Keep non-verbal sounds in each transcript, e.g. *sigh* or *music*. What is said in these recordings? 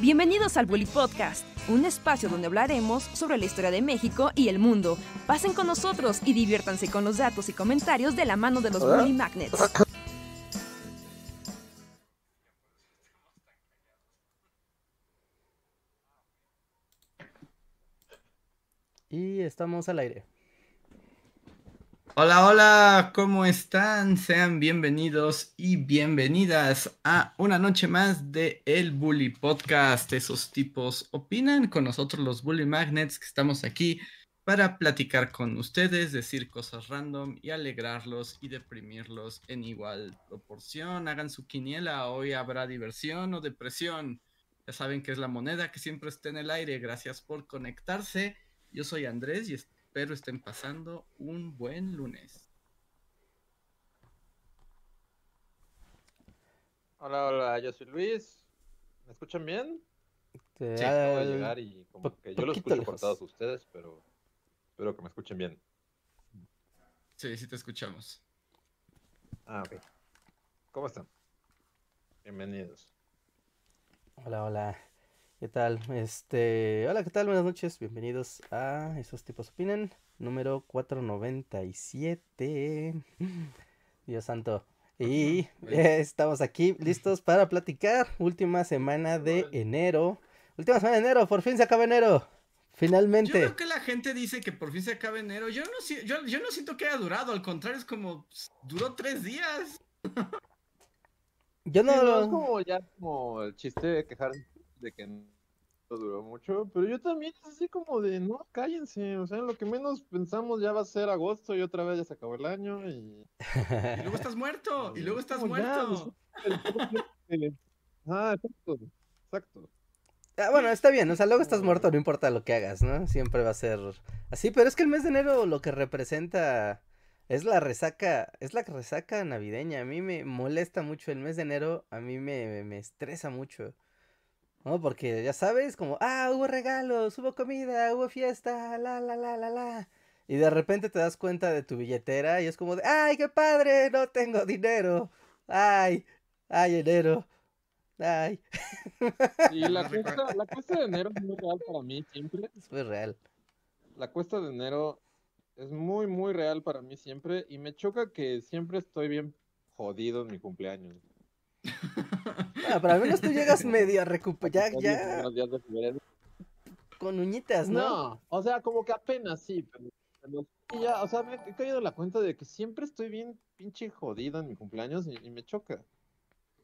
Bienvenidos al Bully Podcast, un espacio donde hablaremos sobre la historia de México y el mundo. Pasen con nosotros y diviértanse con los datos y comentarios de la mano de los Bully Magnets. Y estamos al aire. Hola, hola, ¿cómo están? Sean bienvenidos y bienvenidas a una noche más de El Bully Podcast. Esos tipos opinan con nosotros los Bully Magnets que estamos aquí para platicar con ustedes, decir cosas random y alegrarlos y deprimirlos en igual proporción. Hagan su quiniela, hoy habrá diversión o depresión. Ya saben que es la moneda que siempre está en el aire. Gracias por conectarse. Yo soy Andrés y espero estén pasando un buen lunes. Hola, hola, yo soy Luis. ¿Me escuchan bien? Te- Sí, Acabo de llegar y como que yo los escucho lejos. cortados a ustedes, pero espero que me escuchen bien. Sí, sí te escuchamos. Ah, ok. ¿Cómo están? Bienvenidos. Hola, hola. ¿Qué tal? Este, hola, ¿qué tal? Buenas noches. Bienvenidos a Esos tipos opinan, número 497. *laughs* Dios santo. Y eh, *laughs* estamos aquí listos para platicar. Última semana de enero. Última semana de enero, por fin se acaba enero. Yo Finalmente. creo que la gente dice que por fin se acaba enero. Yo no, yo, yo no siento que haya durado, al contrario, es como pss, duró tres días. Yo Sí, no, es como ya como el chiste de quejarse de que no duró mucho, pero yo también es así como de no, cállense, o sea, lo que menos pensamos ya va a ser agosto y otra vez ya se acabó el año y Y luego estás muerto, y luego estás Como ya, muerto. *laughs* Ah, exacto, exacto. Ah, bueno, está bien, o sea, luego estás muerto, no importa lo que hagas, ¿no? Siempre va a ser así, pero es que el mes de enero lo que representa es la resaca, es la resaca navideña. A mí me molesta mucho el mes de enero, a mí me, me estresa mucho, ¿no? Porque ya sabes, como, ah, hubo regalos, hubo comida, hubo fiesta, la, la, la, la, la. Y de repente te das cuenta de tu billetera y es como de, ay, qué padre, no tengo dinero. Ay, ay, enero. Ay, Y la *laughs* cuesta, la cuesta de enero es muy real para mí siempre. es muy real. La cuesta de enero es muy, muy real para mí siempre. Y me choca que siempre estoy bien jodido en mi cumpleaños. *laughs* Ah, pero al menos tú llegas medio a recuperar, ya, con uñitas, ¿no? No, o sea, como que apenas sí, pero, pero sí ya, o sea, me he caído en la cuenta de que siempre estoy bien pinche jodido en mi cumpleaños y, y me choca.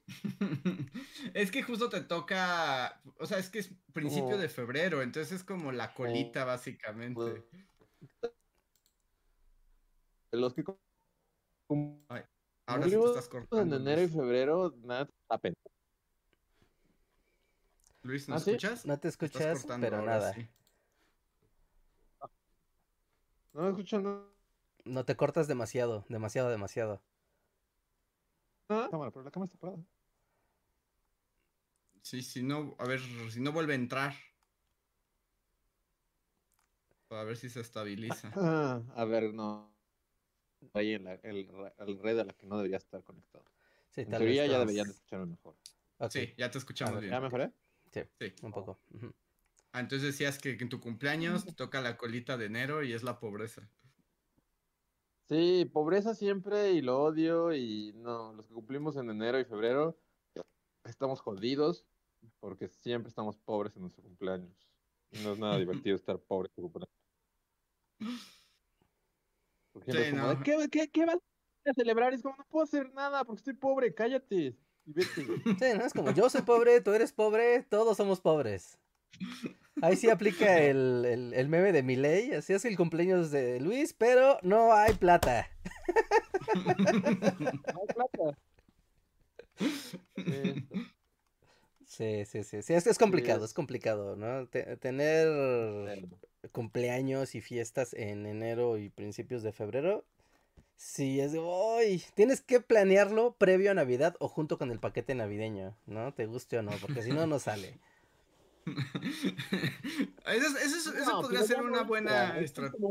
*laughs* es que justo te toca, o sea, es que es principio de febrero, entonces es como la colita básicamente. De los que cum- Ahora sí te estás en cortando. enero y febrero, nada, apenas. Luis, ¿nos ¿Ah, sí? escuchas? No te Estás escuchas, cortando pero ahora nada. sí. No me escuchan nada. No te cortas demasiado, demasiado, demasiado. Cámara, pero la cámara está apagada. Sí, si no, a ver, si no vuelve a entrar. A ver si se estabiliza. *laughs* Ah, a ver, no. Ahí en la el, el red a la que no debería estar conectado. Sí, En tal teoría vez ya deberían de escucharme mejor. Sí, ya te escuchamos ver, bien. ¿Ya mejoré? Sí, Sí. un poco. Ah, entonces decías que en tu cumpleaños te toca la colita de enero y es la pobreza. Sí, pobreza siempre y lo odio y no, los que cumplimos en enero y febrero estamos jodidos porque siempre estamos pobres en nuestro cumpleaños. No es nada *laughs* divertido estar pobre en tu cumpleaños. Sí, como no. ¿qué, qué, qué vas a celebrar? Es como, no puedo hacer nada porque estoy pobre, cállate y vete. Sí, ¿no? Es como yo soy pobre, tú eres pobre, todos somos pobres. Ahí sí aplica el, el, el meme de Milei, así es el cumpleaños de Luis, pero no hay plata. No hay plata. Sí. Sí, sí, sí, es, es complicado, es- es complicado, ¿no? Te- tener cumpleaños y fiestas en enero y principios de febrero, sí es de, "Uy", tienes que planearlo previo a Navidad o junto con el paquete navideño, ¿no? Te guste o no, porque si no, no sale. eso eso- eso No, podría pero ser no una buena es estrategia.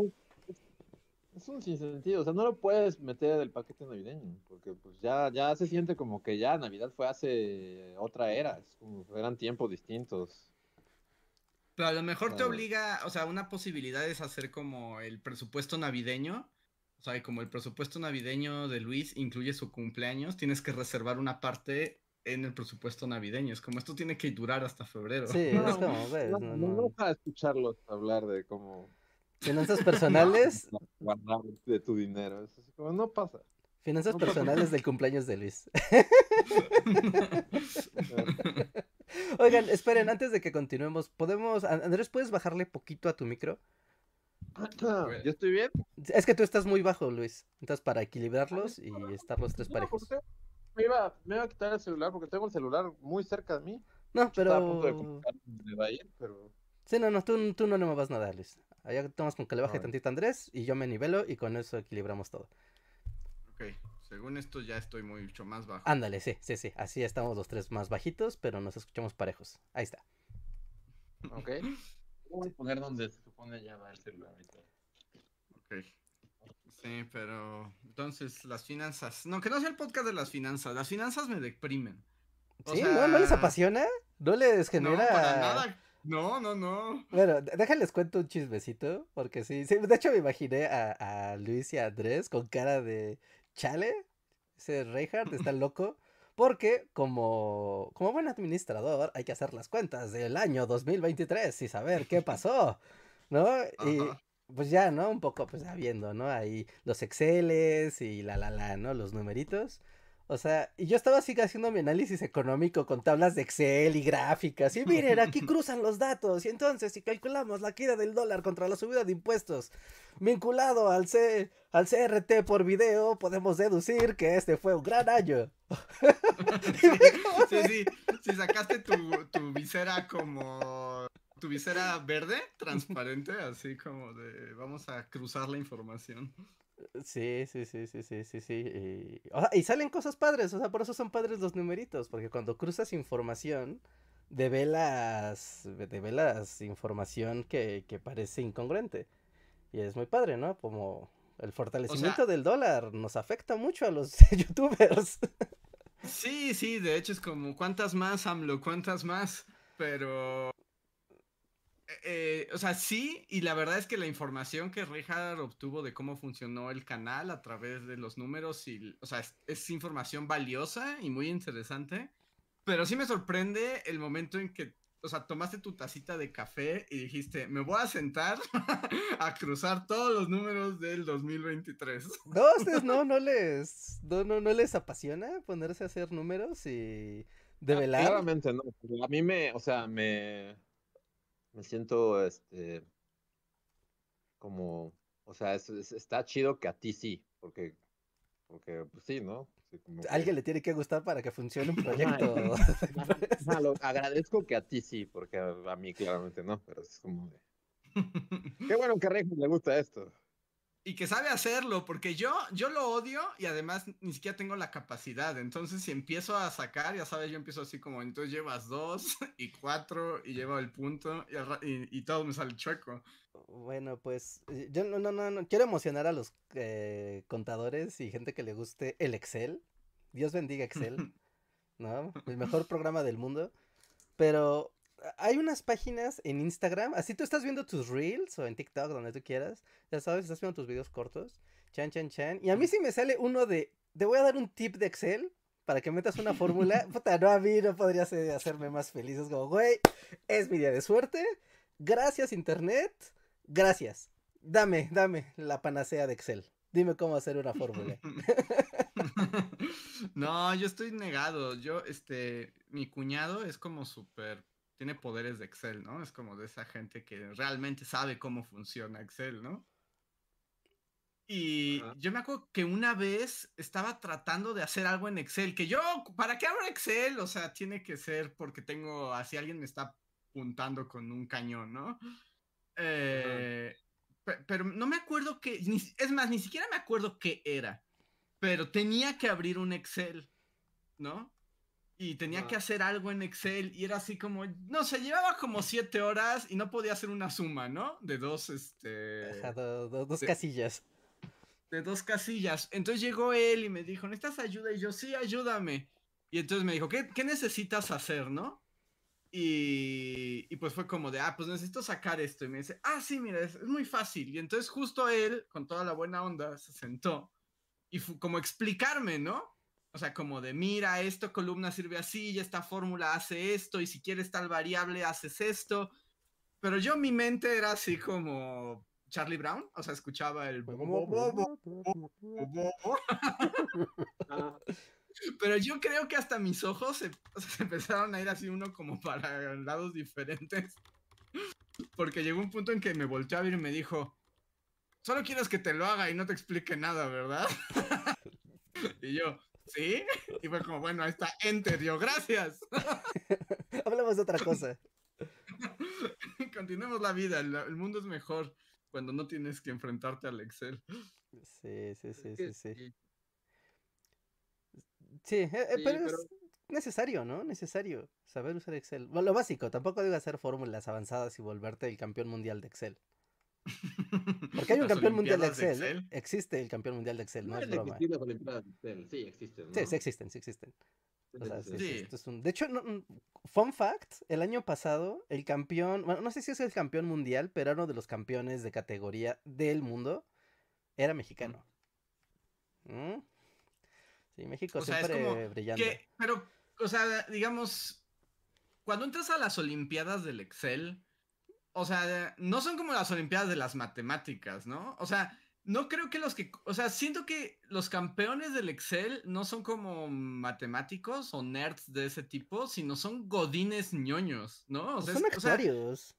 es un sinsentido, o sea, no lo puedes meter del paquete navideño, porque pues ya, ya se siente como que ya Navidad fue hace otra era, es como, eran tiempos distintos. Pero a lo mejor te obliga, o sea, una posibilidad es hacer como el presupuesto navideño. O sea, y como el presupuesto navideño de Luis incluye su cumpleaños, tienes que reservar una parte en el presupuesto navideño. Es como esto tiene que durar hasta febrero. Sí, No, es como, ves, No, no, no, no. vas a escucharlos hablar de cómo Finanzas *laughs* personales, *laughs* guardar de tu dinero, es así como, no pasa. finanzas No pasa personales del cumpleaños de Luis. *laughs* Oigan, esperen, antes de que continuemos, podemos, An- Andrés, ¿puedes bajarle poquito a tu micro? ¿Yo estoy bien? Es que tú estás muy bajo, Luis. Entonces, para equilibrarlos y estar los tres parejos. Me iba, me iba a quitar el celular porque tengo el celular muy cerca de mí. No, Estaba a punto de pero... ir, pero Sí, no, no, tú, tú no le muevas nada, Luis. Allá tomas con que le baje tantito a Andrés y yo me nivelo y con eso equilibramos todo. Ok, según esto ya estoy mucho más bajo. Ándale, sí, sí, sí. Así estamos los tres más bajitos, pero nos escuchamos parejos. Ahí está. ok. *laughs* Voy a poner donde se supone ya va el celular ahorita. Ok. Sí, pero entonces las finanzas. No, que no sea el podcast de las finanzas. Las finanzas me deprimen. O ¿Sí? ¿No, ¿No les sea, apasiona? ¿No les genera...? No, para nada. No, no, no. Bueno, déjales cuento un chismecito, porque sí, sí, de hecho me imaginé a, a Luis y a Andrés con cara de chale, ese Reinhardt está loco, porque como, como buen administrador hay que hacer las cuentas del año 2023 y saber qué *laughs* pasó, ¿no? Y Ajá. pues ya, ¿no? Un poco pues ya viendo, ¿no? Ahí los Exceles y la la la, ¿no? Los numeritos. O sea, y yo estaba así haciendo mi análisis económico con tablas de Excel y gráficas. Y miren, aquí *laughs* cruzan los datos. Y entonces, si calculamos la caída del dólar contra la subida de impuestos vinculado al, C al CRT por video, podemos deducir que este fue un gran año. *laughs* Sí, sí, sí. Si sacaste tu, tu visera como. Tu visera verde, transparente, así como de. Vamos a cruzar la información. Sí, sí, sí, sí, sí, sí, sí. Y, o sea, y salen cosas padres, o sea, por eso son padres los numeritos, porque cuando cruzas información, develas, develas información que, que parece incongruente. Y es muy padre, ¿no? Como el fortalecimiento del dólar nos afecta mucho a los *laughs* youtubers. Sí, sí, de hecho es como, ¿cuántas más, AMLO? ¿Cuántas más? Pero. Eh, o sea, sí, y la verdad es que la información que Richard obtuvo de cómo funcionó el canal a través de los números, y, o sea, es, es información valiosa y muy interesante. Pero sí me sorprende el momento en que, o sea, tomaste tu tacita de café y dijiste, me voy a sentar *laughs* a cruzar todos los números del 2023. *laughs* No, ustedes no, no les, no, no, no les apasiona ponerse a hacer números y develar. Claramente no. A mí me, o sea, me, me siento, este, como, o sea, es- es- está chido que a ti sí, porque, porque, pues sí, ¿no? Sí, como que- Alguien le tiene que gustar para que funcione un proyecto. *laughs* Lo agradezco que a ti sí, porque a, a mí claramente no, pero es como de, *laughs* qué bueno que a le gusta esto. Y que sabe hacerlo, porque yo, yo lo odio y además ni siquiera tengo la capacidad. Entonces, si empiezo a sacar, ya sabes, yo empiezo así como, entonces llevas dos *laughs* y cuatro y llevo el punto y, todo me sale chueco. Bueno, pues eh, yo no, no, no, no quiero emocionar a los eh, contadores y gente que le guste el Excel. Dios bendiga Excel, *laughs* ¿no? El mejor programa del mundo. Pero hay unas páginas en Instagram, así tú estás viendo tus reels o en TikTok, donde tú quieras, ya sabes, estás viendo tus videos cortos, chan, chan, chan. Y a mí sí me sale uno de, te voy a dar un tip de Excel para que metas una fórmula. *laughs* Puta, no, a mí no podría ser- hacerme más feliz. Es como, güey, es mi día de suerte. Gracias, Internet. Gracias. Dame, dame la panacea de Excel. Dime cómo hacer una fórmula. *laughs* no, yo estoy negado. Yo, este, mi cuñado es como súper, tiene poderes de Excel, ¿no? Es como de esa gente que realmente sabe cómo funciona Excel, ¿no? Y Ajá. yo me acuerdo que una vez estaba tratando de hacer algo en Excel, que yo, ¿para qué abro Excel? O sea, tiene que ser porque tengo, así alguien me está apuntando con un cañón, ¿no? Eh, pe- pero no me acuerdo que, ni- es más, ni siquiera me acuerdo qué era, pero tenía que abrir un Excel, ¿no? Y tenía que hacer algo en Excel y era así como, no sé, llevaba como siete horas y no podía hacer una suma, ¿no? De dos, este... Ajá, do- do- dos casillas. de dos casillas. Entonces llegó él y me dijo, ¿necesitas ayuda? Y yo, sí, ayúdame. Y entonces me dijo, ¿qué, qué necesitas hacer, no? Y, y, pues fue como de, ah, pues necesito sacar esto. Y me dice, ah, sí, mira, es, es muy fácil. Y entonces justo él, con toda la buena onda, se sentó y fue como explicarme, ¿no? O sea, como de, mira, esta columna sirve así, y esta fórmula hace esto, y si quieres tal variable, haces esto. Pero yo, mi mente era así como Charlie Brown, o sea, escuchaba el... Pero yo creo que hasta mis ojos se, se, empezaron a ir así uno como para lados diferentes. Porque llegó un punto en que me volteó a ver y me dijo, solo quieres que te lo haga y no te explique nada, ¿verdad? y yo, ¿sí? Y fue como, bueno, ahí está, enter, yo, gracias. *laughs* Hablamos de otra cosa. *laughs* Continuemos la vida, el, el, mundo es mejor cuando no tienes que enfrentarte al Excel. Sí, sí, sí, sí, sí. Sí, eh, eh, pero, es necesario, ¿no? Necesario saber usar Excel. Bueno, lo básico, tampoco debe hacer fórmulas avanzadas y volverte el campeón mundial de Excel. Porque hay un campeón mundial de Excel, de Excel, Existe el campeón mundial de Excel, no, no es broma. Las Olimpiadas de Excel. Sí, existen. ¿no? Sí, sí existen, sí existen. O sea, sí, sí. Esto es un... De hecho, no, fun fact, el año pasado, el campeón, bueno, no sé si es el campeón mundial, pero uno de los campeones de categoría del mundo era mexicano. ¿Mm? Sí, México o sea, siempre es como brillando. Que, pero, o sea, digamos, cuando entras a las Olimpiadas del Excel, o sea, no son como las Olimpiadas de las matemáticas, ¿no? O sea, no creo que los que, o sea, siento que los campeones del Excel no son como matemáticos o nerds de ese tipo, sino son godines ñoños, ¿no? O sea, son es, actuarios.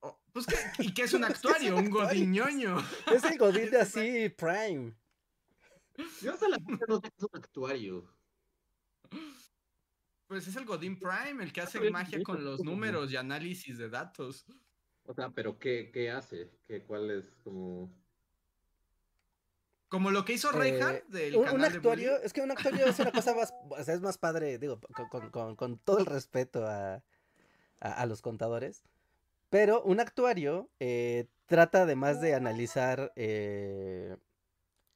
O sea, pues, ¿qué, *laughs* ¿y qué es un actuario? un godín ñoño. *laughs* Es el godín de *laughs* así, Prime. Yo hasta la fecha no sé qué es un actuario. Pues es el Godin Prime, el que hace magia con los números y análisis de datos. O sea, pero ¿qué, qué hace? ¿Qué, ¿Cuál es como...? Como lo que hizo Reinhardt eh, del un, canal un actuario, de es que un actuario es una cosa más, o sea, es más padre, digo, con, con, con todo el respeto a, a, a, los contadores, pero un actuario eh, trata además de analizar eh,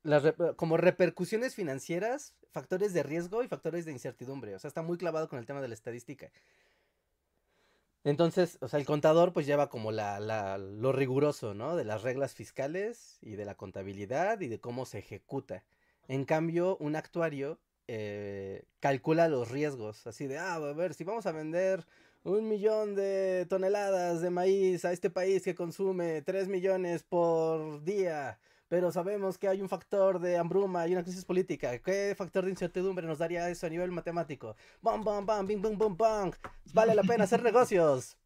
las como repercusiones financieras, factores de riesgo y factores de incertidumbre. O sea, está muy clavado con el tema de la estadística. Entonces, o sea, el contador pues lleva como la, la, lo riguroso, ¿no? De las reglas fiscales y de la contabilidad y de cómo se ejecuta. En cambio, un actuario eh, calcula los riesgos, así de, ah, a ver, si vamos a vender un millón de toneladas de maíz a este país que consume 3 millones por día, pero sabemos que hay un factor de hambruma y una crisis política. ¿Qué factor de incertidumbre nos daría eso a nivel matemático? ¡Bam, bam, bam! ¡Bing, bum, bum, bam! ¡Vale la pena hacer *laughs* negocios!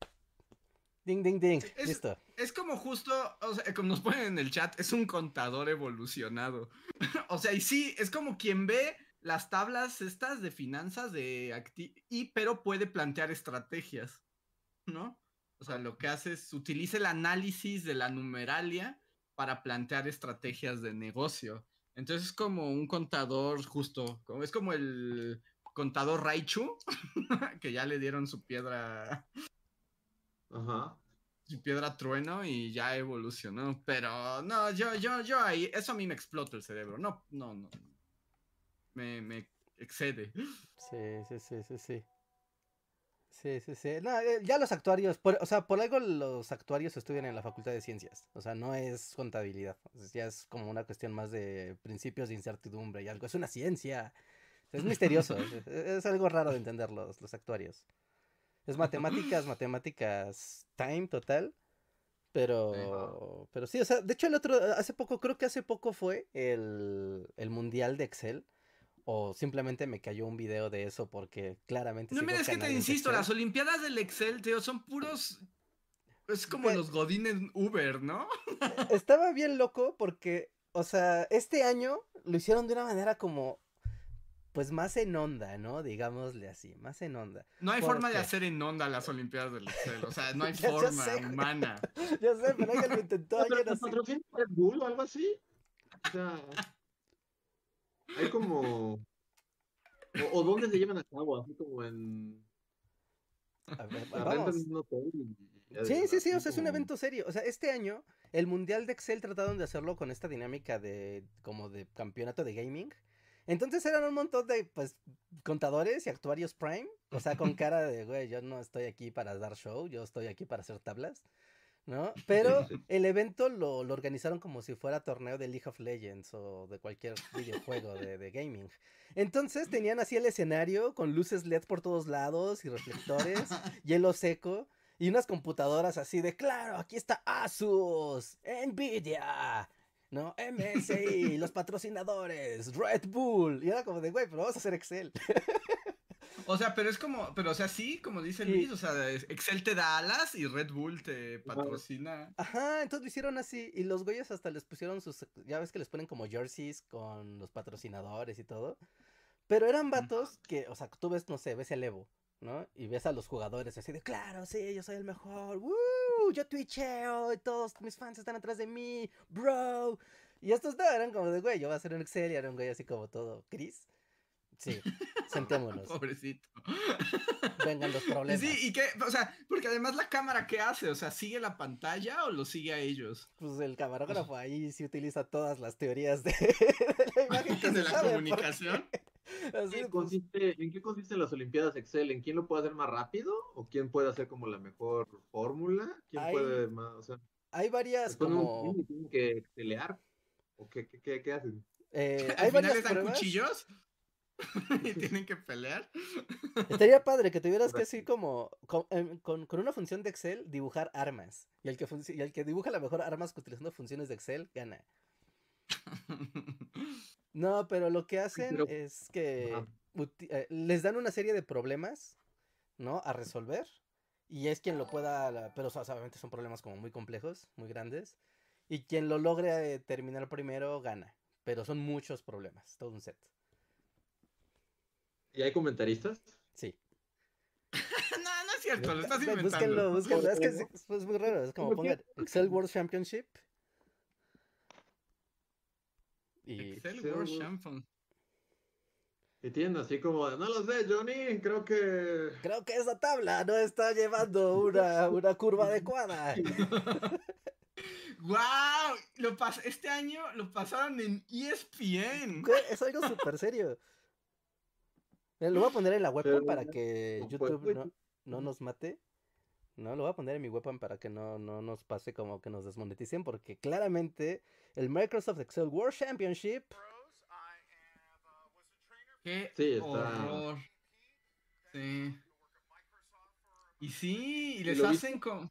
Ding, ding, ding. Es, Listo. Es como justo, o sea, como nos ponen en el chat, es un contador evolucionado. *laughs* o sea, y sí, es como quien ve las tablas estas de finanzas de acti y pero puede plantear estrategias, ¿no? O sea, lo que hace es utiliza el análisis de la numeralia para plantear estrategias de negocio. Entonces es como un contador justo, como, es como el contador Raichu, *laughs* que ya le dieron su piedra. Ajá. Su piedra trueno y ya evolucionó. Pero no, yo, yo, yo ahí, eso a mí me explota el cerebro. No, no, no. Me, me excede. Sí, sí, sí, sí, sí. Sí, sí, sí. No, eh, ya los actuarios, por, o sea, por algo los actuarios estudian en la Facultad de Ciencias. O sea, no es contabilidad. Ya es como una cuestión más de principios de incertidumbre y algo. Es una ciencia. Es misterioso. *laughs* es, es, algo raro de entender los, los actuarios. Es matemáticas, *laughs* matemáticas time total. Pero, pero sí, o sea, de hecho el otro, hace poco, creo que hace poco fue el, el Mundial de Excel o simplemente me cayó un video de eso porque claramente... No, mira, es que te insisto, las Olimpiadas del Excel, tío, son puros... Es como los godines Uber, ¿no? *laughs* Estaba bien loco porque, o sea, este año lo hicieron de una manera como... Pues más en onda, ¿no? Digámosle así, más en onda. No hay porque... forma de hacer en onda las Olimpiadas del Excel, o sea, no hay *laughs* ya, forma humana. *laughs* ya sé, pero alguien lo intentó. ¿Pero patrocina Red Bull o algo así? O sea... Hay como. O, o, dónde se llevan a cabo, así como en. A ver, La vamos. rentan en un hotel y- y- Sí, sí, sí, o sea, es un evento serio. O sea, este año el Mundial de Excel trataron de hacerlo con esta dinámica de como de campeonato de gaming. Entonces eran un montón de pues contadores y actuarios Prime, o sea, con *laughs* cara de, güey, yo no estoy aquí para dar show, yo estoy aquí para hacer tablas, ¿no? Pero *laughs* el evento lo, lo organizaron como si fuera torneo de League of Legends o de cualquier videojuego de, de gaming. Entonces tenían así el escenario con luces LED por todos lados y reflectores, *laughs* hielo seco y unas computadoras así de, claro, aquí está Asus, Nvidia, ¿no? MSI, los patrocinadores, Red Bull. Y era como de, güey, pero vamos a hacer Excel. *laughs* O sea, pero es como, pero o sea, sí, como dice Sí. Luis, o sea, Excel te da alas y Red Bull te patrocina. Ajá, entonces lo hicieron así y los güeyes hasta les pusieron sus, ya ves que les ponen como jerseys con los patrocinadores y todo. Pero eran vatos que, o sea, tú ves, no sé, ves el Evo, ¿no? Y ves a los jugadores así de, claro, sí, yo soy el mejor, ¡Woo! Yo twitcheo y todos mis fans están atrás de mí, bro. Y estos no, eran como de, güey, yo voy a hacer un Excel y era un güey así como todo, Chris. Sí, sentémonos, Pobrecito. vengan los problemas. sí, y qué, o sea, porque además la cámara, ¿qué hace? O sea, ¿sigue la pantalla o lo sigue a ellos? Pues el camarógrafo ahí sí utiliza todas las teorías de, *laughs* de la imagen que *laughs* De se la sabe, comunicación. porque- *laughs* así, ¿Qué pues, consiste- ¿En qué consisten las Olimpiadas Excel? ¿En quién lo puede hacer más rápido? ¿O quién puede hacer como la mejor fórmula? ¿Quién Hay- puede más? O sea, hay varias ¿les ponen un como tienen que pelear? ¿O qué, qué, qué, qué hacen? eh, Al hay final varias les dan pruebas. cuchillos *laughs* y tienen que pelear. Estaría padre que tuvieras que así como con, em, con- con una función de Excel dibujar armas y el que y el que dibuja la mejor armas utilizando funciones de Excel gana. *laughs* No, pero lo que hacen pero- es que eh, les dan una serie de problemas, ¿no? A resolver. Y es quien lo pueda, pero o sea, obviamente son problemas como muy complejos, muy grandes. Y quien lo logre eh, terminar primero gana. Pero son muchos problemas, todo un set. ¿Y hay comentaristas? Sí. *laughs* no, no es cierto, lo estás Ve- inventando. Búsquenlo, búsquenlo. Es que es, es muy raro. Es como ¿Cómo pongan Excel World Championship. Y Excel Excel World World- Champion. Y tienen así como, de, no lo sé, Johnny, creo que... creo que esa tabla no está llevando una, una curva adecuada. *laughs* ¡Wow! Lo pas este año lo pasaron en ESPN. Es algo súper serio. Mira, Lo voy a poner en la webcam Pero, para que YouTube pues, no, no nos mate. No, lo voy a poner en mi webcam para que no, no nos pase como que nos desmoneticen, porque claramente el Microsoft Excel World Championship ¡Qué Sí, está- horror! Sí. Y sí, y ¿Y les hacen con...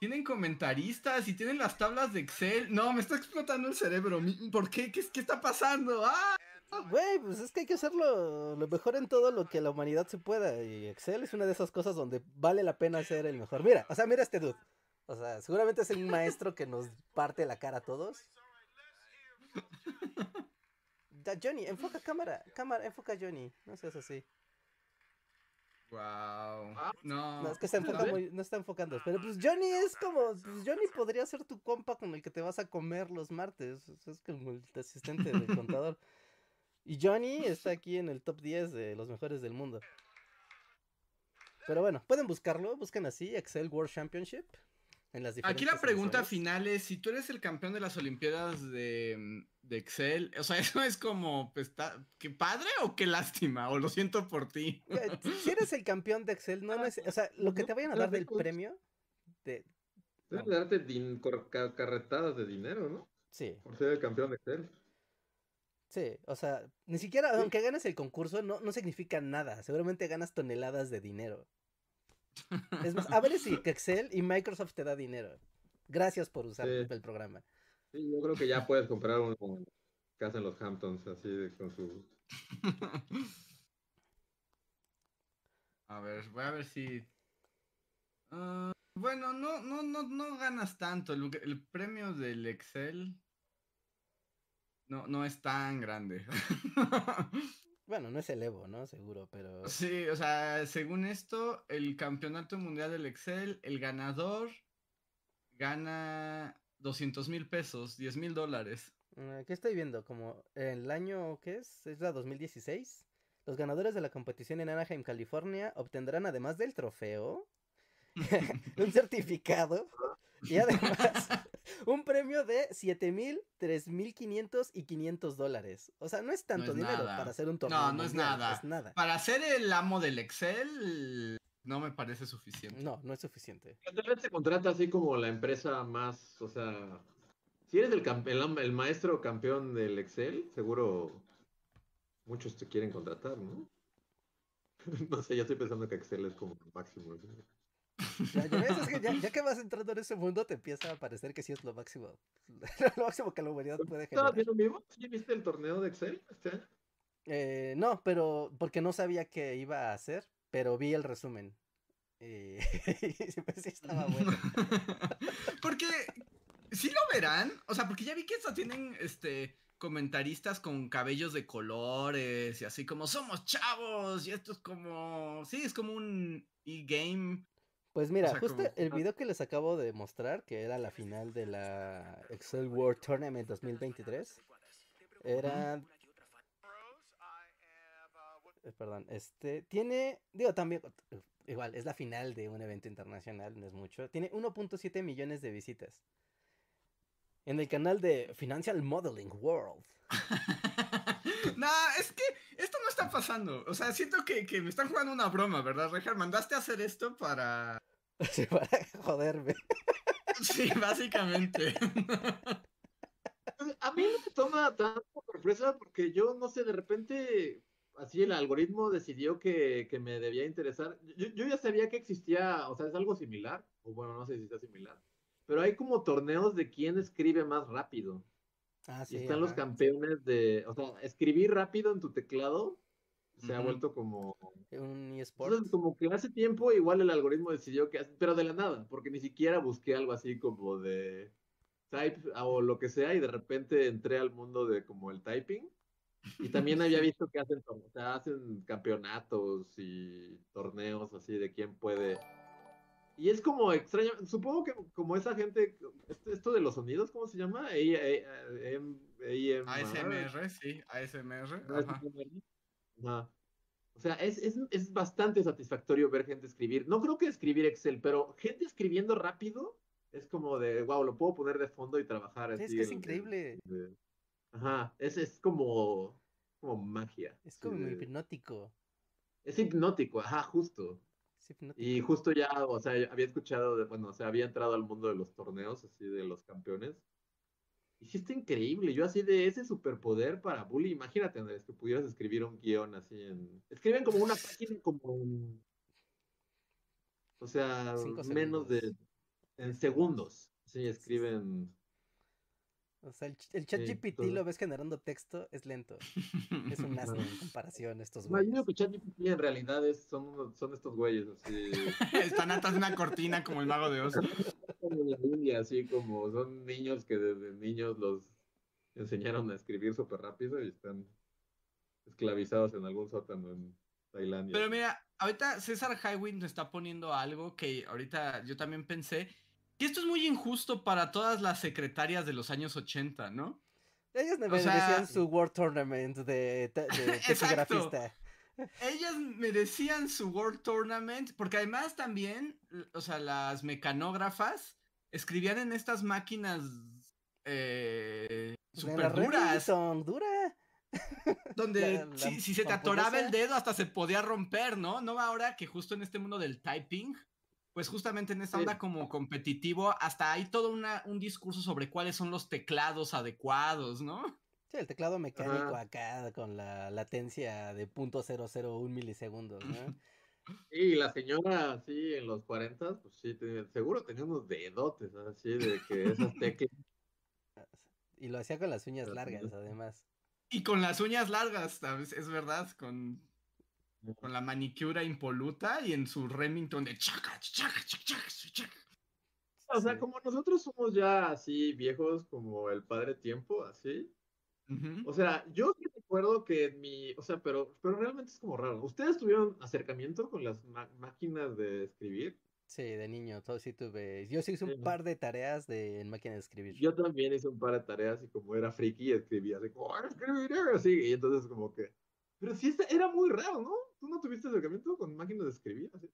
Tienen comentaristas y tienen las tablas de Excel. No, me está explotando el cerebro. ¿Por qué? ¿Qué, qué está pasando? ¡Ah! Güey, pues es que hay que hacerlo lo mejor en todo lo que la humanidad se pueda. Y Excel es una de esas cosas donde vale la pena ser el mejor. Mira, o sea, mira este dude. O sea, seguramente es un maestro que nos parte la cara a todos. Da, Johnny, enfoca cámara, cámara, enfoca a Johnny. No seas así. ¡Wow! No. No, es que se enfoca muy, no está enfocando. Pero pues Johnny es como, pues Johnny podría ser tu compa con el que te vas a comer los martes. Es como el asistente del contador. *laughs* Y Johnny está aquí en el top 10 de los mejores del mundo. Pero bueno, pueden buscarlo, busquen así, Excel World Championship. En las Aquí la pregunta final es, si tú eres el campeón de las Olimpiadas de, de Excel, o sea, *laughs* eso es como, pues, qué padre o qué lástima, o lo siento por ti. Si eres el campeón de Excel, no, neces- o sea, lo que te vayan a dar del premio, de, Deben de darte carretadas de dinero, ¿no? sí, Por ser el campeón de Excel. Sí, o sea, ni siquiera, aunque ganes el concurso, no, no significa nada. Seguramente ganas toneladas de dinero. Es más, a ver si *laughs* Excel y Microsoft te da dinero. Gracias por usar Sí. el programa. Sí, yo creo que ya puedes comprar uno como que hacen los Hamptons, así de- con su... A ver, voy a ver si. Ah, bueno, no, no, no, no ganas tanto. El, el premio del Excel no, no es tan grande. *laughs* Bueno, no es el Evo, ¿no? Seguro, pero... sí, o sea, según esto, el campeonato mundial del Excel, el ganador gana 200 mil pesos, 10 mil dólares. eh, ¿Qué estoy viendo? Como el año, ¿qué es? ¿Es la 2016? Los ganadores de la competición en Anaheim, California, obtendrán además del trofeo *laughs* un certificado y además *laughs* un premio de 7 mil, 3 mil 500 y 500 dólares. O sea, no es tanto No es dinero nada. para hacer un torneo. No, no es nada. Es nada. Para ser el amo del Excel, no me parece suficiente. No, no es suficiente. Tal vez se contrata así como la empresa más, o sea, si eres el, el, el maestro campeón del Excel, seguro muchos te quieren contratar, ¿no? *laughs* No sé, ya estoy pensando que Excel es como el máximo. ¿sí? Ya, ya ves, es que ya, ya que vas entrando en ese mundo, te empieza a parecer que sí es lo máximo. *laughs* lo máximo que la humanidad puede ¿Estabas generar. viendo vivo? ¿Sí viste el torneo de Excel? este año? Eh, no, pero porque no sabía qué iba a hacer, pero vi el resumen. *laughs* Y pues sí estaba *laughs* bueno. porque sí lo verán, o sea, porque ya vi que hasta tienen este comentaristas con cabellos de colores y así como somos chavos y esto es como sí, es como un e-game. Pues mira, O sea, justo como- el video que les acabo de mostrar, que era la final de la Excel World Tournament 2023, era... eh, Perdón, este, tiene, digo también, igual, es la final de un evento internacional, no es mucho, tiene 1.7 millones de visitas. En el canal de Financial Modeling World. *laughs* no, es que esto no está pasando. O sea, siento que, que me están jugando una broma, ¿verdad, Rejar? Mandaste a hacer esto para. *laughs* Sí, para joderme. Sí, básicamente. A mí no me toma tanto sorpresa porque yo no sé, de repente así el algoritmo decidió que, que me debía interesar. Yo, yo ya sabía que existía, o sea, es algo similar, o bueno, no sé si está similar, pero hay como torneos de quién escribe más rápido. Ah, Y están los campeones de, o sea, escribir rápido en tu teclado se ha vuelto como... Un eSport. Entonces, como que hace tiempo igual el algoritmo decidió que, pero de la nada, porque ni siquiera busqué algo así como de type o lo que sea y de repente entré al mundo de como el typing y también había *laughs* visto que hacen, o sea, hacen campeonatos y torneos así de quién puede. Y es como extraño, supongo que como esa gente, esto, esto de los sonidos, ¿cómo se llama? A- A- A- M- AMR. ASMR, sí, ASMR. Ajá. O sea, es, es, es bastante satisfactorio ver gente escribir. No creo que escribir Excel, pero gente escribiendo rápido es como de, wow, lo puedo poner de fondo y trabajar Sí, es que es increíble. de- Ajá, es, es como, como magia. Es como de- hipnótico. Es hipnótico, ajá, justo. Es. Y justo ya, o sea, había escuchado, de, bueno, o sea, había entrado al mundo de los torneos, así de los campeones. Y sí está increíble, yo así de ese superpoder para Bully, imagínate, Andrés, que pudieras escribir un guion así en... Escriben como una página como. O sea, menos de... En segundos. Sí, escriben... O sea, el, el chat Sí, GPT todo. lo ves generando texto, es lento. Es un *laughs* asno en comparación a estos Imagino güeyes. que ChatGPT en realidad es, son, son estos güeyes así... *laughs* Están atrás de una cortina como el mago de Oz. como en la India, así como son niños que desde niños los enseñaron a escribir súper rápido y están esclavizados en algún sótano en Tailandia. Pero mira, ahorita César Highwind nos está poniendo algo que ahorita yo también pensé. Que esto es muy injusto para todas las secretarias de los años 80, ¿no? Ellos me o sea- merecían su World Tournament de, *laughs* de Exacto. taquigrafista. Ellas merecían su World Tournament, porque además también, o sea, las mecanógrafas escribían en estas máquinas eh, super duras, Remington, dura. donde *laughs* la- la si, si se te atoraba el dedo hasta se podía romper, ¿no? No ahora que justo en este mundo del typing, pues justamente en esta Sí. onda como competitivo, hasta hay todo una, un discurso sobre cuáles son los teclados adecuados, ¿no? Sí, el teclado mecánico Ajá. acá con la latencia de .001 milisegundos, ¿no? *laughs* Y la señora, sí, en los 40, pues sí, tenía- seguro tenía unos dedotes, así de que esas teclas. *laughs* Y lo hacía con las uñas largas, además. Y con las uñas largas, ¿sabes? es verdad, con, con la manicura impoluta y en su Remington de chaca, chaca, chaca, chaca, chaca. O sea, Sí. como nosotros somos ya así viejos como el padre tiempo, así. O sea, yo sí recuerdo que en mi, o sea, pero, pero realmente es como raro. ¿Ustedes tuvieron acercamiento con las ma- máquinas de escribir? Sí, de niño, todo sí tuve. Yo sí hice un Sí. par de tareas de, en máquina de escribir. Yo también hice un par de tareas y como era friki escribía así como, "Ah, escribiré", así, y entonces como que Pero sí, era muy raro, ¿no? ¿Tú no tuviste acercamiento con máquinas de escribir? Así?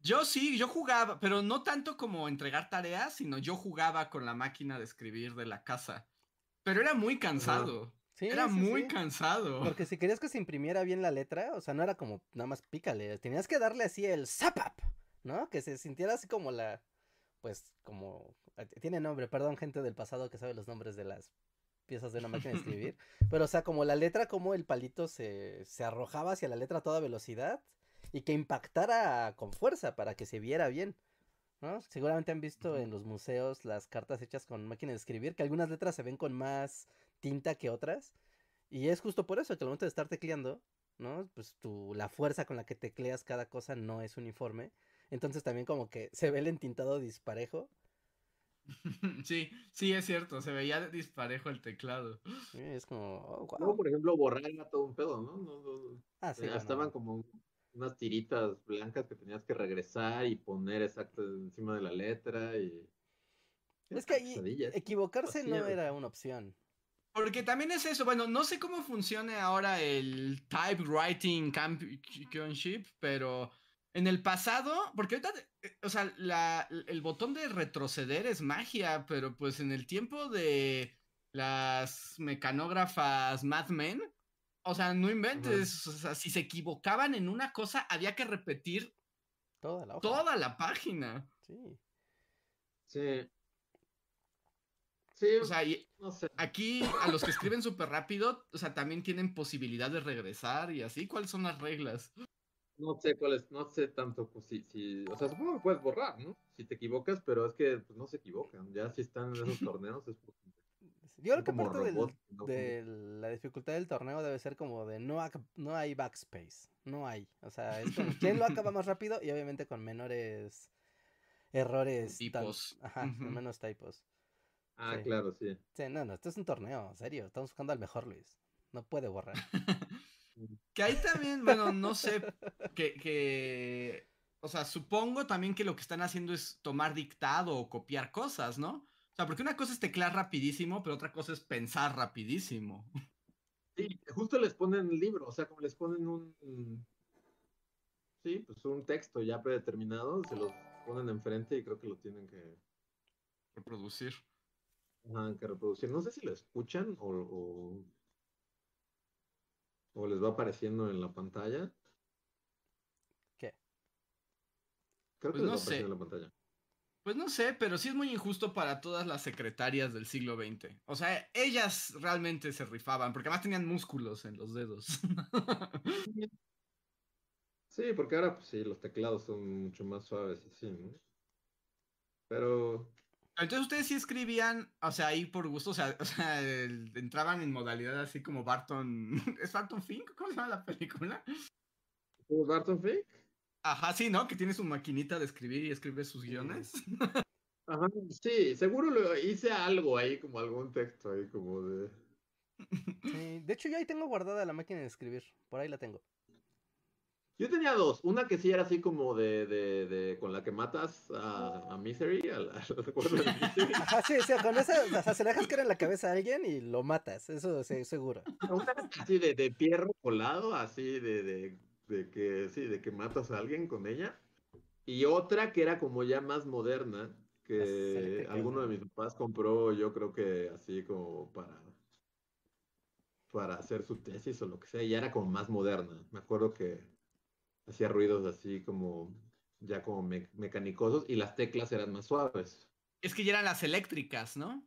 Yo sí, yo jugaba, pero no tanto como entregar tareas, sino yo jugaba con la máquina de escribir de la casa. Pero era muy cansado. Sí, era sí, muy sí. cansado. Porque si querías que se imprimiera bien la letra, o sea, no era como nada más pícale, tenías que darle así el zapap, ¿no? Que se sintiera así como la, pues, como, eh, tiene nombre, perdón, gente del pasado que sabe los nombres de las piezas de una máquina de escribir, pero o sea, como la letra, como el palito se, se arrojaba hacia la letra a toda velocidad y que impactara con fuerza para que se viera bien. ¿no? Seguramente han visto en los museos las cartas hechas con máquina de escribir, que algunas letras se ven con más tinta que otras. Y es justo por eso que al momento de estar tecleando, ¿no? Pues tu, la fuerza con la que tecleas cada cosa no es uniforme. Entonces también como que se ve el entintado disparejo. *laughs* Sí, sí, es cierto, se veía disparejo el teclado. es como, oh, Luego, por ejemplo, borrar era todo un pedo, ¿no? no, no- Ah, sí, eh, bueno, estaban como unas tiritas blancas que tenías que regresar y poner exacto encima de la letra y... Es que ahí equivocarse no era una opción. Porque también es eso, bueno, no sé cómo funcione ahora el Typewriting Championship, pero en el pasado, porque ahorita, eh, o sea, la- el botón de retroceder es magia, pero pues en el tiempo de las mecanógrafas Mad Men, o sea, no inventes, o sea, si se equivocaban en una cosa, había que repetir Toda la hoja. toda la página. Sí. Sí. Sí, O sea, y no sé. aquí a los que escriben súper rápido, o sea, también tienen posibilidad de regresar y así. ¿Cuáles son las reglas? No sé cuál es, no sé tanto pues, si, si, o sea, supongo que puedes borrar, ¿no? Si te equivocas, pero es que pues, no se equivocan. Ya si están en esos torneos es porque *laughs* Yo creo que parte del- robots, ¿no? de la dificultad del torneo debe ser como de no, ac- no hay backspace, no hay. O sea, es como quién lo acaba más rápido y obviamente con menores errores. tan- Tipos. Ajá, con menos typos. Ah, Sí. claro, sí. Sí, no, no, esto es un torneo, en serio. Estamos buscando al mejor Luis. No puede borrar. *laughs* Que ahí también, bueno, no sé, que, que, o sea, supongo también que lo que están haciendo es tomar dictado o copiar cosas, ¿no? O sea, porque una cosa es teclear rapidísimo, pero otra cosa es pensar rapidísimo. Sí, justo les ponen libro, o sea, como les ponen un, sí, pues un texto ya predeterminado, se los ponen enfrente y creo que lo tienen que, Reproducir. ajá, que reproducir. No sé si lo escuchan o, o, o les va apareciendo en la pantalla. ¿Qué? Creo que Pues les no va apareciendo sé. en la pantalla. Pues no sé, pero sí es muy injusto para todas las secretarias del siglo XX. O sea, ellas realmente se rifaban, porque además tenían músculos en los dedos. *laughs* Sí, porque ahora pues sí, los teclados son mucho más suaves y sí, ¿no? Pero Entonces ustedes sí escribían, o sea, ahí por gusto, o sea, *laughs* o sea, el- entraban en modalidad así como Barton. *laughs* ¿Es Barton Fink? ¿Cómo se llama la película? ¿Juegos Barton Fink? Ajá, sí, ¿no? Que tiene su maquinita de escribir y escribe sus guiones. *laughs* Ajá, sí, seguro lo hice algo ahí, como algún texto ahí, como de... Sí, de hecho, yo ahí tengo guardada la máquina de escribir. Por ahí la tengo. Yo tenía dos, una que sí era así como de, de, de con la que matas a, a Misery, a la, *laughs* ¿te acuerdas de Misery? Ajá, sí, sí, con esa, o sea, se le dejas caer en la cabeza a alguien y lo matas. Eso sí, seguro. Una así de, de pierro colado, así de, de, de que sí, de que matas a alguien con ella. Y otra que era como ya más moderna, que alguno de mis papás compró, yo creo que así como para, para hacer su tesis o lo que sea, y ya era como más moderna. Me acuerdo que hacía ruidos así como ya como me- mecanicosos y las teclas eran más suaves. Es que ya eran las eléctricas, ¿no?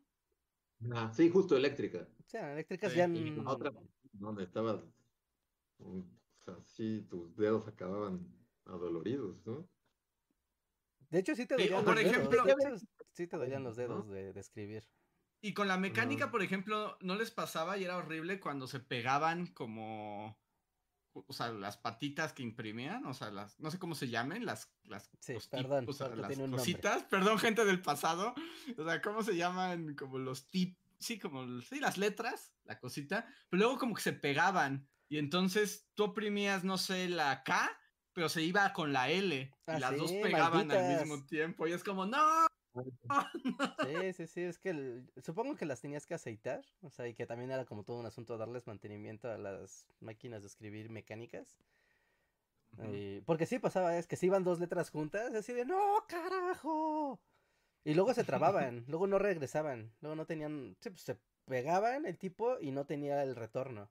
Ah, sí, justo eléctrica. O sea, eléctricas Sí, ya. Y la otra, donde estabas, o sea, sí, tus dedos acababan adoloridos, ¿no? De hecho, sí te Sí, dolían o por los dedos. ejemplo- De hecho, sí te dolían los dedos ¿no? de, de escribir. Y con la mecánica, Ajá. por ejemplo, ¿no les pasaba y era horrible cuando se pegaban como... O sea, las patitas que imprimían, o sea, las, no sé cómo se llamen, las, las, Sí, costi- perdón, o sea, porque las cositas, perdón, gente del pasado, o sea, ¿cómo se llaman? Como los tip, sí, como, sí, las letras, la cosita, pero luego como que se pegaban, y entonces tú oprimías, no sé, la K, pero se iba con la L, y Ah, las dos pegaban al mismo tiempo, y es como, no, *laughs* Sí, sí, sí, es que el- supongo que las tenías que aceitar, o sea, y que también era como todo un asunto darles mantenimiento a las máquinas de escribir mecánicas. Y- porque sí pasaba, es que se iban dos letras juntas, así de, no, carajo. Y luego se *laughs* trababan, luego no regresaban, luego no tenían, sí, pues se pegaban el tipo y no tenía el retorno.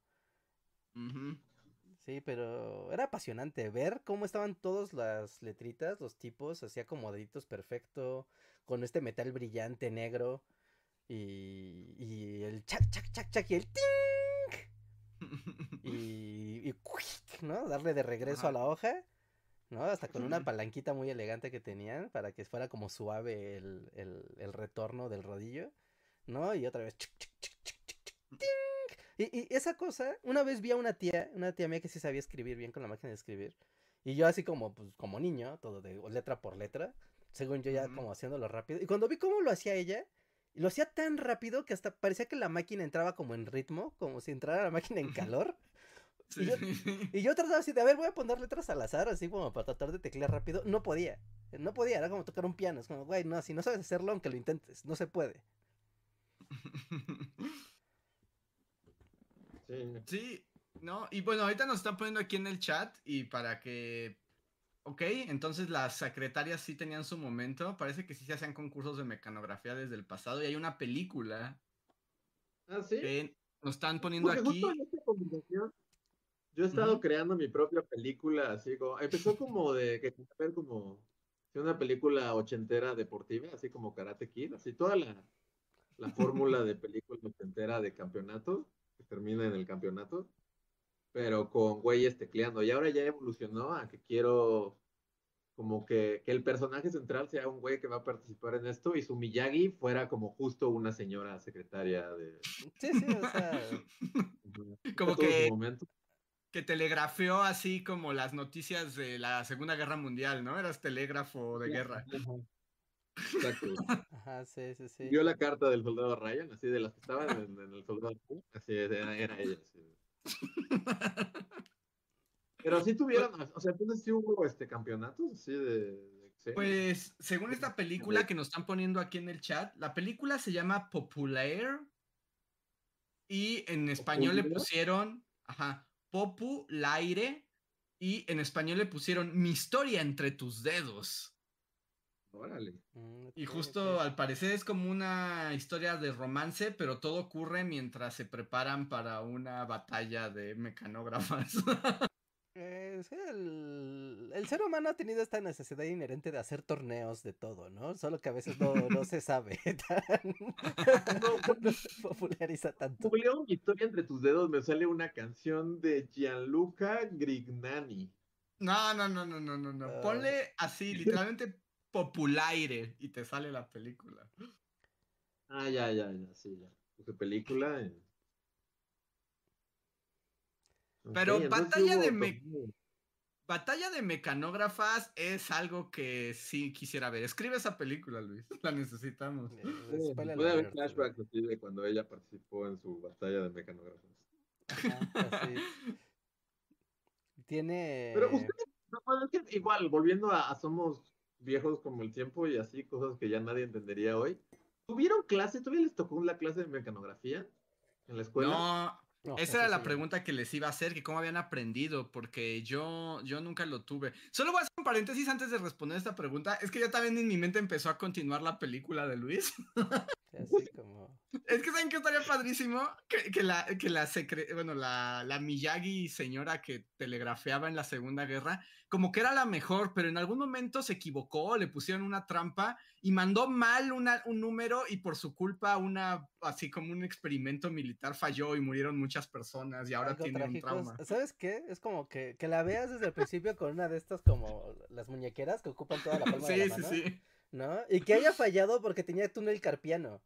Sí, pero era apasionante ver cómo estaban todas las letritas, los tipos, así acomodaditos perfecto, con este metal brillante negro y, y el chac, chac, chac, chac y el ting *laughs* y, y cuic, ¿no? Darle de regreso Ajá. a la hoja, ¿no? Hasta con una palanquita muy elegante que tenían para que fuera como suave el, el, el retorno del rodillo, ¿no? Y otra vez chic, ting. Y, y esa cosa, una vez vi a una tía, una tía mía que sí sabía escribir bien con la máquina de escribir, y yo así como, pues, como niño, todo de letra por letra, según yo ya como haciéndolo rápido, y cuando vi cómo lo hacía ella, lo hacía tan rápido que hasta parecía que la máquina entraba como en ritmo, como si entrara la máquina en calor. *laughs* Sí, Y yo-. Y trataba así de, a ver, voy a poner letras al azar, así como para tratar de teclear rápido. No podía. No podía, era como tocar un piano. Es como, güey, no, si no sabes hacerlo, aunque lo intentes, no se puede. Sí. Sí, no, y bueno, ahorita nos están poniendo aquí en el chat y para que... Ok, entonces las secretarias sí tenían su momento, parece que sí se hacían concursos de mecanografía desde el pasado y hay una película Ah, sí. que nos están poniendo Porque aquí. justo en esta conversación, yo he estado creando mi propia película, así como, empezó como de que ver como una película ochentera deportiva, así como Karate Kid, así toda la, la fórmula de *laughs* película ochentera de campeonato, que termina en el campeonato, pero con güeyes tecleando. Y ahora ya evolucionó a que quiero como que, que el personaje central sea un güey que va a participar en esto y su Miyagi fuera como justo una señora secretaria de... Sí, sí, o sea. *laughs* Como que, momento. que telegrafió así como las noticias de la Segunda Guerra Mundial, ¿no? Eras telégrafo de guerra. *laughs* Exacto. Ajá, sí, sí, sí. Vio la carta del soldado Ryan, así de las que estaban en, en el soldado, así era, era ella. así. *laughs* Pero sí tuvieron, o sea, entonces sí hubo este campeonatos así de, de sí. Pues, según esta película que nos están poniendo aquí en el chat, la película se llama Populaire y en español le pusieron, ajá, Populaire y en español le pusieron Mi historia entre tus dedos. Órale. Mm, Y justo al parecer es como una historia de romance, pero todo ocurre mientras se preparan para una batalla de mecanógrafas. *laughs* Eh, sí, el, el ser humano ha tenido esta necesidad inherente de hacer torneos de todo, ¿no? Solo que a veces no, no se sabe *laughs* tan... no se populariza tanto. Julio, mi historia entre tus dedos me sale una canción de Gianluca Grignani. No, no, no, no, no, no, no. Ah. Ponle así, literalmente Populaire y te sale la película. Ah, ya, ya, ya, sí, ya. Puse película. eh. Pero entonces batalla de me- torneo. Batalla de mecanógrafas es algo que sí quisiera ver. Escribe esa película, Luis. *laughs* La necesitamos. Eh, Sí, spoiler Puede haber flashbacks así de cuando ella participó en su batalla de mecanógrafos. Ajá, así. *laughs* Tiene... Pero ustedes, no, es que igual, volviendo a, a somos viejos como el tiempo y así, cosas que ya nadie entendería hoy. ¿Tuvieron clase? ¿Todavía les tocó la clase de mecanografía en la escuela? No, No, esa era sí la pregunta que les iba a hacer, que cómo habían aprendido, porque yo, yo nunca lo tuve. Solo voy a hacer un paréntesis antes de responder esta pregunta. Es que ya también en mi mente empezó a continuar la película de Luis. *laughs* Así como... Es que saben que estaría padrísimo que, que la, que la secre- bueno, la, la Miyagi señora que telegrafeaba en la Segunda Guerra, como que era la mejor, pero en algún momento se equivocó, le pusieron una trampa y mandó mal una- un número y por su culpa una, así como un experimento militar falló y murieron muchas personas y ahora algo tiene un trauma. ¿Sabes qué? Es como que, que la veas desde el principio con una de estas como las muñequeras que ocupan toda la palma de Sí, la sí, mano, sí. ¿No? Y que haya fallado porque tenía túnel carpiano.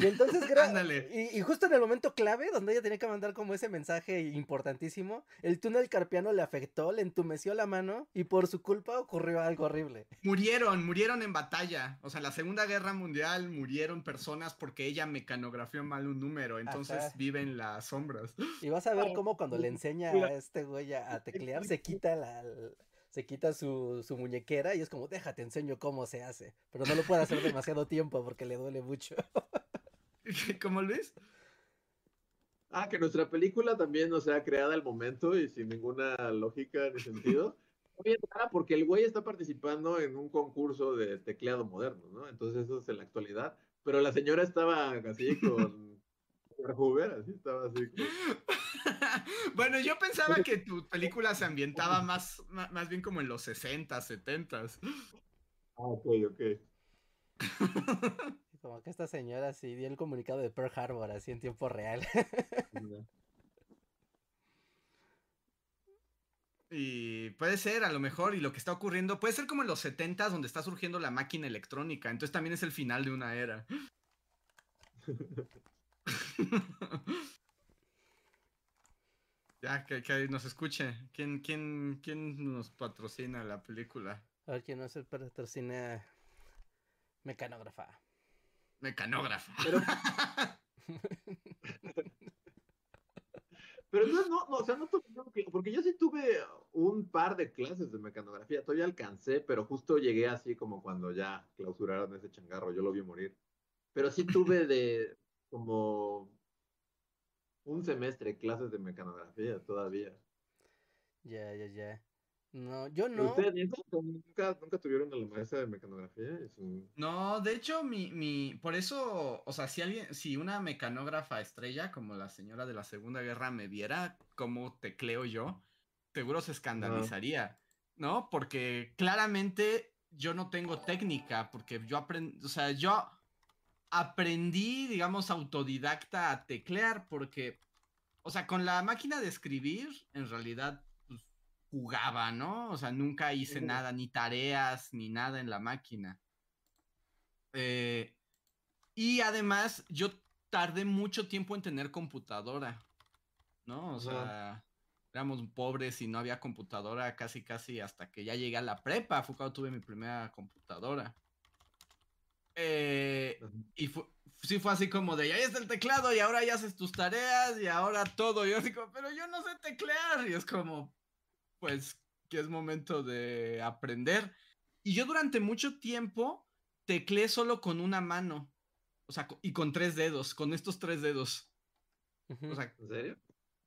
Y entonces, *laughs* y, y justo en el momento clave, donde ella tenía que mandar como ese mensaje importantísimo, el túnel carpiano le afectó, le entumeció la mano y por su culpa ocurrió algo horrible. Murieron, murieron en batalla. O sea, en la Segunda Guerra Mundial murieron personas porque ella mecanografió mal un número. Entonces Ajá. viven las sombras. Y vas a ver cómo cuando le enseña a este güey a, a teclear *laughs* se quita la, se quita su, su muñequera y es como, déjate, enseño cómo se hace. Pero no lo puede hacer demasiado tiempo porque le duele mucho. *laughs* ¿Cómo Luis? Ah, que nuestra película también, o sea, creada al momento y sin ninguna lógica ni sentido. *laughs* Rara porque el güey está participando en un concurso de tecleado moderno, ¿no? Entonces eso es en la actualidad. Pero la señora estaba así *laughs* con Hoover, así estaba así. *laughs* Bueno, yo pensaba que tu película se ambientaba más, más bien como en los 60, 70. Ah, ok, ok. Como que esta señora sí dio el comunicado de Pearl Harbor así en tiempo real. Y puede ser, a lo mejor, y lo que está ocurriendo, puede ser como en los 70 donde está surgiendo la máquina electrónica, entonces también es el final de una era. *laughs* *laughs* ya, que, que, nos escuche. ¿Quién, quién, ¿Quién nos patrocina la película? A ver, ¿quién nos patrocina? Mecanógrafa. Mecanógrafa. Pero... Pero entonces no, no, o sea, no tuve, porque yo sí tuve un par de clases de mecanografía, todavía alcancé, pero justo llegué así como cuando ya clausuraron ese changarro, yo lo vi morir. Pero sí tuve de como un semestre clases de mecanografía todavía. Ya, ya, ya. No, yo no. ¿Ustedes nunca, nunca tuvieron a la maestra de mecanografía? No, de hecho, mi, mi, por eso, o sea, si alguien, si una mecanógrafa estrella como la señora de la Segunda Guerra me viera cómo tecleo yo, seguro se escandalizaría, ¿no? Porque claramente yo no tengo técnica, porque yo aprendí, o sea, yo aprendí, digamos, autodidacta a teclear, porque, o sea, con la máquina de escribir, en realidad jugaba, ¿no? O sea, nunca hice nada, ni tareas, ni nada en la máquina. Eh, y además, yo tardé mucho tiempo en tener computadora, ¿no? O sea, éramos pobres y no había computadora casi, casi hasta que ya llegué a la prepa. Fue cuando tuve mi primera computadora. Eh, y sí fue así como de, ahí está el teclado y ahora ya haces tus tareas y ahora todo. Y yo digo, pero yo no sé teclear. Y es como, pues que es momento de aprender. Y yo durante mucho tiempo tecleé solo con una mano. O sea, y con tres dedos, con estos tres dedos. O sea, ¿En serio?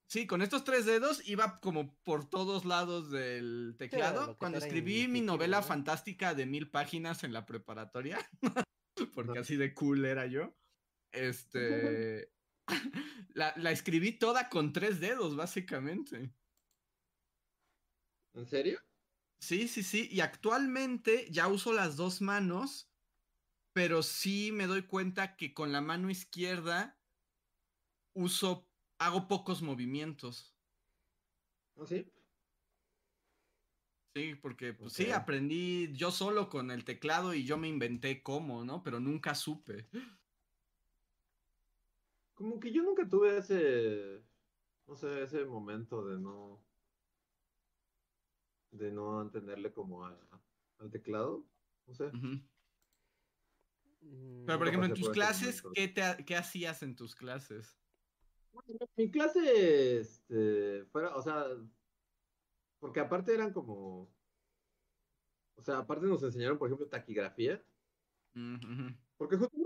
Sí, con estos tres dedos iba como por todos lados del teclado. Cuando escribí mi novela fantástica de mil páginas en la preparatoria, *laughs* *laughs* porque así de cool era yo, este, *laughs* la, la escribí toda con tres dedos, básicamente. ¿En serio? Sí, sí, sí. Y actualmente ya uso las dos manos, pero sí me doy cuenta que con la mano izquierda uso, hago pocos movimientos. ¿Ah, sí? Sí, porque pues, sí, aprendí yo solo con el teclado y yo me inventé cómo, ¿no? Pero nunca supe. Como que yo nunca tuve ese, no sé, ese momento de no, de no entenderle como al teclado. No sé. Mm, Pero por ejemplo, en tus clases, ¿qué, te, ¿qué hacías en tus clases? Mi clase, este, fuera, o sea, porque aparte eran como, o sea, aparte nos enseñaron, por ejemplo, taquigrafía. Porque justo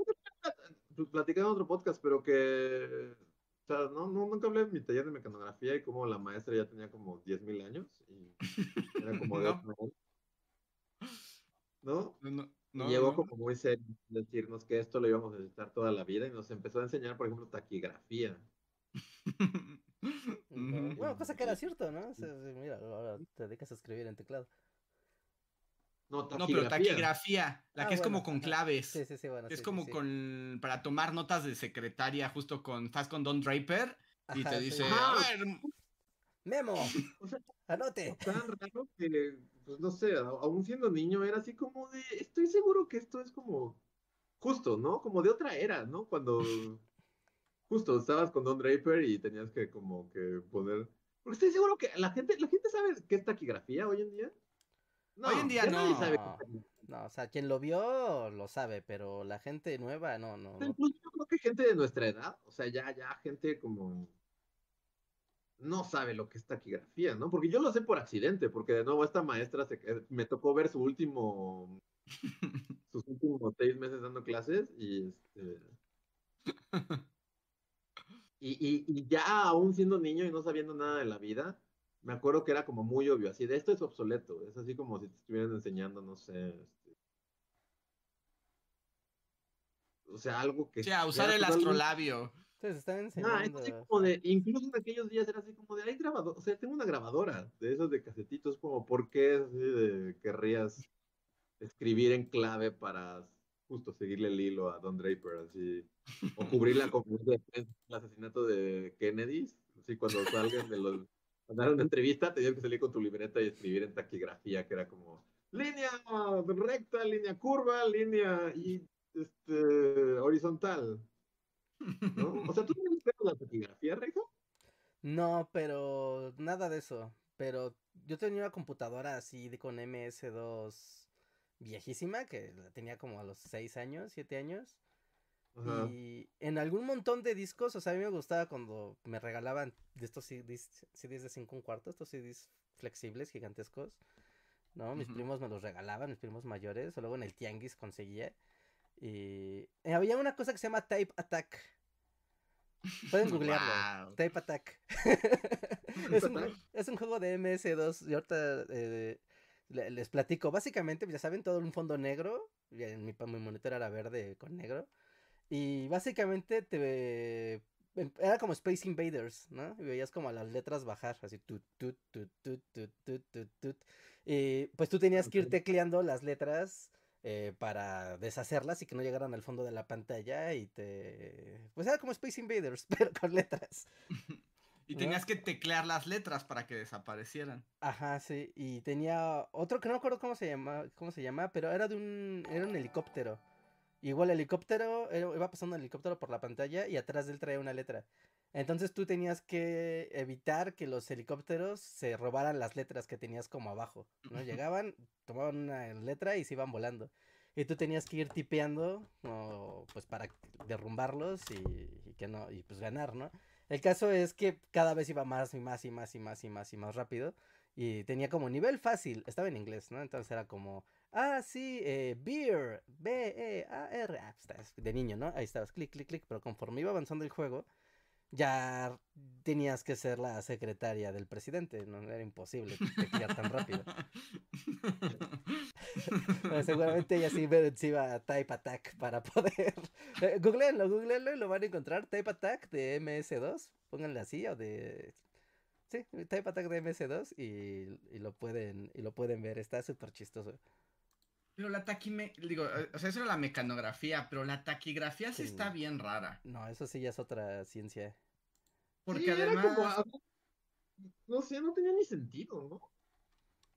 platicaba en otro podcast, pero que o sea, no, no, nunca hablé de mi taller de mecanografía y como la maestra ya tenía como 10.000 años y era *laughs* como de... ¿No? ¿No? No, llegó como muy serio decirnos que esto lo íbamos a necesitar toda la vida y nos empezó a enseñar, por ejemplo, taquigrafía. *laughs* bueno, cosa que era cierto, ¿no? mira, ahora te dedicas a escribir en teclado. No, pero taquigrafía, la ah, que es como con claves. Sí, sí, sí, bueno. Es como con, para tomar notas de secretaria, justo con, estás con Don Draper y te dice, a ver... Memo, *laughs* anote. Tan raro que, pues no sé, aún siendo niño era así como de, estoy seguro que esto es como, justo, ¿no? Como de otra era, ¿no? Cuando, justo, estabas con Don Draper y tenías que como que poner, porque estoy seguro que la gente, la gente sabe qué es taquigrafía hoy en día. Hoy en día no. No, o sea, quien lo vio lo sabe, pero la gente nueva no, no. Incluso yo creo que gente de nuestra edad, o sea, ya, ya gente como. no sabe lo que es taquigrafía, ¿no? Porque yo lo sé por accidente, porque de nuevo esta maestra se, me tocó ver su último, *laughs* sus últimos seis meses dando clases y este... *laughs* Y, y, ya aún siendo niño y no sabiendo nada de la vida, me acuerdo que era como muy obvio, así de esto es obsoleto, es así como si te estuvieran enseñando, no sé, este... o sea, algo que... Sí, a usar el astrolabio. Entonces están enseñando. Ah, como de, incluso en aquellos días era así como de, hay grabador, o sea, tengo una grabadora de esos de casetitos, como, ¿por qué de, querrías escribir en clave para justo seguirle el hilo a Don Draper, así, o cubrir la el asesinato de Kennedy, así cuando salgan de los, dar una entrevista, tenías que salir con tu libreta y escribir en taquigrafía, que era como, línea recta, línea curva, línea y, este, horizontal, ¿no? O sea, ¿tú tienes la taquigrafía, Rejo? No, pero nada de eso. Pero yo tenía una computadora así con MS2 viejísima, que la tenía como a los 6 años, 7 años. Y en algún montón de discos, o sea, a mí me gustaba cuando me regalaban de estos CDs, CDs de 5 un cuarto, estos CDs flexibles, gigantescos, ¿no? Mis primos me los regalaban, mis primos mayores, o luego en el Tianguis conseguía. Y había una cosa que se llama Type Attack. Pueden *laughs* googlearlo. Type *laughs* Attack. es, un, juego de MS2. Y ahorita eh, les platico. Básicamente, ya saben, todo un fondo negro. En mi, mi monitor era verde con negro. Y básicamente te em, era como Space Invaders, ¿no? Y veías como las letras bajar, así tut, tut, tut, tut, tut, tut, tut, Y pues tú tenías que ir tecleando las letras eh, para deshacerlas y que no llegaran al fondo de la pantalla y te... Pues era como Space Invaders, *laughs* pero con letras. *laughs* y tenías que teclear las letras para que desaparecieran. Ajá, sí. Y tenía otro que no recuerdo cómo se llama, cómo se llama, pero era de un, era un helicóptero. Igual el helicóptero, iba pasando el helicóptero por la pantalla y atrás de él traía una letra. Entonces tú tenías que evitar que los helicópteros se robaran las letras que tenías como abajo. ¿no? *laughs* Llegaban, tomaban una letra y se iban volando. Y tú tenías que ir tipeando, pues para derrumbarlos y, que no, y pues ganar, ¿no? El caso es que cada vez iba más y más y más y más y más y más rápido. Y tenía como nivel fácil, estaba en inglés, ¿no? Entonces era como, ah, sí, eh, beer, B-E-A-R, ah, pues, de niño, ¿no? Ahí estabas, clic, clic, clic, pero conforme iba avanzando el juego, ya tenías que ser la secretaria del presidente, no era imposible teclear tan rápido. *laughs* *laughs* *laughs* seguramente ella sí, iba a Type Attack para poder. *laughs* Eh, googleenlo, googleenlo y lo van a encontrar. Type Attack de MS2, pónganle así o de. Sí, Type Attack de MS2 y, y lo pueden y lo pueden ver, está súper chistoso. Pero la taquime, digo, eh, o sea, eso era la mecanografía, pero la taquigrafía sí, está bien rara. No, eso sí ya es otra ciencia. Porque además. no sé, no tenía ni sentido, ¿no?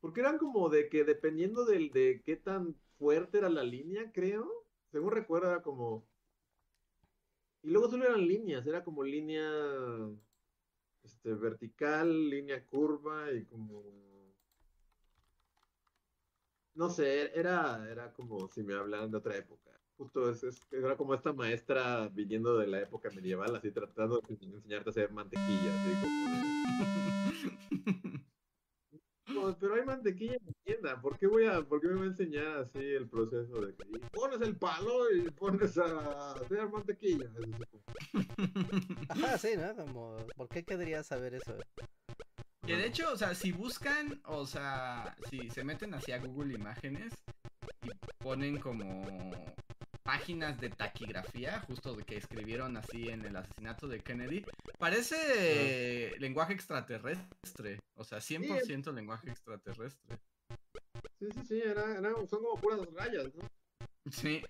Porque eran como de que dependiendo del, de qué tan fuerte era la línea, creo. Según recuerdo, era como. Y luego solo eran líneas, era como línea este, vertical, línea curva y como no sé, era, era como si me hablaran de otra época. Justo es, era como esta maestra viniendo de la época medieval, así tratando de enseñarte a hacer mantequilla. *laughs* pero hay mantequilla en la tienda, ¿por qué, voy a, ¿por qué me voy a enseñar así el proceso de que pones el palo y pones a hacer mantequilla? Ajá, *laughs* sí, ¿no? Como, ¿por qué querrías saber eso? Que de hecho, o sea, si buscan, o sea, si se meten hacia Google Imágenes y ponen como páginas de taquigrafía, justo de que escribieron así en el asesinato de Kennedy, parece lenguaje extraterrestre, o sea, 100% lenguaje extraterrestre. Sí, sí, sí, era, era, son como puras rayas, ¿no? Sí.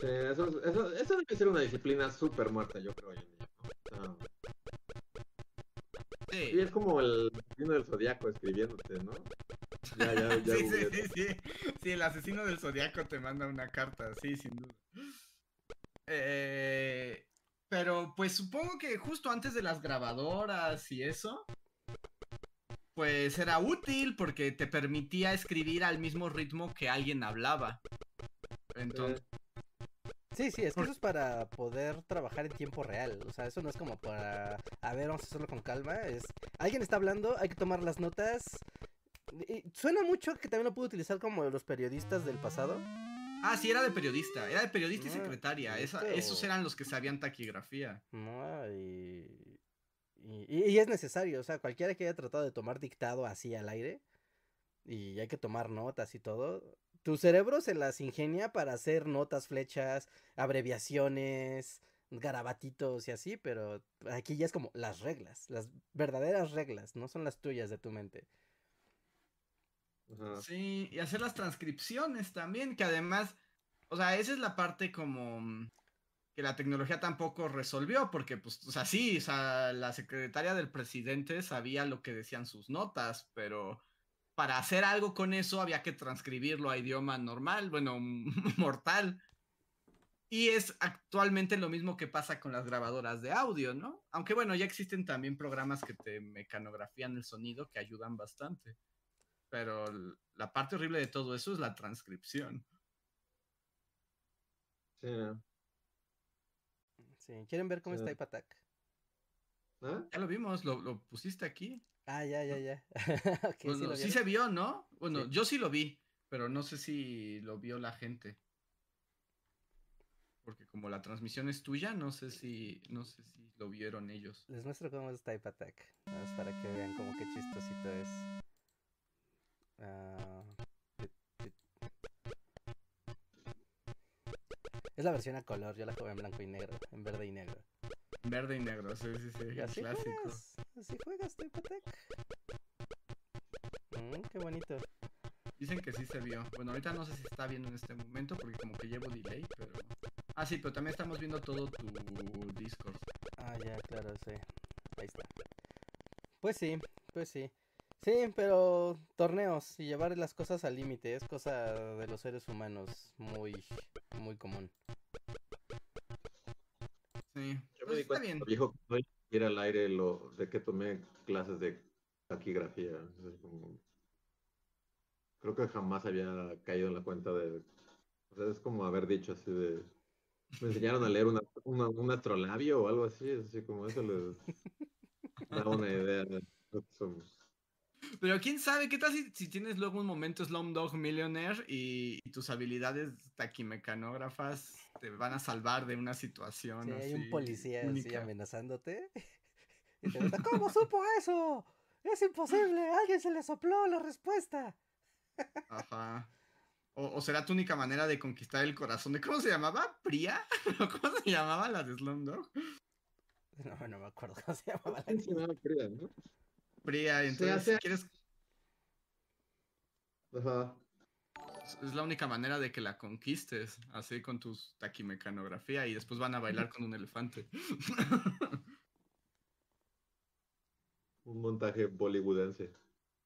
Sí, eso, eso, eso debe ser una disciplina súper muerta, yo creo, hoy en día, ¿no? Sí. es como el asesino del zodiaco escribiéndote, ¿no? Ya, ya, ya. sí, sí, sí, sí. Sí, el asesino del zodiaco te manda una carta, sí, sin duda. Eh, pero pues supongo que justo antes de las grabadoras y eso, pues era útil porque te permitía escribir al mismo ritmo que alguien hablaba. Entonces. Sí, sí, es que eso es para poder trabajar en tiempo real. O sea, eso no es como para. A ver, vamos a hacerlo con calma. Es. Alguien está hablando, hay que tomar las notas. Y suena mucho que también lo puedo utilizar como los periodistas del pasado. Ah, sí, era de periodista. Era de periodista y Ah, secretaria. Esa- esos eran los que sabían taquigrafía. No, y, y, y es necesario, o sea, cualquiera que haya tratado de tomar dictado así al aire, y hay que tomar notas y todo, tu cerebro se las ingenia para hacer notas, flechas, abreviaciones, garabatitos y así, pero aquí ya es como las reglas, las verdaderas reglas, no son las tuyas de tu mente. Sí, y hacer las transcripciones también, que además, o sea, esa es la parte como mm, que la tecnología tampoco resolvió, porque pues, o sea, sí, o sea, la secretaria del presidente sabía lo que decían sus notas, pero para hacer algo con eso había que transcribirlo a idioma normal, bueno, *laughs* mortal. Y es actualmente lo mismo que pasa con las grabadoras de audio, ¿no? Aunque bueno, ya existen también programas que te mecanografían el sonido que ayudan bastante. Pero la parte horrible de todo eso es la transcripción. Sí. Sí, ¿quieren ver cómo Sí. está Ipatak? ¿Ah? Ya lo vimos, lo, lo pusiste aquí. Ah, ya, ya, ya. *laughs* Ok, sí Bueno, se vio, ¿no? Bueno, Sí. yo sí lo vi, pero no sé si lo vio la gente. Porque como la transmisión es tuya, no sé si, no sé si lo vieron ellos. Les muestro cómo es Type Attack. Nada más para que vean cómo qué chistosito es. Ah. Es la versión a color, yo la juego en blanco y negro, en verde y negro. Verde y negro, sí, sí, sí, Y así clásico. juegas, así juegas Type Attack. Mm, qué bonito. Dicen que sí se vio. Bueno, ahorita no sé si está viendo en este momento porque como que llevo delay, pero... Ah, sí, pero también estamos viendo todo tu Discord. Ah, ya, claro, sí. Ahí está. Pues sí, pues sí. Sí, pero torneos y llevar las cosas al límite es cosa de los seres humanos muy, muy común. Sí, Yo pues me di está cuenta, bien. viejo que soy, ir al aire lo de que tomé clases de taquigrafía. Como- Creo que jamás había caído en la cuenta de... O sea, es como haber dicho así de... Me enseñaron a leer una, una- un astrolabio o algo así, así como eso les da una idea de lo que somos. Pero quién sabe, ¿qué tal si, si tienes luego un momento Slumdog Millionaire y, y tus habilidades taquimecanógrafas te van a salvar de una situación Sí, hay así un policía así amenazándote. *laughs* Y te pregunta, ¿cómo supo eso? Es imposible, alguien se le sopló la respuesta. Ajá. O, o será tu única manera de conquistar el corazón de ¿cómo se llamaba? ¿Pria? *laughs* ¿Cómo se llamaba la de Slumdog? No, no me acuerdo cómo se llamaba la ¿Quién se llama Frida, no? Entonces quieres Ajá. es la única manera de que la conquistes, así con tus taquimecanografía y después van a bailar con un elefante. *laughs* Un montaje bollywoodense.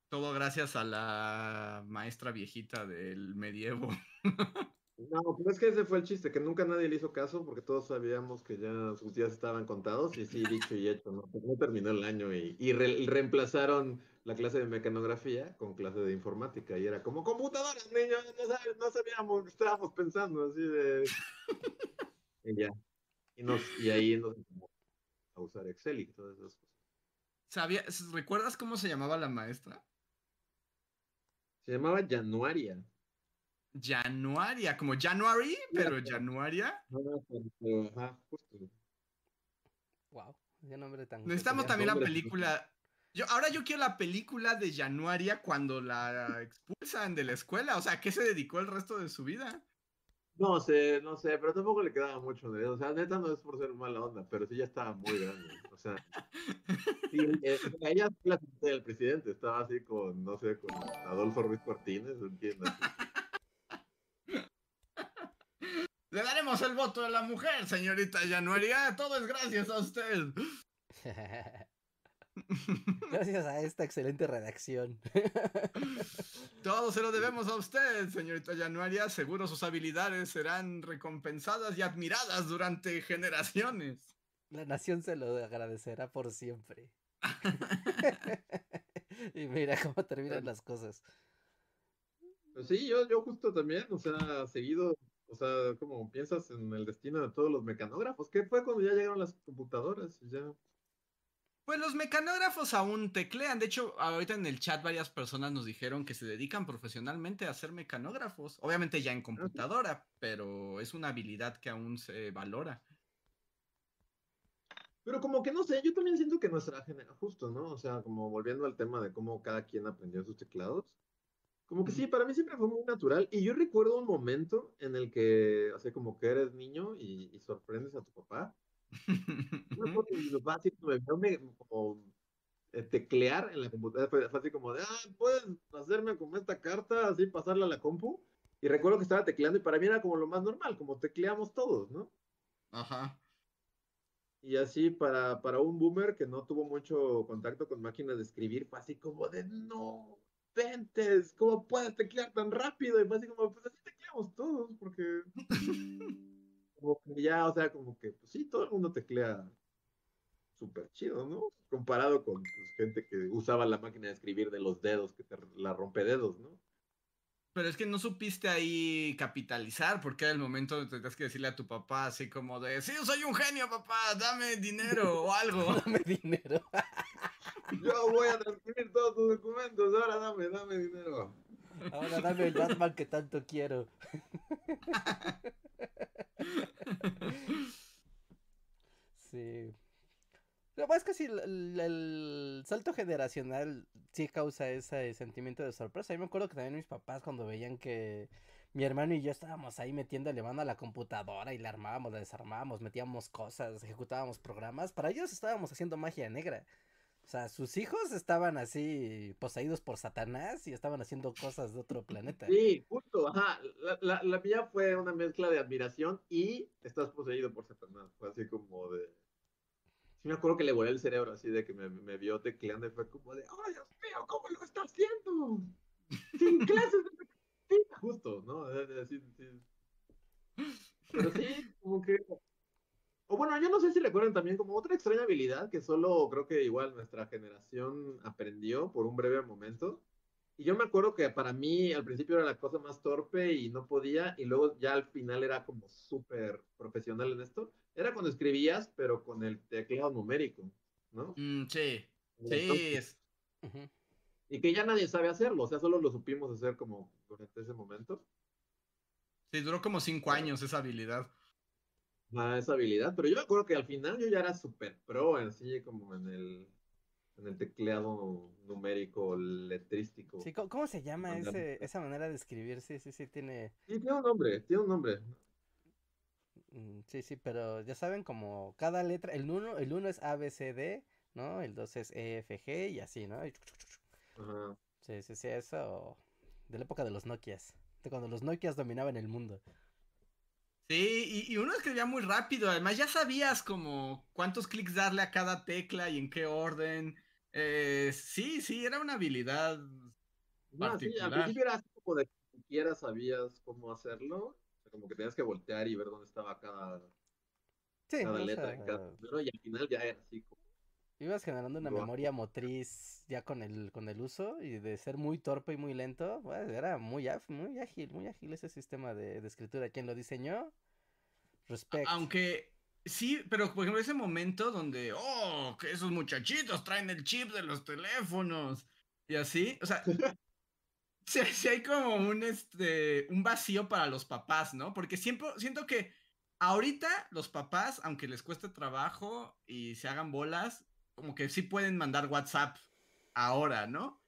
Todo gracias a la maestra viejita del medievo. *laughs* No, pero es que ese fue el chiste, que nunca nadie le hizo caso porque todos sabíamos que ya sus días estaban contados y sí, dicho y hecho, no, no terminó el año y, y re- reemplazaron la clase de mecanografía con clase de informática y era como computadoras, niños, no sabíamos, estábamos pensando así de... *laughs* y ya. Y, nos, y ahí nos a usar Excel y todas esas cosas. ¿Sabía, ¿Recuerdas cómo se llamaba la maestra? Se llamaba Januaria. Januaria, como January, pero Januaria. Ajá, pero- ajá, justo. Wow, qué nombre tan Necesitamos también la película. Yo, ahora yo quiero la película de Januaria cuando la expulsan de la escuela. O sea, ¿a qué se dedicó el resto de su vida? No sé, no sé, pero tampoco le quedaba mucho de O sea, neta no es por ser mala onda, pero sí ya estaba muy grande. O sea, sí, eh, ella es la del presidente, estaba así con, no sé, con Adolfo Ruiz Cortines, entiendo. Le daremos el voto a la mujer, señorita Januaria. Todo es gracias a usted. *laughs* Gracias a esta excelente redacción. *laughs* Todo se lo debemos a usted, señorita Januaria. Seguro sus habilidades serán recompensadas y admiradas durante generaciones. La nación se lo agradecerá por siempre. *laughs* y mira cómo terminan las cosas. Pues sí, yo, yo justo también, o sea, seguido O sea, como piensas en el destino de todos los mecanógrafos. ¿Qué fue cuando ya llegaron las computadoras? Y ya... Pues los mecanógrafos aún teclean. De hecho, ahorita en el chat varias personas nos dijeron que se dedican profesionalmente a ser mecanógrafos. Obviamente ya en computadora, pero es una habilidad que aún se valora. Pero como que no sé, yo también siento que nuestra generación, justo, ¿no? O sea, como volviendo al tema de cómo cada quien aprendió sus teclados. Como que sí, para mí siempre fue muy natural. Y yo recuerdo un momento en el que, o sea, como que eres niño y, y sorprendes a tu papá. No mi papá así me vio como eh, teclear en la computadora. Fue, fue así como de, ah, puedes hacerme como esta carta, así pasarla a la compu. Y recuerdo que estaba tecleando y para mí era como lo más normal, como tecleamos todos, ¿no? Ajá. Y así para, para un boomer que no tuvo mucho contacto con máquinas de escribir, fue así como de no, ventes, ¿cómo puedes teclear tan rápido? Y fue así como, pues así tecleamos todos, porque *laughs* como que ya, o sea, como que, pues sí, todo el mundo teclea súper chido, ¿no? Comparado con pues, gente que usaba la máquina de escribir de los dedos, que te la rompe dedos, ¿no? Pero es que no supiste ahí capitalizar, porque era el momento donde tenías que decirle a tu papá así como de, sí, soy un genio, papá, dame dinero o algo. *laughs* Dame dinero. *laughs* Yo voy a transcribir todos tus documentos, ahora dame, dame dinero. Ahora dame el Batman que tanto quiero. Sí. Lo más es que sí, el, salto generacional sí causa ese sentimiento de sorpresa. Yo me acuerdo que también mis papás cuando veían que mi hermano y yo estábamos ahí metiéndole mano a la computadora y la armábamos, la desarmábamos, metíamos cosas, ejecutábamos programas, para ellos estábamos haciendo magia negra. O sea, sus hijos estaban así poseídos por Satanás y estaban haciendo cosas de otro planeta. Sí, justo, ajá. La, la, mía fue una mezcla de admiración y estás poseído por Satanás. Fue así como de. Sí, me acuerdo que le volé el cerebro, así de que me, vio tecleando y fue como de, ¡ay, Dios mío, cómo lo está haciendo! Sin clases de matematicas". *laughs* Justo, ¿no? Eh, eh, sí, sí. Pero sí, como que. O bueno, yo no sé si recuerdan también como otra extraña habilidad que solo creo que igual nuestra generación aprendió por un breve momento. Y yo me acuerdo que para mí al principio era la cosa más torpe y no podía, y luego ya al final era como súper profesional en esto. Era cuando escribías, pero con el teclado numérico, ¿no? Mm, sí, sí, y que ya nadie sabe hacerlo, o sea, solo lo supimos hacer como durante ese momento, sí, duró como cinco años esa habilidad. A esa habilidad. Pero yo me acuerdo que al final yo ya era súper pro, así como en el, en el teclado numérico letrístico. Sí, ¿cómo, se llama ese, esa manera de escribir? Sí, sí, sí, tiene... Sí, tiene un nombre, tiene un nombre. mm, Sí, sí, pero ya saben como cada letra, el uno, el uno es A, B, C, D, ¿no? El dos es E, F, G y así, ¿no? Ajá. Sí, sí, sí, eso de la época de los Nokias, de cuando los Nokias dominaban el mundo. Sí, y, y uno escribía muy rápido, además ya sabías como cuántos clics darle a cada tecla y en qué orden. Eh, sí, sí, era una habilidad No, sí, al particular. principio era así como de que ni siquiera sabías cómo hacerlo. O sea, como que tenías que voltear y ver dónde estaba cada, Sí, cada letra sea, en cada número, y al final ya era así como. Ibas generando una memoria motriz ya con el, con el uso y de ser muy torpe y muy lento, pues, era muy, muy ágil, muy ágil ese sistema de, de escritura. ¿Quién lo diseñó? Respect. Aunque sí, pero por ejemplo ese momento donde, oh, que esos muchachitos traen el chip de los teléfonos y así, o sea, *laughs* sí, sí hay como un, este, un vacío para los papás, ¿no? Porque siempre siento que ahorita los papás, aunque les cueste trabajo y se hagan bolas, como que sí pueden mandar WhatsApp ahora, ¿no?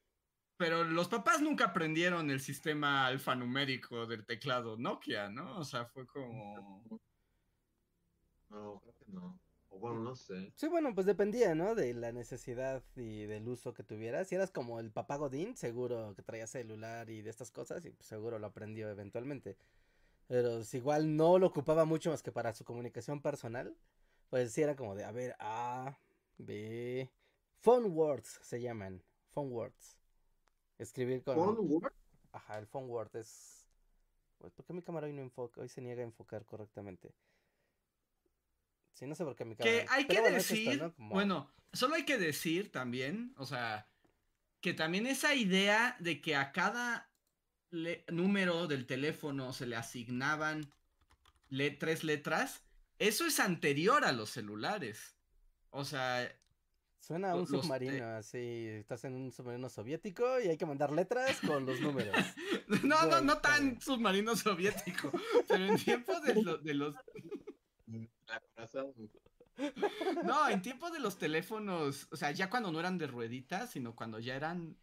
Pero los papás nunca aprendieron el sistema alfanumérico del teclado Nokia, ¿no? O sea, fue como... No, creo que no. O bueno, no sé. Sí, bueno, pues dependía, ¿no? De la necesidad y del uso que tuvieras. Si eras como el papá Godín, seguro que traía celular y de estas cosas, y pues seguro lo aprendió eventualmente. Pero si igual no lo ocupaba mucho más que para su comunicación personal, pues sí era como de, a ver, A, B, phone words se llaman, phone words. Escribir con... ¿Con Word? Ajá, el phone word es... Pues, ¿por qué mi cámara hoy no enfoca? Hoy se niega a enfocar correctamente. Sí, no sé por qué mi cámara... Que hay pero que bueno, es esto, decir, ¿no? Como- bueno, solo hay que decir también, o sea, que también esa idea de que a cada le- número del teléfono se le asignaban le tres letras, eso es anterior a los celulares. O sea, Suena a un Los- submarino, te- así, estás en un submarino soviético y hay que mandar letras con los números. *laughs* no, no, no tan submarino soviético, *laughs* pero en tiempos de, lo- de los. *laughs* No, en tiempos de los teléfonos, o sea, ya cuando no eran de rueditas, sino cuando ya eran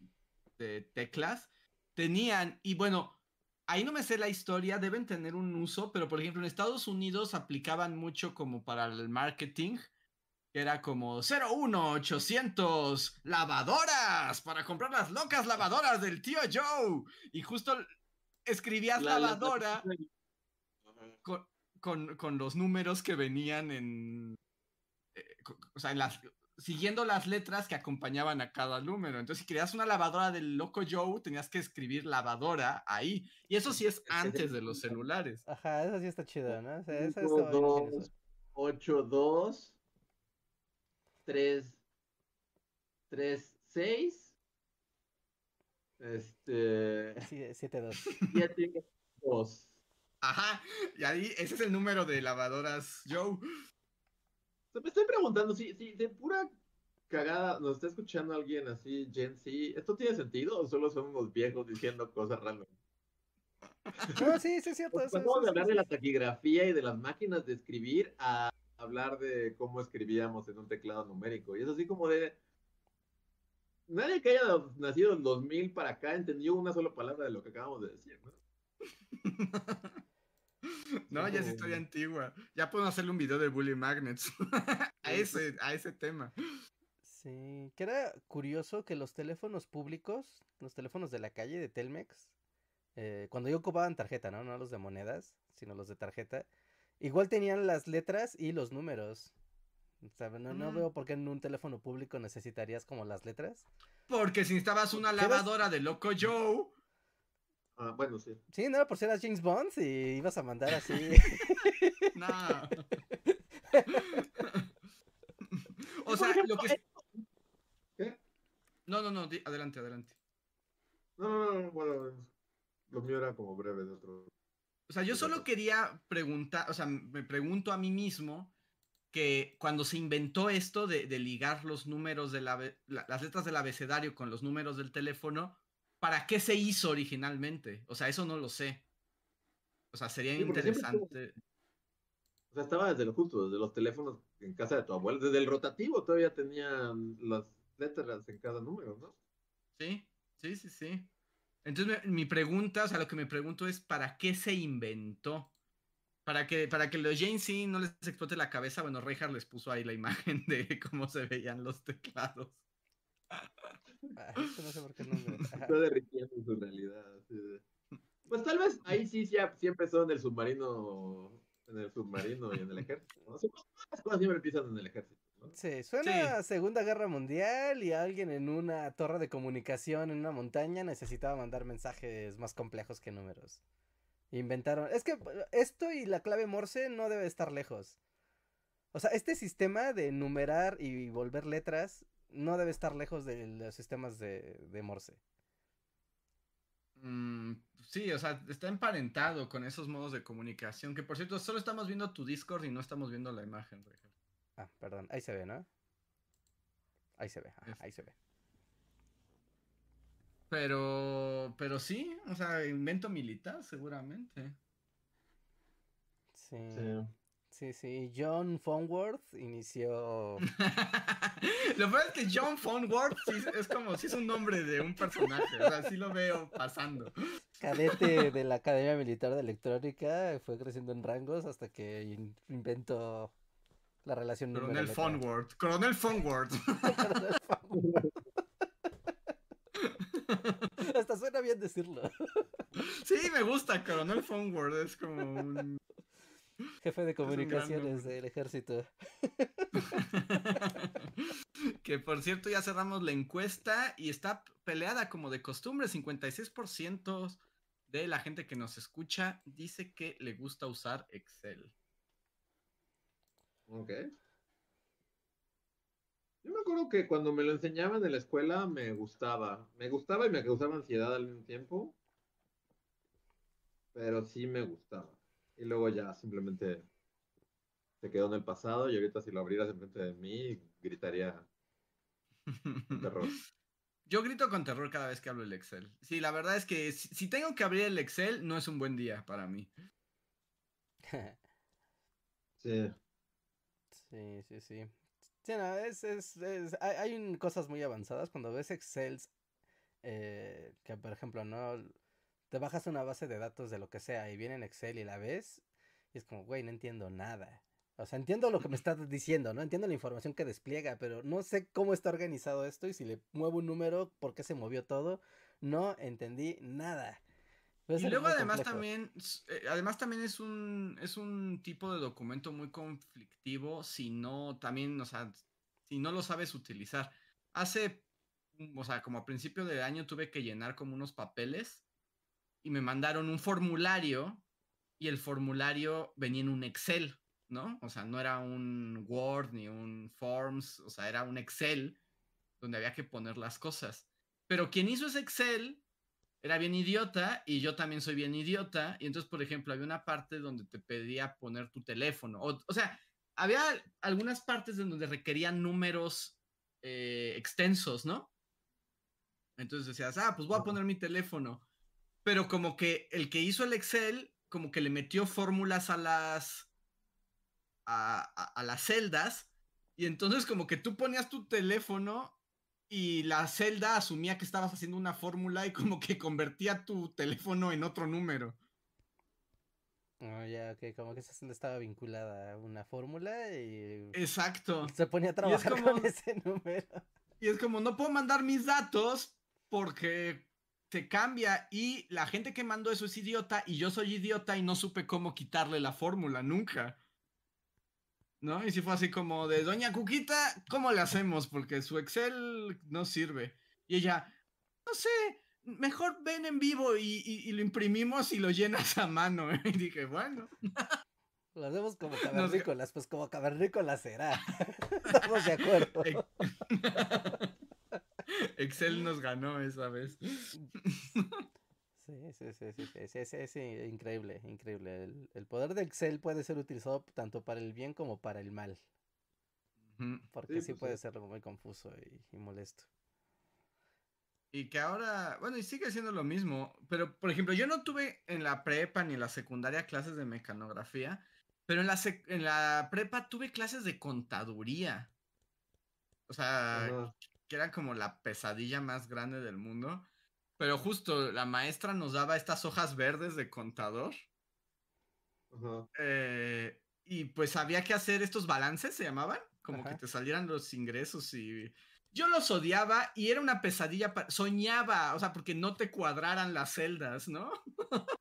de teclas, tenían, y bueno, ahí no me sé la historia, deben tener un uso, pero por ejemplo en Estados Unidos aplicaban mucho como para el marketing, que era como 01800 lavadoras para comprar las locas lavadoras del tío Joe, y justo escribías La- la- lavadora con, con- con los números que venían en. eh, o sea, en las, siguiendo las letras que acompañaban a cada número. Entonces, si querías una lavadora del Loco Joe, tenías que escribir lavadora ahí. Y eso sí es antes de los celulares. Ajá, eso sí está chido, ¿no? O sea, eso Cinco, está bien dos, ingenioso. 8, 2, 3, 3, 6, este, Sí, 7-2. 7, 2. Ajá. Y ahí, ese es el número de lavadoras Joe. Me estoy preguntando si, si de pura cagada nos está escuchando alguien así, Gen Z, ¿esto tiene sentido o solo son unos viejos diciendo cosas random? No, sí, sí es cierto. Eso- de hablar de la taquigrafía y de las máquinas de escribir a hablar de cómo escribíamos en un teclado numérico. Y es así como de... Nadie que haya nacido en 2000 para acá entendió una sola palabra de lo que acabamos de decir, ¿no? *laughs* No, ya es historia antigua. Ya podemos hacerle un video de Bully Magnets. *laughs* a, ese, a ese tema. Sí, que era curioso que los teléfonos públicos, los teléfonos de la calle de Telmex, eh, cuando yo ocupaban tarjeta, ¿no? No los de monedas, sino los de tarjeta, igual tenían las letras y los números. O sea, no, no veo por qué en un teléfono público necesitarías como las letras. Porque si necesitabas una lavadora de Loco Joe. Ah, bueno, sí. Sí, no era por si eras James Bond y ibas a mandar así. *laughs* No. *laughs* o sea, lo que. ¿Qué? No, no, no, di- adelante, adelante. No, no, no, bueno, lo mío era como breve de otro. O sea, yo solo quería preguntar, o sea, me pregunto a mí mismo que cuando se inventó esto de, de ligar los números de la, la- las letras del abecedario con los números del teléfono, ¿para qué se hizo originalmente? O sea, eso no lo sé. O sea, sería Sí, siempre interesante. O sea, estaba desde lo justo, desde los teléfonos en casa de tu abuela, desde el rotativo todavía tenían las letras en cada número, ¿no? Sí, sí, sí, sí. Entonces me- mi pregunta, o sea, lo que me pregunto es ¿para qué se inventó? Para que, para que los Jane Z no les explote la cabeza, bueno, Reinhardt les puso ahí la imagen *laughs* de cómo se veían los teclados. Ah, no sé por qué no me-. *laughs* Está derritiendo su realidad. Pues tal vez ahí sí, sí, siempre son en el submarino, en el submarino y en el ejército. ¿no? Siempre- Las cosas siempre empiezan en el ejército, ¿no? Sí, suena a Segunda Guerra Mundial y alguien en una torre de comunicación en una montaña necesitaba mandar mensajes más complejos que números. Inventaron. Es que esto y la clave Morse no debe estar lejos. O sea, este sistema de numerar y volver letras no debe estar lejos de los sistemas de, de Morse. Mm, sí, o sea, está emparentado con esos modos de comunicación, que por cierto, solo estamos viendo tu Discord y no estamos viendo la imagen, Reinhardt. Ah, perdón, ahí se ve, ¿no? Ahí se ve, ajá, Es- ahí se ve. Pero, pero sí, o sea, invento militar, seguramente. Sí, Sí. sí, sí. John Fonworth inició. *laughs* lo peor es que John Fonworth sí es- como si es un nombre de un personaje, o sea, sí lo veo pasando. cadete de la Academia Militar de Electrónica, fue creciendo en rangos hasta que in- inventó la relación Coronel. Fonworth, Coronel Fonworth. *laughs* Hasta suena bien decirlo. Sí, me gusta, Coronel Fonworth, es como un... Jefe de comunicaciones del ejército. *laughs* que por cierto ya cerramos la encuesta y está peleada como de costumbre, 56% de la gente que nos escucha dice que le gusta usar Excel. Ok. Yo me acuerdo que cuando me lo enseñaban en la escuela me gustaba. Me gustaba y me causaba ansiedad al mismo tiempo. Pero sí me gustaba. Y luego ya simplemente se quedó en el pasado y ahorita si lo abrieras enfrente de mí, gritaría *laughs* terror. Yo grito con terror cada vez que hablo el Excel. Sí, la verdad es que si, si tengo que abrir el Excel, no es un buen día para mí. Sí. Sí, sí, sí. Sí, no, es, es, es- hay, hay cosas muy avanzadas cuando ves Excel, eh, que por ejemplo, no, te bajas una base de datos de lo que sea y viene en Excel y la ves y es como, güey, no entiendo nada. O sea, entiendo lo que me estás diciendo, ¿no? Entiendo la información que despliega, pero no sé cómo está organizado esto y si le muevo un número, por qué se movió todo, no entendí nada. Y luego además complejo. también, eh, además también es un, es un tipo de documento muy conflictivo si no, también, o sea, si no lo sabes utilizar. Hace, mm, o sea, como a principio de año tuve que llenar como unos papeles y me mandaron un formulario y el formulario venía en un Excel, ¿no? O sea, no era un Word ni un Forms, o sea, era un Excel donde había que poner las cosas. Pero quien hizo ese Excel era bien idiota y yo también soy bien idiota. Y entonces, por ejemplo, había una parte donde te pedía poner tu teléfono. O, o sea, había algunas partes de donde requerían números eh, extensos, ¿no? Entonces decías, ah, pues voy a poner mi teléfono. Pero como que el que hizo el Excel, como que le metió fórmulas a las. a, a- a las celdas. Y entonces, como que tú ponías tu teléfono y la celda asumía que estabas haciendo una fórmula y como que convertía tu teléfono en otro número. Ah, ya, ok, como que esa celda estaba vinculada a una fórmula y Exacto. se ponía a trabajar como- con ese número. Y es como, no puedo mandar mis datos porque se cambia y la gente que mandó eso es idiota y yo soy idiota y no supe cómo quitarle la fórmula nunca. ¿No? Y si fue así como de, Doña Cuquita, ¿cómo le hacemos? Porque su Excel no sirve. Y ella, no sé, mejor ven en vivo y, y- y lo imprimimos y lo llenas a mano. *laughs* Y dije, bueno. *laughs* Lo hacemos como cavernícolas, pues como cavernícolas será. *laughs* Estamos de acuerdo. Ex- Excel nos ganó esa vez. Sí, sí, sí, sí, sí, sí, sí, sí, increíble, increíble. El, el poder de Excel puede ser utilizado tanto para el bien como para el mal, porque Sí, pues, puede ser muy confuso y, y molesto. Y que ahora, bueno, y sigue siendo lo mismo, pero por ejemplo, yo no tuve en la prepa ni en la secundaria clases de mecanografía, pero en la, en la prepa tuve clases de contaduría. O sea, que era como la pesadilla más grande del mundo. Pero justo la maestra nos daba estas hojas verdes de contador. Eh, y pues había que hacer estos balances, se llamaban, como Ajá. que te salieran los ingresos y yo los odiaba y era una pesadilla, pa- soñaba, o sea, porque no te cuadraran las celdas, ¿no? *laughs*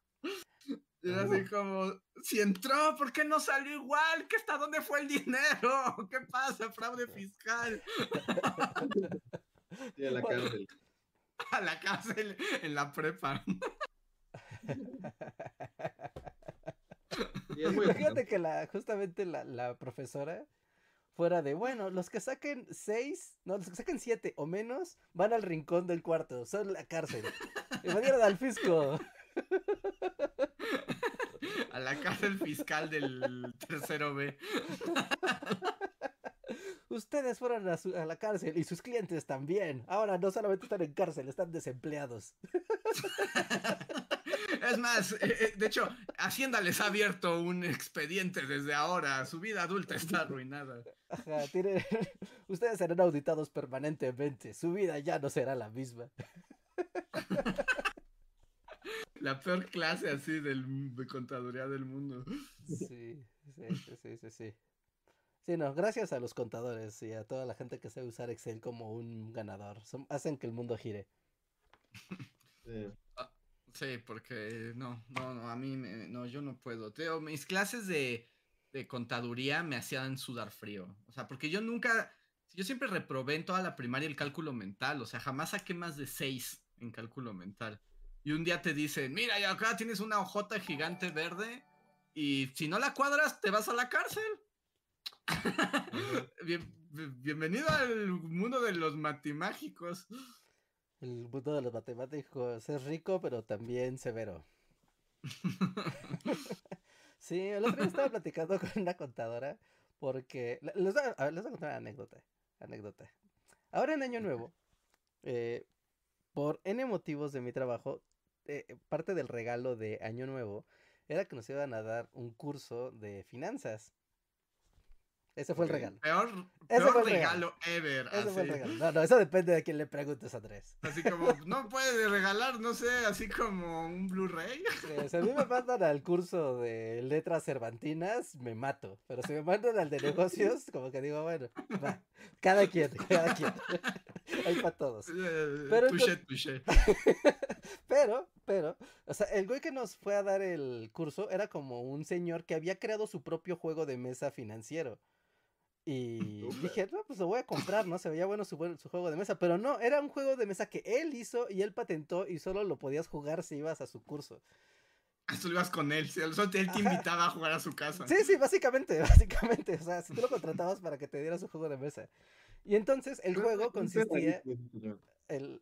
Era así como, si entró, ¿por qué no salió igual? ¿Qué está? ¿Dónde fue el dinero? ¿Qué pasa? Fraude fiscal. *laughs* Sí, a la cárcel. *laughs* A la cárcel en la prepa. *laughs* Y es muy Imagínate que la, justamente la, la profesora fuera de, bueno, los que saquen seis, no, los que saquen siete o menos, van al rincón del cuarto, son la cárcel. Y mañana al fisco. *laughs* A la cárcel fiscal del tercero B. Ustedes fueron a, su- a la cárcel y sus clientes también. Ahora no solamente están en cárcel, están desempleados. Es más, eh, eh, de hecho, Hacienda les ha abierto un expediente desde ahora. Su vida adulta está *laughs* arruinada. Ajá, tienen- *laughs* Ustedes serán auditados permanentemente. Su vida ya no será la misma. *laughs* La peor clase así del, de contaduría del mundo. Sí, sí, sí, sí, sí, sí. No, gracias a los contadores y a toda la gente que sabe usar Excel como un ganador. Son- hacen que el mundo gire. *laughs* Sí. Sí, porque no, no, no, a mí, me- no, yo no puedo. Teo, mis clases de, de contaduría me hacían sudar frío. O sea, porque yo nunca, yo siempre reprobé en toda la primaria el cálculo mental. O sea, jamás saqué más de seis en cálculo mental. Y un día te dicen, mira, y acá tienes una hojota gigante verde y si no la cuadras, te vas a la cárcel. *laughs* Bien- bienvenido al mundo de los matimágicos. El mundo de los matemáticos es rico, pero también severo. *laughs* Sí, el otro día estaba platicando con una contadora porque... voy a, les voy a contar una anécdota. Anécdota. Ahora en Año Nuevo, eh, por N motivos de mi trabajo, eh, parte del regalo de Año Nuevo era que nos iban a dar un curso de finanzas. Ese fue el regalo. Peor, Ese fue el regalo ever. Ese fue el regalo. No, no, eso depende de quién le preguntes, Andrés. Así como, no puedes regalar, no sé, así como un Blu-ray. Sí, si a mí me mandan al curso de letras cervantinas, me mato. Pero si me mandan al de *laughs* negocios, como que digo, bueno, va. Cada quien, cada quien. *laughs* Hay para todos. Eh, Pero touché, entonces- touché. *laughs* Pero, pero, o sea, el güey que nos fue a dar el curso era como un señor que había creado su propio juego de mesa financiero. Y dije, no, pues lo voy a comprar, ¿no? Se veía bueno su, juego de mesa. Pero no, era un juego de mesa que él hizo y él patentó y solo lo podías jugar si ibas a su curso. Ah, Tú ibas con él, solo él te Ajá. invitaba a jugar a su casa. Sí, sí, básicamente, *laughs* básicamente. O sea, si tú lo contratabas para que te diera su juego de mesa. Y entonces el juego consistía. El,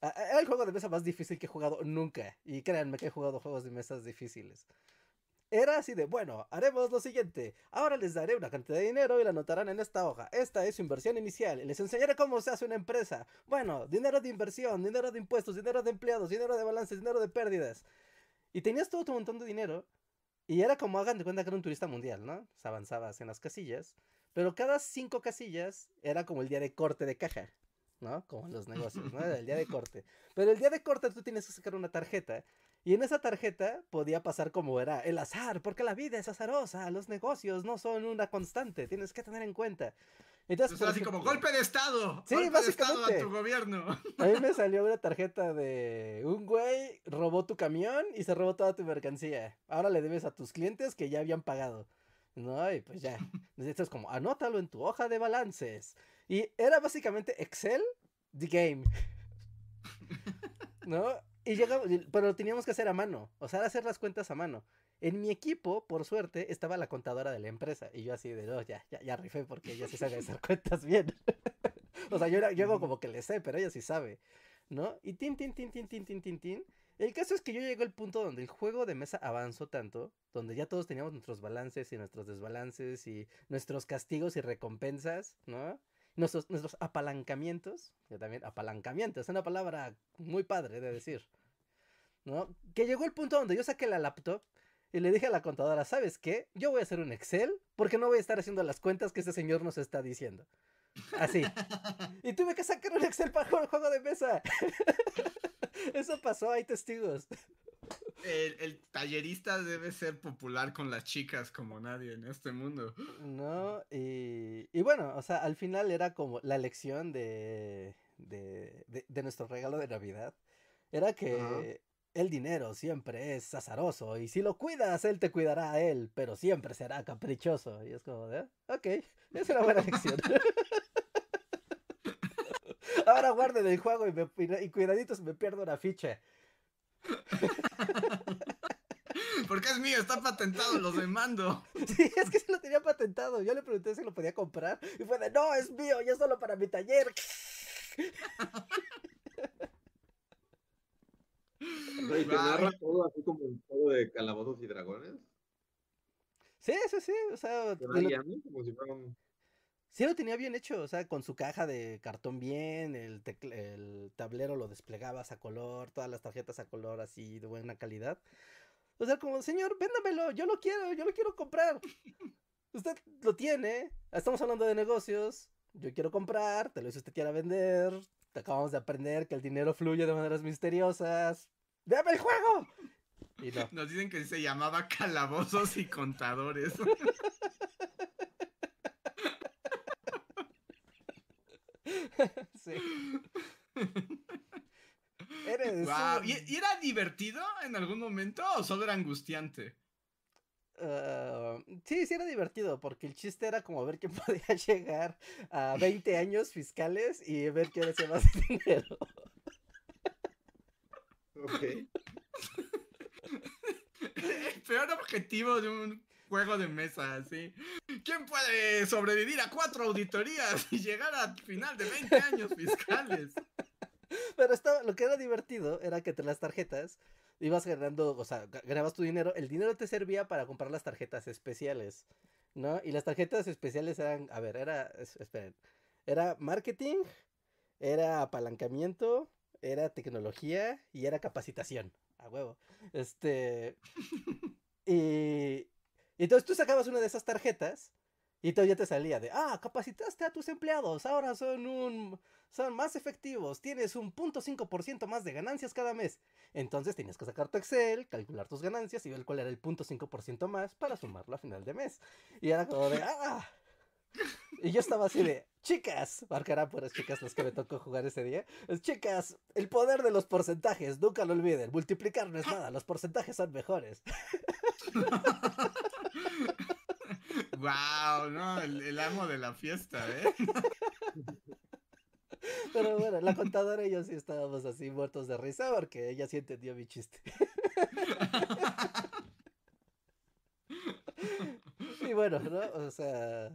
a- a- era el juego de mesa más difícil que he jugado nunca. Y créanme que he jugado juegos de mesas difíciles. Era así de, bueno, haremos lo siguiente. Ahora les daré una cantidad de dinero y la anotarán en esta hoja. Esta es su inversión inicial. Les enseñaré cómo se hace una empresa. Bueno, dinero de inversión, dinero de impuestos, dinero de empleados, dinero de balances, dinero de pérdidas. Y tenías todo tu montón de dinero. Y era como hagan de cuenta que era un turista mundial, ¿no? O sea, avanzabas en las casillas. Pero cada cinco casillas era como el día de corte de caja, ¿no? Como en los negocios, ¿no? Era el día de corte. Pero el día de corte tú tienes que sacar una tarjeta. Y en esa tarjeta podía pasar como era el azar, porque la vida es azarosa, los negocios no son una constante, tienes que tener en cuenta. Entonces, así como golpe de estado. Sí, golpe de estado a básicamente. tu gobierno. A mí me *laughs* salió una tarjeta de un güey robó tu camión y se robó toda tu mercancía. Ahora le debes a tus clientes que ya habían pagado. No, y pues ya. *laughs* Esto es como, anótalo en tu hoja de balances. Y era básicamente Excel, the game. *laughs* ¿No? Y llegamos, pero lo teníamos que hacer a mano. O sea, hacer las cuentas a mano. En mi equipo, por suerte, estaba la contadora de la empresa. Y yo así de, no, ya, ya, ya rifé porque ella sí sabe hacer *laughs* cuentas bien. *laughs* o sea, yo, era- yo hago como que le sé, pero ella sí sabe. ¿No? Y tin, tin, tin, tin, tin, tin, tin, tin. El caso es que yo llegué al punto donde el juego de mesa avanzó tanto, donde ya todos teníamos nuestros balances y nuestros desbalances y nuestros castigos y recompensas, ¿no? Nuestros, nuestros apalancamientos, que también apalancamiento, es una palabra muy padre de decir, ¿no? Que llegó el punto donde yo saqué la laptop y le dije a la contadora, ¿sabes qué? Yo voy a hacer un Excel porque no voy a estar haciendo las cuentas que este señor nos está diciendo. Así. *laughs* Y tuve que sacar un Excel para jugar el juego de mesa. *laughs* Eso pasó, hay testigos. El, el tallerista debe ser popular con las chicas como nadie en este mundo. No, y, y bueno, o sea, al final era como la lección de, de, de, de nuestro regalo de Navidad. Era que. El dinero siempre es azaroso y si lo cuidas, él te cuidará a él, pero siempre será caprichoso. Y es como de, "Ah, ok, es una buena lección. *laughs* Ahora guarden el juego y, me, y cuidaditos me pierdo una ficha. *laughs* Porque es mío, está patentado, los demando. *laughs* Sí, es que se lo tenía patentado. Yo le pregunté si lo podía comprar y fue de, no, es mío, ya es solo para mi taller. Y te narra todo así como un juego de calabozos y dragones. Sí, sí, sí, o sea, Te lo- guiando como si fuera un... sí lo tenía bien hecho, o sea, con su caja de cartón bien, el, el tablero lo desplegabas a color, todas las tarjetas a color así de buena calidad. O sea, como, señor, véndamelo, yo lo quiero, yo lo quiero comprar. Usted lo tiene, estamos hablando de negocios, yo quiero comprar, te lo dice usted quiera vender, acabamos de aprender que el dinero fluye de maneras misteriosas. ¡Dame el juego! Y no. *laughs* Nos dicen que se llamaba calabozos y contadores. *laughs* Sí. Eres Guau, un- ¿Y, y era divertido en algún momento o solo era angustiante? Ah, sí, sí era divertido, porque el chiste era como ver quién *laughs* podía llegar a 20 años fiscales y ver quién hacía más *laughs* dinero. Ok. *laughs* El peor objetivo de un juego de mesa, así. ¿Quién puede sobrevivir a cuatro auditorías y llegar al final de 20 años fiscales? Pero estaba, lo que era divertido era que entre las tarjetas ibas ganando, o sea, ga- ganabas tu dinero, el dinero te servía para comprar las tarjetas especiales, ¿no? Y las tarjetas especiales eran, a ver, era, es- esperen, era marketing, era apalancamiento, era tecnología y era capacitación, a huevo. Este, *laughs* y, y entonces tú sacabas una de esas tarjetas y todo ya te salía de, ah, capacitaste a tus empleados, ahora son un, son más efectivos, tienes un punto cinco por ciento más de ganancias cada mes. Entonces tenías que sacar tu Excel, calcular tus ganancias y ver cuál era el punto cinco por ciento más para sumarlo a final de mes. Y era como de, ah. Y yo estaba así de, chicas, marcará por las chicas las que me tocó jugar ese día. Chicas, el poder de los porcentajes, nunca lo olviden. Multiplicar no es nada, los porcentajes son mejores. *laughs* wow, no, el, el amo de la fiesta, ¿eh? *laughs* Pero bueno, la contadora y yo sí estábamos así muertos de risa porque ella sí entendió mi chiste. *laughs* Y bueno, ¿no? O sea,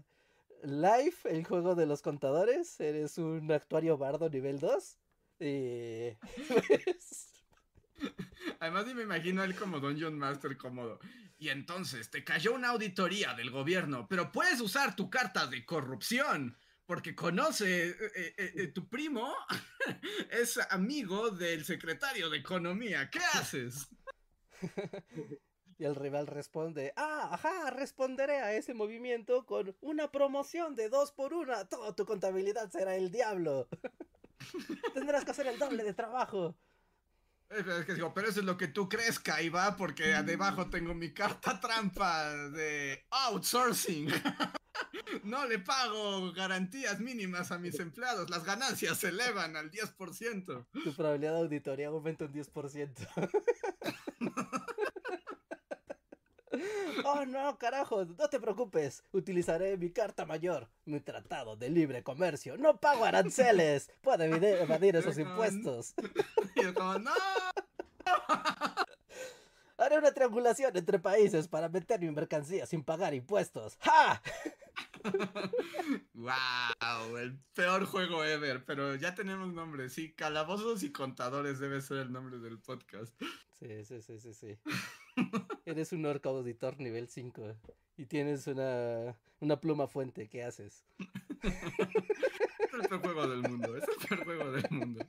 Life, el juego de los contadores, eres un actuario bardo nivel 2. Y *laughs* pues, *laughs* Además, me imagino a él como Dungeon Master cómodo. Y entonces te cayó una auditoría del gobierno, pero puedes usar tu carta de corrupción. Porque conoce, eh, eh, eh, tu primo *laughs* es amigo del secretario de Economía. ¿Qué haces? *laughs* y el rival responde, ah, ajá, responderé a ese movimiento con una promoción de dos por una. Toda tu contabilidad será el diablo. Tendrás que hacer el doble de trabajo. Pero Es que digo, pero eso es lo que tú crees, Kaiba, porque debajo tengo mi carta trampa de outsourcing. *laughs* No le pago garantías mínimas a mis empleados, las ganancias se elevan al 10%. Tu probabilidad de auditoría aumenta un 10%. *laughs* oh no, carajo, no te preocupes. Utilizaré mi carta mayor, mi tratado de libre comercio. No pago aranceles. Puedo evadir esos impuestos. Y *laughs* yo como, no, *laughs* Haré una triangulación entre países para meter mi mercancía sin pagar impuestos. ¡Ja! *laughs* wow, el peor juego ever, pero ya tenemos nombre, sí, calabozos y contadores debe ser el nombre del podcast. Sí, sí, sí, sí, sí. *laughs* Eres un orco auditor nivel 5 y tienes una, una pluma fuente. ¿Qué haces? *laughs* Es el peor juego del mundo, es el peor juego del mundo.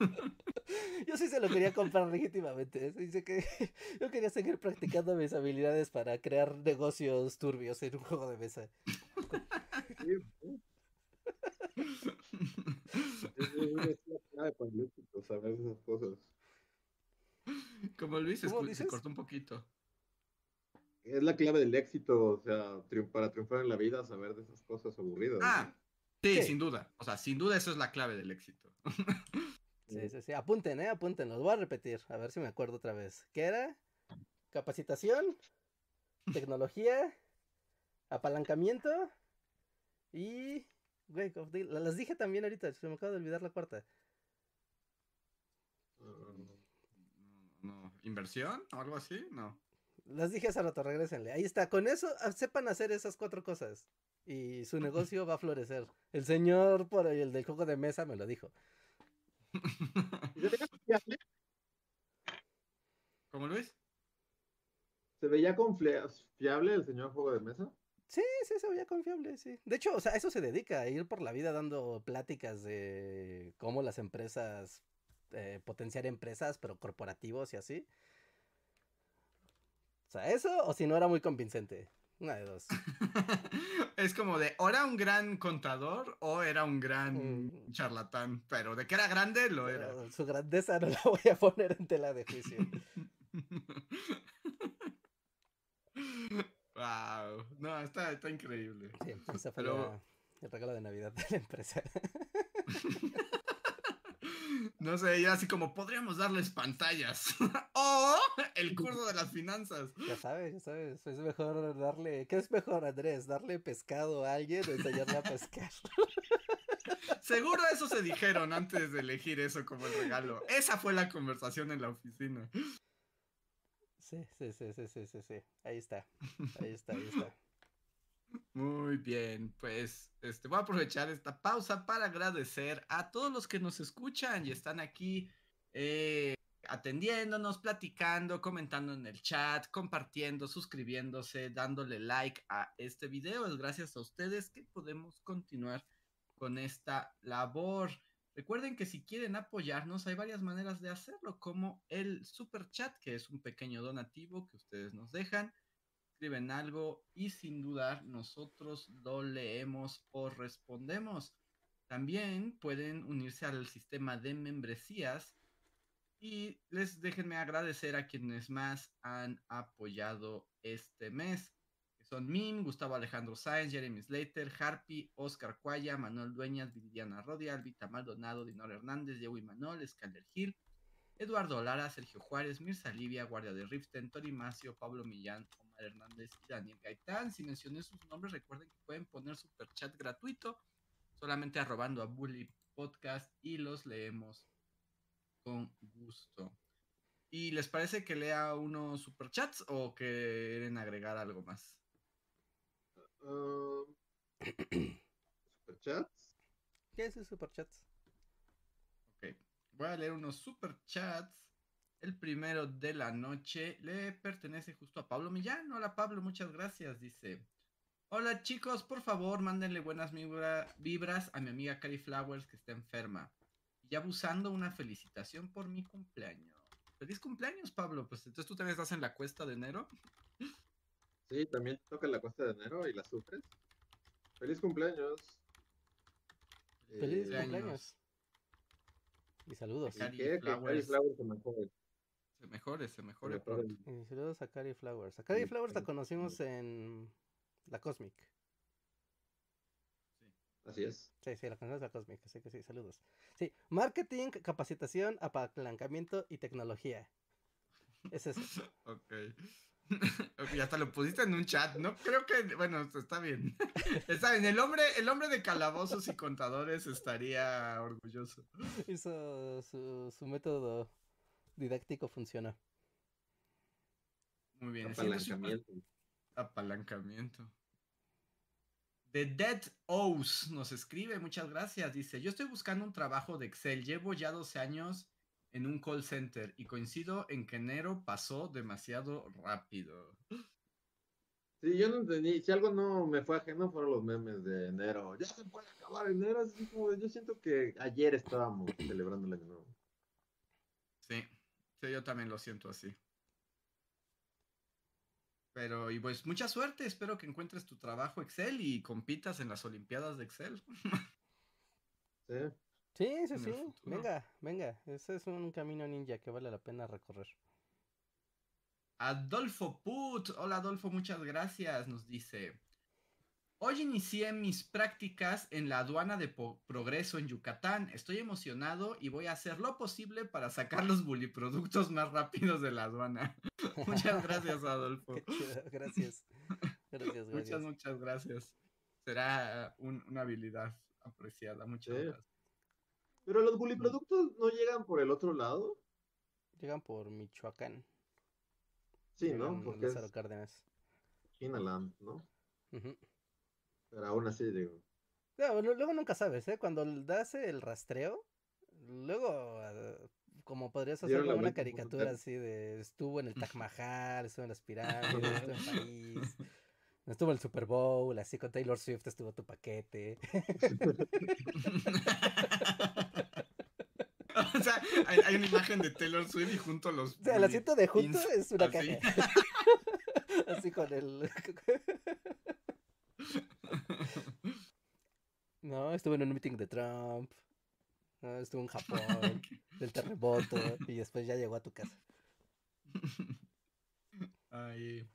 *laughs* Yo sí se lo quería comprar legítimamente. Dice que yo quería seguir practicando mis habilidades para crear negocios turbios en un juego de mesa. Saber esas cosas. Como Luis, ¿Cómo escu- se dices? cortó un poquito. Es la clave del éxito, o sea, triun- para triunfar en la vida, saber de esas cosas aburridas. Ah, sí, Sí. sin duda. O sea, sin duda eso es la clave del éxito. Sí, sí, sí. Apunten, ¿eh? Apunten. Los voy a repetir. A ver si me acuerdo otra vez. ¿Qué era? Capacitación, tecnología, apalancamiento y... Las dije también ahorita. Se me acaba de olvidar la cuarta. Ah, No, ¿Inversión o algo así? No. Las dije hace rato, regrésenle. Ahí está, con eso ah, sepan hacer esas cuatro cosas. Y su *laughs* negocio va a florecer. El señor por el del juego de mesa me lo dijo. ¿Cómo Luis? ¿Se veía confiable el señor juego de mesa? Sí, sí, se veía confiable, sí. De hecho, o sea, eso se dedica, a ir por la vida dando pláticas de cómo las empresas, eh, potenciar empresas, pero corporativos y así. O sea, eso o si no era muy convincente. Una de dos. *laughs* es como de, ¿o era un gran contador o era un gran Mm. charlatán? Pero de que era grande, lo era. Su grandeza no la voy a poner en tela de juicio. *laughs* wow. No, está, está increíble. Sí, ese fue Pero- la- el regalo de Navidad de la empresa. *laughs* No sé, ya así como podríamos darles pantallas. *laughs* o el curso de las finanzas. Ya sabes, ya sabes, es mejor darle, ¿qué es mejor, Andrés? ¿Darle pescado a alguien o enseñarle a pescar? *laughs* Seguro eso se dijeron antes de elegir eso como el regalo. Esa fue la conversación en la oficina. Sí, sí, sí, sí, sí, sí, sí. Ahí está, ahí está, ahí está. *laughs* Muy bien, pues este, voy a aprovechar esta pausa para agradecer a todos los que nos escuchan y están aquí eh, atendiéndonos, platicando, comentando en el chat, compartiendo, suscribiéndose, dándole like a este video. Es gracias a ustedes que podemos continuar con esta labor. Recuerden que si quieren apoyarnos hay varias maneras de hacerlo, como el super chat, que es un pequeño donativo que ustedes nos dejan, escriben algo y sin dudar nosotros lo leemos o respondemos. También pueden unirse al sistema de membresías y les déjenme agradecer a quienes más han apoyado este mes. Son Min, Gustavo Alejandro Sáenz, Jeremy Slater, Harpy, Oscar Cuaya, Manuel Dueñas, Viridiana Rodia, Albita Maldonado, Dinor Hernández, Diego Manuel, Scaler Gil, Eduardo Lara, Sergio Juárez, Mirza Livia, Guardia de Riften, Tori Macio, Pablo Millán, Omar Hernández y Daniel Gaitán. Si mencioné sus nombres, recuerden que pueden poner super chat gratuito, solamente arrobando a Bully Podcast y los leemos con gusto. ¿Y les parece que lea unos superchats o quieren agregar algo más? Uh, superchats. ¿Qué es el superchats? Ok, voy a leer unos superchats. El primero de la noche le pertenece justo a Pablo Millán. Hola Pablo, muchas gracias. Dice, hola chicos, por favor mándenle buenas vibra vibras a mi amiga Cari Flowers que está enferma y abusando una felicitación por mi cumpleaños. Feliz cumpleaños, Pablo. Pues entonces tú también estás en la cuesta de enero. Sí, también toca la cuesta de enero y la sufres. Feliz cumpleaños. Feliz Eh, cumpleaños. Y saludos. Cari ¿Qué? Que Flowers. Cari Flowers se mejore. Se mejore, se mejore. Y saludos a Cari Flowers. A Cari Sí, Flowers la conocimos en la Cosmic. Sí. Así es. Sí, sí, la conocemos en la Cosmic, así que sí, saludos. Sí, marketing, capacitación, apalancamiento y tecnología. Es eso. *laughs* Ok. *laughs* Ok, hasta lo pusiste en un chat, ¿no? Creo que, bueno, está bien. *laughs* Está bien, el hombre, el hombre de calabozos y contadores estaría orgulloso. Hizo su, su método didáctico funcionó. Muy bien. super- Apalancamiento. Apalancamiento. The Dead O's nos escribe, muchas gracias. Dice: Yo estoy buscando un trabajo de Excel. Llevo ya 12 años en un call center y coincido en que enero pasó demasiado rápido. Sí, yo no entendí. Si algo no me fue ajeno fueron los memes de enero. Ya se puede acabar enero. Así como yo siento que ayer estábamos celebrando el año nuevo. Sí, sí, yo también lo siento así. Pero, y pues mucha suerte, espero que encuentres tu trabajo Excel y compitas en las Olimpiadas de Excel. *laughs* Sí. Sí, sí, sí. Venga, venga. Ese es un camino ninja que vale la pena recorrer. Adolfo Put, hola Adolfo, muchas gracias, nos dice. Hoy inicié mis prácticas en la aduana de Po- Progreso en Yucatán. Estoy emocionado y voy a hacer lo posible para sacar los buliproductos más rápidos de la aduana. *laughs* Muchas gracias, Adolfo. *laughs* Qué chido, gracias. Gracias, Muchas, gracias. muchas gracias. Será un- una habilidad apreciada. Muchas Sí. gracias. Pero los buliproductos no llegan por el otro lado. Llegan por Michoacán. Sí, ¿no? Porque Lázaro es Cárdenas. Chinaland, ¿no? Pero aún así, digo. No, luego nunca sabes, ¿eh? Cuando das el rastreo, luego, ah, como podrías hacer una caricatura así de estuvo en el Taj *laughs* Mahal, estuvo en las pirámides, estuvo en París, *laughs* estuvo en el Super Bowl, así con Taylor Swift estuvo tu paquete. *laughs* o sea, hay, hay una imagen de Taylor Swift y junto a los. O sea, el asiento de junto pins, es una así. caja. *laughs* Así con el. *laughs* No, estuve en un meeting de Trump. No, estuvo en Japón, *laughs* del terremoto, y después ya llegó a tu casa. Ay,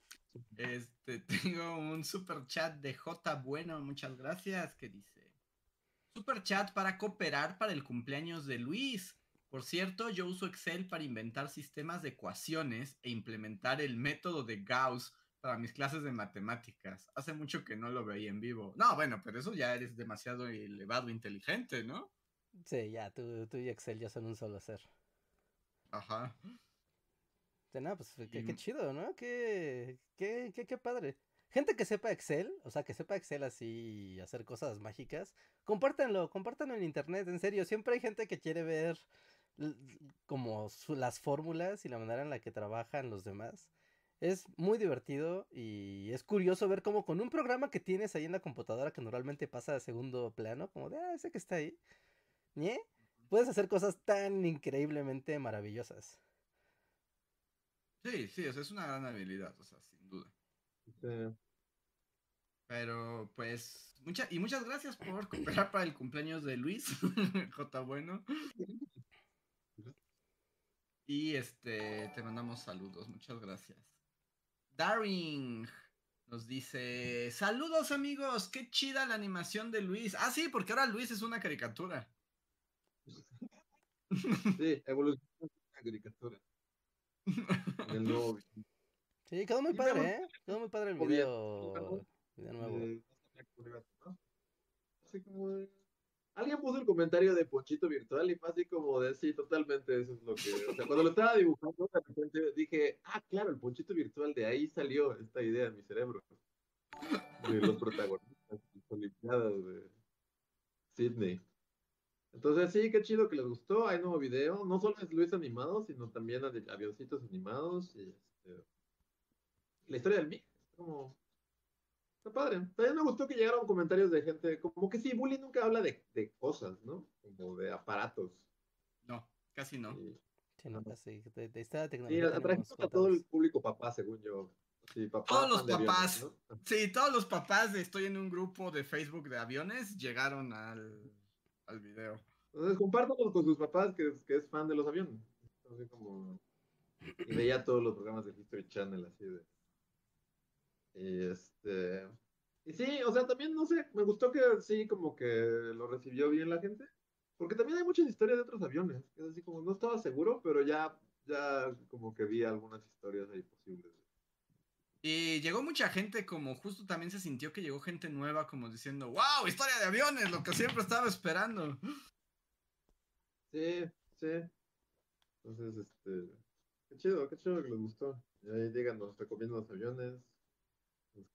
este, tengo un super chat de J Bueno, muchas gracias, que dice. Super chat para cooperar para el cumpleaños de Luis. Por cierto, yo uso Excel para inventar sistemas de ecuaciones e implementar el método de Gauss para mis clases de matemáticas. Hace mucho que no lo veía en vivo. No, bueno, pero eso ya eres demasiado elevado, inteligente, ¿no? Sí, ya, tú, tú y Excel ya son un solo ser. Ajá. De nada, pues qué, Y- qué chido, ¿no? Qué, qué, qué, qué padre. gente que sepa Excel, o sea, que sepa Excel así y hacer cosas mágicas, compártanlo, compártanlo en internet, en serio, siempre hay gente que quiere ver como su- las fórmulas y la manera en la que trabajan los demás. Es muy divertido y es curioso ver cómo con un programa que tienes ahí en la computadora que normalmente pasa a segundo plano, como de, ah, ese que está ahí. Puedes hacer cosas tan increíblemente maravillosas. Sí, sí, o sea, es una gran habilidad, o sea, sin duda. Sí. Pero pues, mucha, y muchas gracias por cooperar para el cumpleaños de Luis, *laughs* J. Bueno. *laughs* Y este, te mandamos saludos, muchas gracias. Daring nos dice, saludos amigos, qué chida la animación de Luis. Ah, sí, porque ahora Luis es una caricatura. *laughs* Sí, evolución de una caricatura. El nuevo video. Sí, quedó muy padre, ¿eh? Quedó muy padre el video, video nuevo. Eh, no cómo Alguien puso el comentario de Ponchito Virtual y fue así como de sí, totalmente eso es lo que. O sea, cuando lo estaba dibujando, de repente dije, ah, claro, el Ponchito Virtual, de ahí salió esta idea en mi cerebro. De los protagonistas Olimpiadas de Sydney. Entonces, sí, qué chido que les gustó. Hay nuevo video. No solo es Luis animado, sino también avioncitos animados. Y este, la historia del MIG. Es como. Está padre. También me gustó que llegaron comentarios de gente. Como que sí, Bully nunca habla de, de cosas, ¿no? Como de aparatos. No, casi no. Y, Sí, no, sí, de, de esta sí, tecnología tenemos atrajimos a todo el público papá, según yo. Sí, papá, Todos los aviones, papás. ¿no? Sí, todos los papás de Estoy en un grupo de Facebook de aviones llegaron al, al video. Entonces, compártanlo con sus papás, que, es- que es fan de los aviones. Así como. Y veía todos los programas del History Channel, así de. Y este. Y sí, o sea, también, no sé, me gustó que sí, como que lo recibió bien la gente. Porque también hay muchas historias de otros aviones. Es así como, no estaba seguro, pero ya, ya como que vi algunas historias ahí posibles. Y llegó mucha gente, como justo también se sintió que llegó gente nueva, como diciendo, wow, historia de aviones, lo que siempre estaba esperando. Sí, sí. Entonces, este. Qué chido, qué chido que les gustó. Y ahí llegan, nos recomiendan los aviones.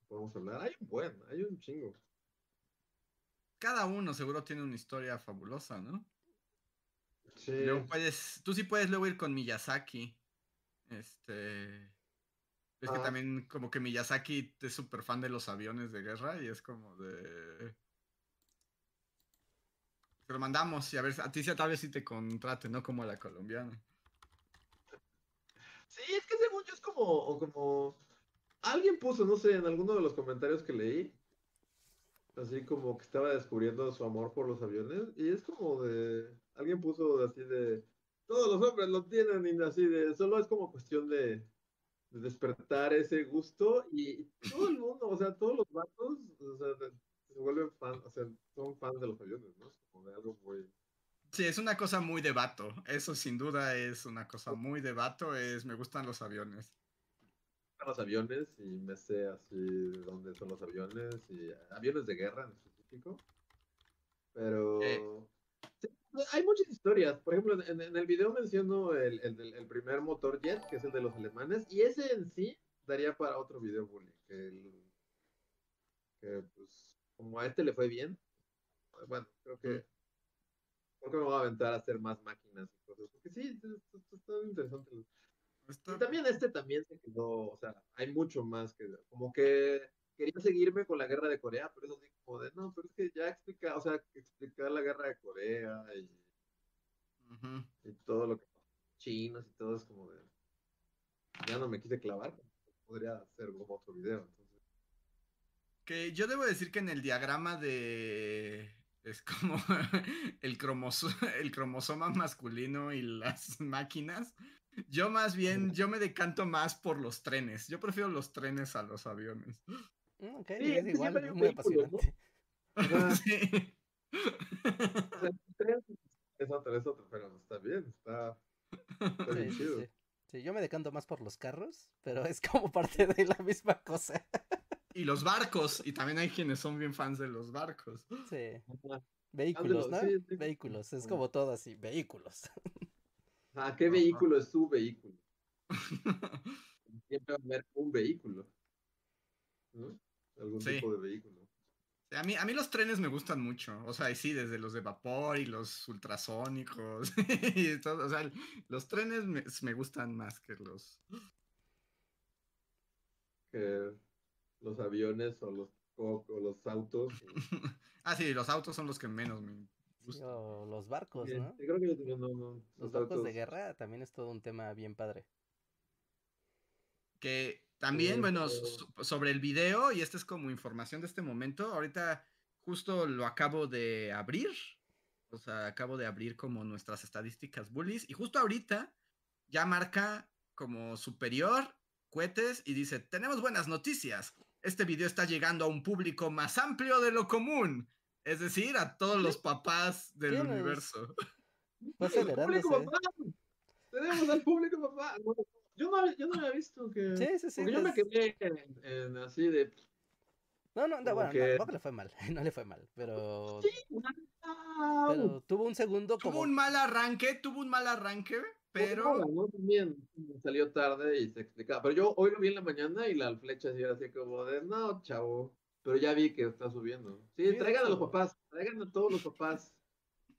Podemos hablar. Hay un buen, hay un chingo. Cada uno seguro tiene una historia fabulosa, ¿no? Sí. Y Luego puedes, tú sí puedes luego ir con Miyazaki. Este. Es que Ah. también como que Miyazaki es súper fan de los aviones de guerra y es como de... Te lo mandamos y a ver, a ti tal vez sí te contrate, ¿no? Como a la colombiana. Sí, es que según yo es como, o como, alguien puso, no sé, en alguno de los comentarios que leí, así como que estaba descubriendo su amor por los aviones, y es como de, alguien puso así de, todos los hombres lo tienen, y así de, solo es como cuestión de, de despertar ese gusto, y todo el mundo, o sea, todos los vatos, o sea, se vuelven fan, o sea, son fans de los aviones, ¿no? Es como de algo muy... Sí, es una cosa muy de vato. Eso sin duda es una cosa muy de vato. Es me gustan los aviones. Los aviones y me sé así de dónde son los aviones y aviones de guerra en específico. Pero sí, hay muchas historias. Por ejemplo, en, en el video menciono el, el, el primer motor jet, que es el de los alemanes, y ese en sí daría para otro video bully. Que, el- que, pues, como a este le fue bien, bueno, creo que creo que me voy a aventar a hacer más máquinas y cosas. Porque sí, es- es- es- está Y también este también se quedó, o sea, hay mucho más que, como que quería seguirme con la guerra de Corea, pero es así como de, no, pero es que ya explica, o sea, explicar la guerra de Corea y, y todo lo que chinos y todo es como de, ya no me quise clavar, podría hacer como otro video, entonces. Que yo debo decir que en el diagrama de... Es como *laughs* el, cromoso- el cromosoma masculino y las máquinas. Yo más bien, yo me decanto más por los trenes. Yo prefiero los trenes a los aviones. Mm, Ok, Sí, es igual, es muy apasionante. *laughs* Sí. es otro, es otro, pero está bien, está, está bien Sí, sí, chido. sí. Sí, yo me decanto más por los carros, pero es como *laughs* parte de la misma cosa. Y los barcos. Y también hay quienes son bien fans de los barcos. Sí. Vehículos, ¿no? sí, sí. Vehículos, es como todo así, vehículos. Ah, ¿qué vehículo es su vehículo? *laughs* Siempre va a haber un vehículo. ¿no? algún Sí. tipo de vehículo. A mí, a mí los trenes me gustan mucho. O sea, y sí, desde los de vapor y los ultrasónicos. *laughs* y todo. O sea, los trenes me, me gustan más que los. Que los aviones o los, o, o los autos. *laughs* ah, sí, los autos son los que menos me Sí, gustan. o los barcos, Bien, ¿no? sí, creo que yo también no, no, Los barcos de guerra también es todo un tema bien padre. Que también, Sí, bueno, pero- so- sobre el video, y esta es como información de este momento, ahorita justo lo acabo de abrir, o sea, acabo de abrir como nuestras estadísticas bullies, y justo ahorita ya marca como superior cohetes y dice, tenemos buenas noticias, este video está llegando a un público más amplio de lo común, es decir, a todos los *laughs* papás del Tienes- universo. Va ¡El público, acelerándose. papá! ¡Tenemos al público, papá! No, yo, no, yo no había visto que... Sí, sí, sí. Porque yo me pues- quedé en, en así de... No, no, no, bueno, no, que- tampoco le fue mal. *laughs* No le fue mal, pero, ¡Wow! pero tuvo un segundo Tuvo como un mal arranque, tuvo un mal arranque, pero... ¿no? También salió tarde y se explicaba. Pero yo hoy lo vi en la mañana y la flecha así era así como de, no, chavo. Pero ya vi que está subiendo. Sí, traigan a los papás, traigan a todos los papás.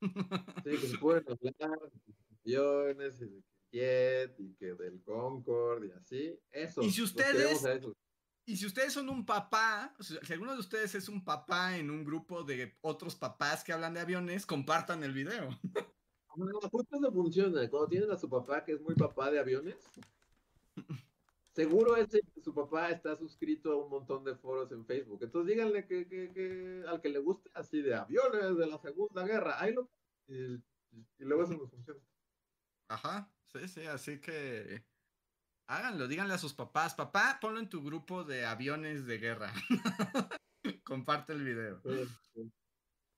*laughs* Sí, que se pueden hablar aviones y de Jet y que del Concorde y así. Eso. Y si ustedes-. Y si ustedes son un papá, o sea, si alguno de ustedes es un papá en un grupo de otros papás que hablan de aviones, compartan el video. No, justo eso funciona. Cuando tienen a su papá, que es muy papá de aviones, *laughs* seguro ese, su papá está suscrito a un montón de foros en Facebook. Entonces díganle que, que, que al que le guste así de aviones de la Segunda Guerra, ahí lo y, y luego eso nos funciona. Ajá, sí, sí, así que háganlo, díganle a sus papás, papá, ponlo en tu grupo de aviones de guerra. *laughs* Comparte el video.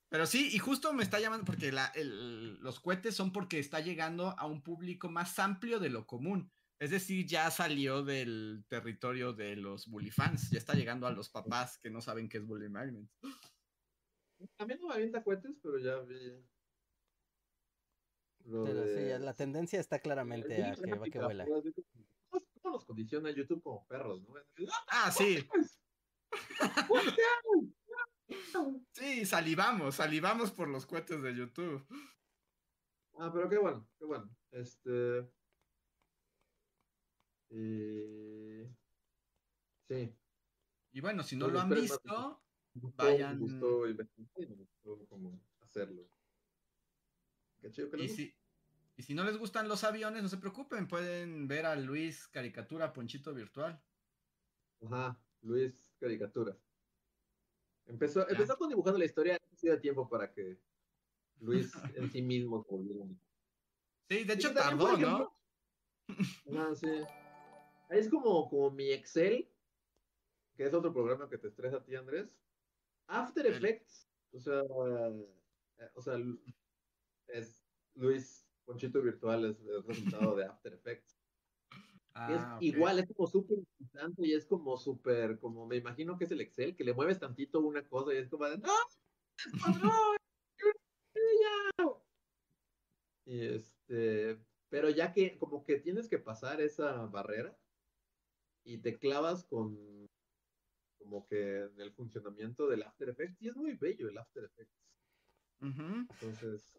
Pero sí, y justo me está llamando porque la- el- los cohetes son porque está llegando a un público más amplio de lo común. Es decir, ya salió del territorio de los bully fans, ya está llegando a los papás que no saben qué es Bully Magnets. A mí no me avienta cohetes, pero ya vi. lo Pero sí, de- la tendencia está claramente a que va que vuela. ¿Cómo, nos condiciona YouTube como perros, no? Ah, sí. *laughs* Sí, salivamos, salivamos por los cohetes de YouTube. Ah, pero qué bueno, qué bueno. Este. Y... Sí. Y bueno, si no No, lo han visto, gustó- Vayan- Me gustó investigar y me gustó como hacerlo. Qué chido que y les si, y si no les gustan los aviones, no se preocupen, pueden ver a Luis Caricatura Ponchito Virtual. Ajá, Luis Caricatura. Empezó, empezó con dibujando la historia, ha sido tiempo para que Luis *laughs* en sí mismo volviera Sí, de hecho tardó, ¿no? ejemplo- *laughs* Ah, sí. Es como, como mi Excel, que es otro programa que te estresa a ti, Andrés. After Effects, o sea, eh, o sea, es Luis Ponchito Virtual es el resultado de After Effects. *laughs* Es Ah, ok. igual, es como súper importante y es como súper, como me imagino que es el Excel, que le mueves tantito una cosa y es como de, ¡No! ¡Esto no! *laughs* Y este, pero ya que como que tienes que pasar esa barrera y te clavas con como que en el funcionamiento del After Effects y es muy bello el After Effects. Entonces,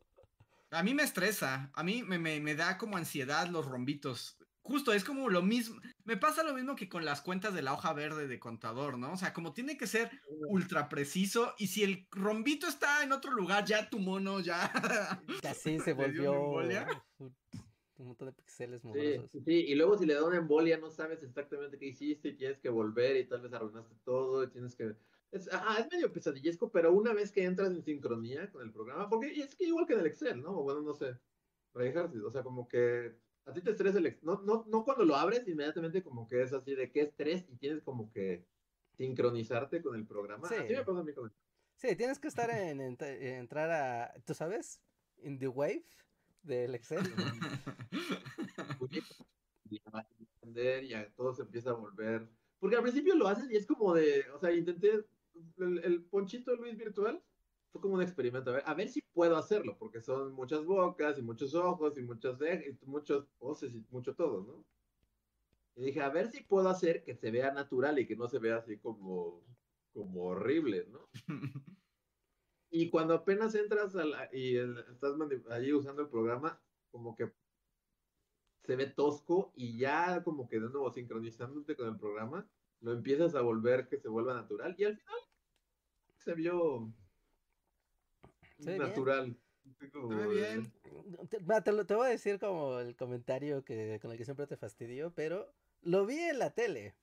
A mí me estresa, a mí me, me- me da como ansiedad los rombitos. Justo, es como lo mismo, me pasa lo mismo que con las cuentas de la hoja verde de contador, ¿no? O sea, como tiene que ser ultra preciso y si el rombito está en otro lugar, ya tu mono ya... Ya sí se *laughs* ¿Le dio una volvió? Un montón de píxeles Sí, mugrosos. sí, y luego si le da una embolia no sabes exactamente qué hiciste y tienes que volver y tal vez arruinaste todo y tienes que... Es, ajá, es medio pesadillesco, pero una vez que entras en sincronía con el programa, porque es que igual que en el Excel, ¿no? Bueno, no sé, o sea, como que a ti te estresa el Excel, no, no, no cuando lo abres inmediatamente como que es así de qué estrés y tienes como que sincronizarte con el programa. Sí. Así me pasa a mí con el... Sí, tienes que estar en, en- en- entrar a, ¿tú sabes? In the wave del Excel. *laughs* y a entender y a todo se empieza a volver. Porque al principio lo haces y es como de, o sea, intenté, el, el ponchito Luis virtual fue como un experimento, a ver, a ver si puedo hacerlo, porque son muchas bocas y muchos ojos y muchos, y muchos voces y mucho todo, ¿no? Y dije, a ver si puedo hacer que se vea natural y que no se vea así como como horribles, ¿no? *laughs* Y cuando apenas entras a la- y el- estás ahí usando el programa, como que se ve tosco y ya como que de nuevo sincronizándote con el programa, lo empiezas a volver que se vuelva natural y al final se vio Se natural. Como de- bien. Te, te te voy a decir como el comentario que, con el que siempre te fastidio, pero lo vi en la tele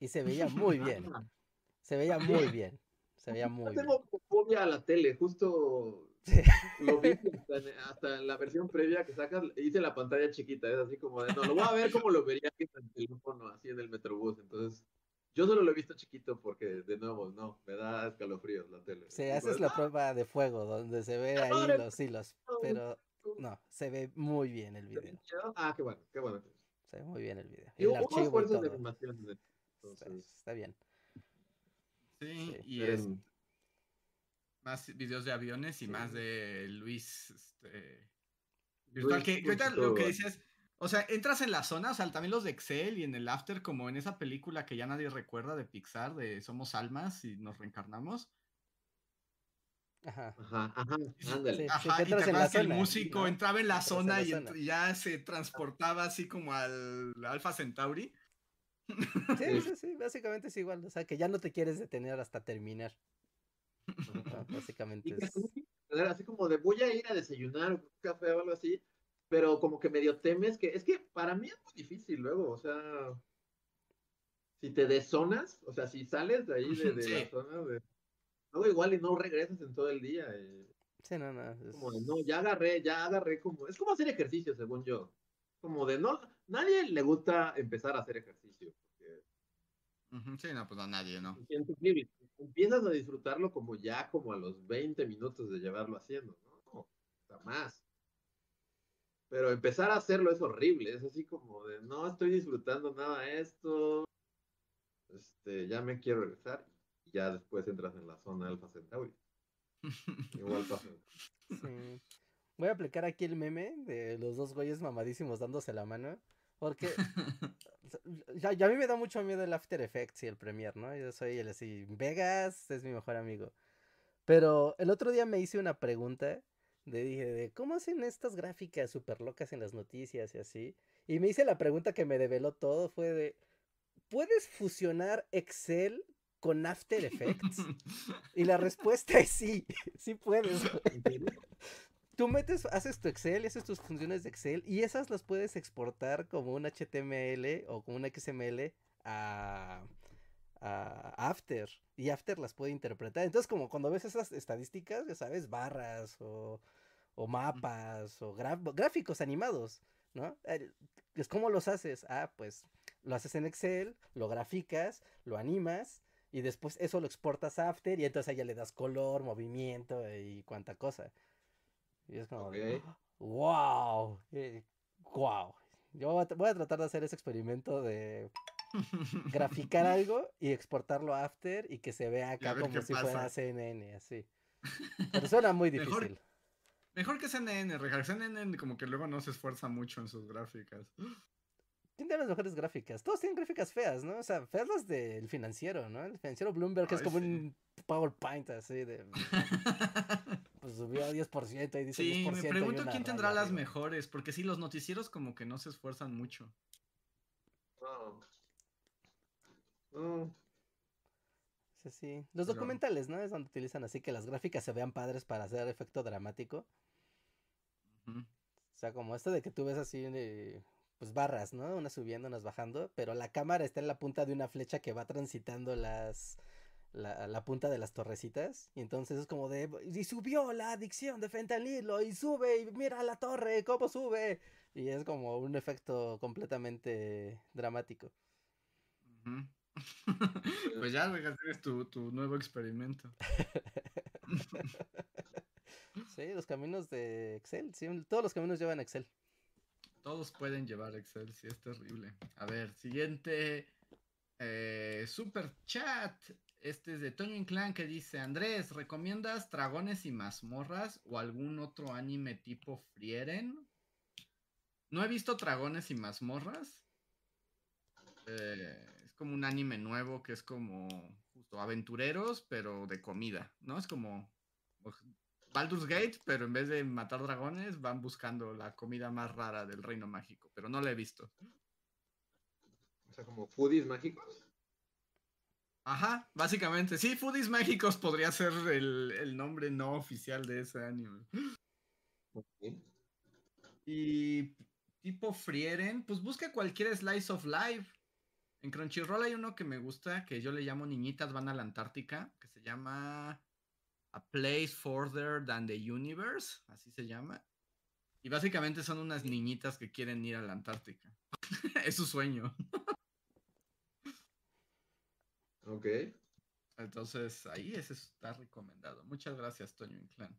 y se veía muy bien. *laughs* Se veía muy bien. Se veía Yo muy bien. tengo fobia a la tele, justo *laughs* Sí. lo vi hasta en, hasta la versión previa que sacas, hice la pantalla chiquita, es así como de, no, lo voy a ver como lo vería aquí en el teléfono, así en el Metrobús, entonces, yo solo lo he visto chiquito porque, de nuevo, no, me da escalofríos la tele. Sí, haces la prueba de fuego donde se ve ahí los hilos, pero no, se ve muy bien el video. Ah, qué bueno, qué bueno. Se ve muy bien el video. Y El archivo y esfuerzos de todo. animación. Está, Entonces, está bien. Sí, Sí, y pero- es más videos de aviones y más de Luis, este, virtual, Luis que, que ahorita Ponchito lo que dices, o sea, entras en la zona, o sea, también los de Excel y en el After, como en esa película que ya nadie recuerda de Pixar, de Somos Almas y nos reencarnamos. Ajá. Ajá, ajá, ándale. Sí. Ajá, y te en la el músico ¿no? entraba en la Entras en zona la y zona. ya se transportaba así como al Alpha Centauri. Sí, sí, sí, básicamente es igual. O sea, que ya no te quieres detener hasta terminar. *laughs* ¿no? Básicamente es. así como de voy a ir a desayunar un café o algo así, pero como que medio temes que es que para mí es muy difícil luego, o sea, si te deszonas, o sea, si sales de ahí de, *laughs* de Sí. la zona, de, luego igual y no regresas en todo el día, y Sí, no, no. es- como de no, ya agarré, ya agarré como, es como hacer ejercicio según yo, como de no, nadie le gusta empezar a hacer ejercicio, porque Sí, no, pues a nadie, ¿no? Empiezas a disfrutarlo como ya como a los 20 minutos de llevarlo haciendo, ¿no? No, hasta más. Pero empezar a hacerlo es horrible, es así como de no estoy disfrutando nada esto, este, ya me quiero regresar y ya después entras en la zona Alpha Centauri. *laughs* Igual pasa. Sí. Voy a aplicar aquí el meme de los dos güeyes mamadísimos dándose la mano. Porque *laughs* ya, ya a mí me da mucho miedo el After Effects y el Premiere, ¿no? Yo soy el así, Vegas es mi mejor amigo. Pero el otro día me hice una pregunta de dije de cómo hacen estas gráficas súper locas en las noticias y así. Y me hice la pregunta que me develó todo fue de ¿puedes fusionar Excel con After Effects? *laughs* Y la respuesta es sí, *laughs* sí puedes. Tú metes, haces tu Excel y haces tus funciones de Excel y esas las puedes exportar como un HTML o como un XML a, a After y After las puede interpretar. Entonces como cuando ves esas estadísticas, ya sabes, barras o, o mapas o gráficos animados, ¿no? Es como los haces. Ah, pues lo haces en Excel, lo graficas, lo animas y después eso lo exportas a After y entonces allá le das color, movimiento y cuánta cosa. Y es como, wow, wow. Yo voy a, tratar de hacer ese experimento de graficar *laughs* algo y exportarlo a After y que se vea acá como si fuera. CNN, así. *laughs* Pero suena muy difícil. Mejor que CNN, Rejar. CNN como que luego no se esfuerza mucho en sus gráficas. Tiene las mejores gráficas. Todos tienen gráficas feas, ¿no? O sea, feas las del financiero, ¿no? El financiero Bloomberg es Ay, como sí. un PowerPoint así de... *laughs* Pues subió a 10% y dice Sí, 10% me y pregunto quién tendrá las mejores, porque sí, los noticieros como que no se esfuerzan mucho. No. No. Sí, sí. Los Pero- documentales, ¿no? Es donde utilizan así que las gráficas se vean padres para hacer efecto dramático. O sea, como esto de que tú ves así, de, pues barras, ¿no? Unas subiendo, unas bajando, pero la cámara está en la punta de una flecha que va transitando las, la, la punta de las torrecitas. Y entonces es como de, y subió la adicción de fentanilo, y sube, y mira la torre, cómo sube. Y es como un efecto completamente dramático. *laughs* Pues ya, tienes tu, tu nuevo experimento. *laughs* Sí, los caminos de Excel, sí, todos los caminos llevan Excel. Todos pueden llevar Excel, sí, es terrible. A ver, siguiente eh, super chat. Este es de Toño Inclán que dice: Andrés, ¿recomiendas Dragones y Mazmorras o algún otro anime tipo Frieren? No he visto Dragones y Mazmorras. Eh, es como un anime nuevo que es como justo aventureros, pero de comida, ¿no? Es como Baldur's Gate, pero en vez de matar dragones, van buscando la comida más rara del reino mágico, pero no la he visto. O sea, como foodies mágicos. Ajá, básicamente. Sí, Foodies Mágicos podría ser el, el nombre no oficial de ese anime. Ok. Y tipo Frieren, pues busca cualquier slice of life. En Crunchyroll hay uno que me gusta, que yo le llamo Niñitas van a la Antártica, que se llama A Place Further Than the Universe, así se llama. Y básicamente son unas niñitas que quieren ir a la Antártica. *laughs* es su sueño. Ok. Entonces, ahí ese está recomendado. Muchas gracias, Toño Inclán.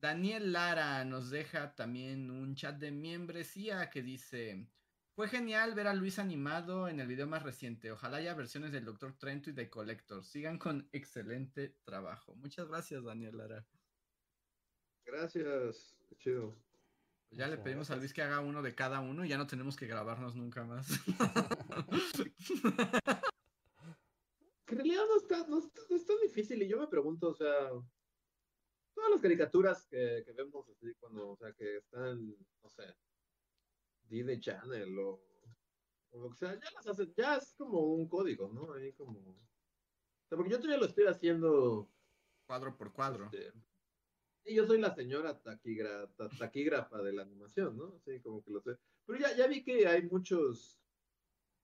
Daniel Lara nos deja también un chat de membresía que dice: Fue genial ver a Luis animado en el video más reciente. Ojalá haya versiones del Doctor Trento y de Collector. Sigan con excelente trabajo. Muchas gracias, Daniel Lara. Gracias. Qué chido. Pues ya le pedimos a. Luis que haga uno de cada uno y ya no tenemos que grabarnos nunca más. *laughs* Que en realidad no está, no, no es tan difícil. Y yo me pregunto, o sea, todas las caricaturas que, que vemos así cuando, o sea, que están, no sé, Disney Channel o, o lo que sea, ya las hacen, ya es como un código, ¿no? Ahí como. O sea, porque yo todavía lo estoy haciendo. cuadro por cuadro. este, y yo soy la señora taquigra, ta- taquígrafa de la animación, ¿no? Sí, como que lo sé. Pero ya, ya vi que hay muchos,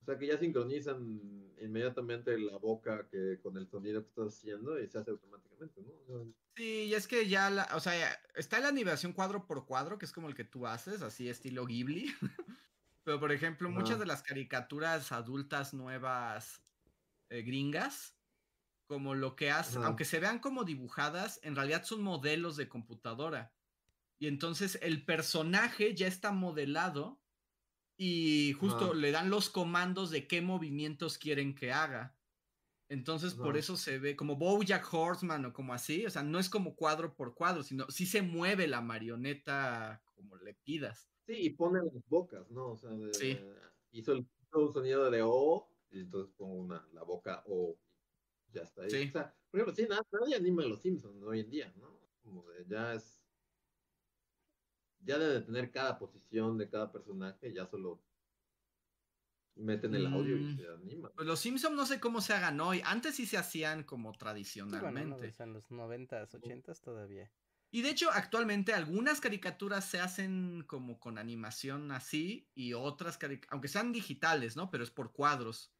o sea, que ya sincronizan inmediatamente la boca que con el sonido que estás haciendo y se hace automáticamente, ¿no? O sea, Sí, y es que ya, la, o sea, está la animación cuadro por cuadro, que es como el que tú haces, así estilo Ghibli. *laughs* Pero, por ejemplo, muchas de las caricaturas adultas nuevas eh, gringas, como lo que hacen, aunque se vean como dibujadas, en realidad son modelos de computadora. Y entonces el personaje ya está modelado y justo le dan los comandos de qué movimientos quieren que haga. Entonces, por eso se ve como Bojack Horseman o como así, o sea, no es como cuadro por cuadro, sino sí se mueve la marioneta como le pidas. sí, y pone las bocas, ¿no? O sea, de- Sí. hizo, el- un sonido de O y entonces pongo una, la boca O y ya está ahí. Sí. O sea, por ejemplo, sí, nada, nadie anima a los Simpsons hoy en día, ¿no? Como de ya es. Ya debe de tener cada posición de cada personaje, ya solo meten el audio y Mm. se anima. Pues los Simpsons no sé cómo se hagan hoy, antes sí se hacían como Sí, bueno, no, tradicionalmente. o sea, en los noventas, ochentas todavía. Y de hecho, actualmente algunas caricaturas se hacen como con animación así y otras, caric- aunque sean digitales, ¿no? Pero es por cuadros.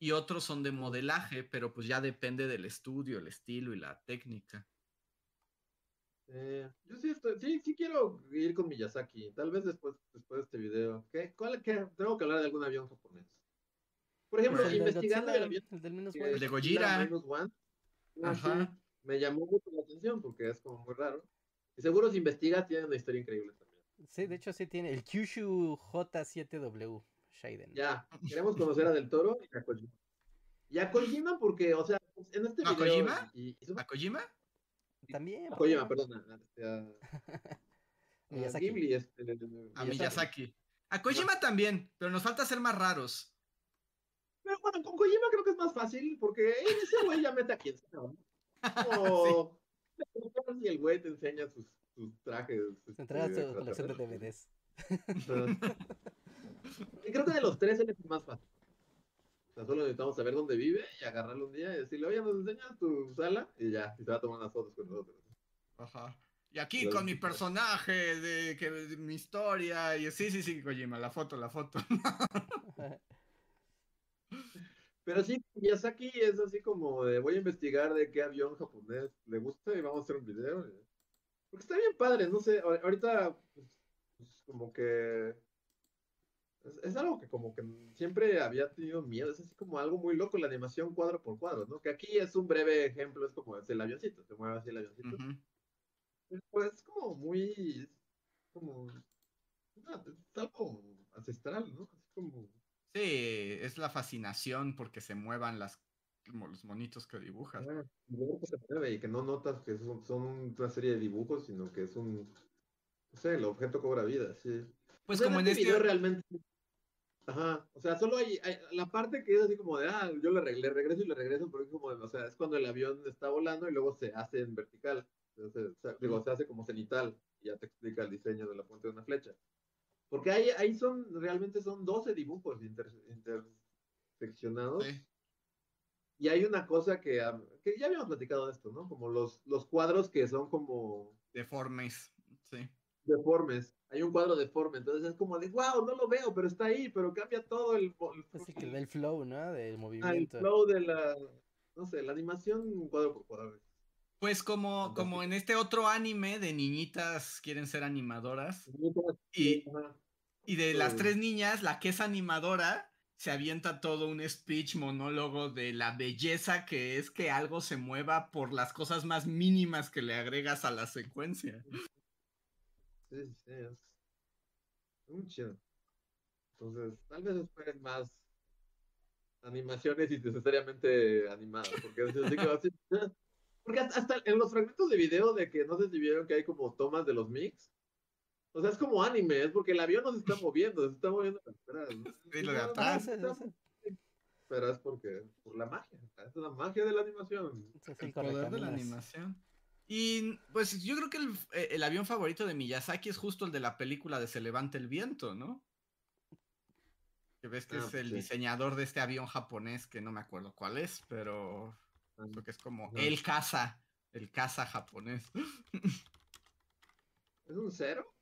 Y otros son de modelaje, pero pues ya depende del estudio, el estilo y la técnica. Eh, yo sí, estoy, sí, sí quiero ir con Miyazaki, tal vez después, después de este video. ¿Qué? ¿Cuál, qué? Tengo que hablar de algún avión japonés. Por ejemplo, el investigando Godzilla, el avión el del menos que- bueno. El de Gojira. One, ah, Ajá. sí, me llamó mucho la atención porque es como muy raro. Y seguro si investigas tiene una historia increíble también. Sí, de hecho sí tiene el Kyushu J7W Shaiden. Ya, queremos conocer a Del Toro y a Kojima. Y a Kojima porque, o sea, en este ¿A video... Kojima? Y, y- ¿A Kojima? También. a Kojima, perdona. a- *laughs* a- a Miyazaki. Ghibli, este, A Miyazaki. A Kojima también, pero nos falta ser más raros. Pero bueno, con Kojima creo que es más fácil porque ese güey ya mete a quien sea. ¿no? *laughs* O si el güey te enseña sus, sus trajes. Se este, entrega su colección de. DVDs. *laughs* Y creo que de los tres él es el más fácil. Sea, solo necesitamos saber dónde vive y agarrarlo un día y decirle, oye, nos enseñas tu sala y ya, y se va a tomar unas fotos con nosotros. Ajá. Y aquí con mi personaje, de, que, de mi historia. Y sí, sí, sí, Kojima, la foto, la foto. *laughs* Pero sí, Miyazaki es así como de voy a investigar de qué avión japonés le gusta y vamos a hacer un video. Porque está bien padre, no sé, ahor- ahorita pues, como que es, es algo que como que siempre había tenido miedo, es así como algo muy loco la animación cuadro por cuadro, ¿no? Que aquí es un breve ejemplo, es como es el avioncito, se mueve así el avioncito. Pues es como muy, es como, es algo ancestral, ¿no? Así como... Sí, es la fascinación porque se muevan las, como los monitos que dibujas. Ah, y que no notas que son, son una serie de dibujos, sino que es un, no sé, el objeto cobra vida, sí. Pues O sea, como en este, realmente, Ajá, o sea, solo hay, hay- la parte que es así como de, ah, yo le, re- le regreso y le regreso, pero es como, de, o sea, es cuando el avión está volando y luego se hace en vertical, Entonces, o sea, digo, se hace como cenital, y ya te explica el diseño de la punta de una flecha. Porque ahí, ahí son, realmente son 12 dibujos inter- interseccionados, Sí. y hay una cosa que, ah, que ya habíamos platicado de esto, ¿no? Como los, los cuadros que son como Deformes. Sí. deformes. Hay un cuadro deforme, entonces es como de, wow, no lo veo, pero está ahí, pero cambia todo el, el, Así que el flow, ¿no? Del ah, el movimiento. flow de la, no sé, la animación cuadro por cuadro. Pues como, Fantástico. como en este otro anime de niñitas quieren ser animadoras. Y, y de las tres niñas, la que es animadora se avienta todo un speech monólogo de la belleza que es que algo se mueva por las cosas más mínimas que le agregas a la secuencia. Sí, sí, sí, es muy chido. Entonces, tal vez esperen más animaciones innecesariamente animadas, porque es así *laughs* como así- porque hasta hasta en los fragmentos de video de que no sé si vieron que hay como tomas de los mix, o sea, es como anime, es porque el avión no se está moviendo, se está moviendo. *laughs* Sí, lo de atrás. Pero es porque, por la magia, es la magia de la animación. El el poder de la animación. Y pues yo creo que el, eh, el avión favorito de Miyazaki es justo el de la película de Se levanta el viento, ¿no? Que ves que Ah, es el sí. diseñador de este avión japonés que no me acuerdo cuál es, pero Ah, creo que es como el caza, el caza japonés. ¿Es un cero?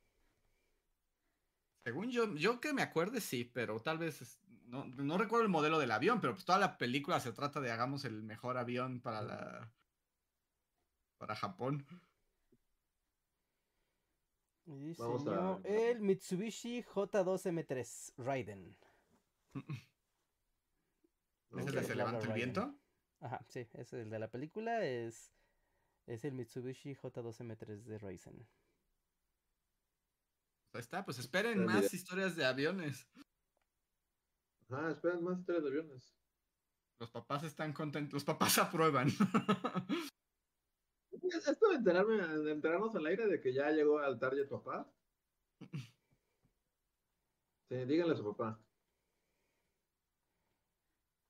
Según yo, yo que me acuerde sí, pero tal vez es- no, no recuerdo el modelo del avión, pero pues toda la película se trata de hagamos el mejor avión para la para Japón. Y Vamos diseñó a- el Mitsubishi J2M3 Raiden. *laughs* ¿Es el de se levanta el Raiden. viento? Ajá, sí, es el de la película, es, es el Mitsubishi J2M3 de Raiden. Ahí está, pues esperen más historias de aviones. Ah, esperan más tres aviones. Los papás están contentos, los papás *laughs* aprueban. Esto de enterarme, de enterarnos al aire de que ya llegó al target papá. Sí, díganle a su papá.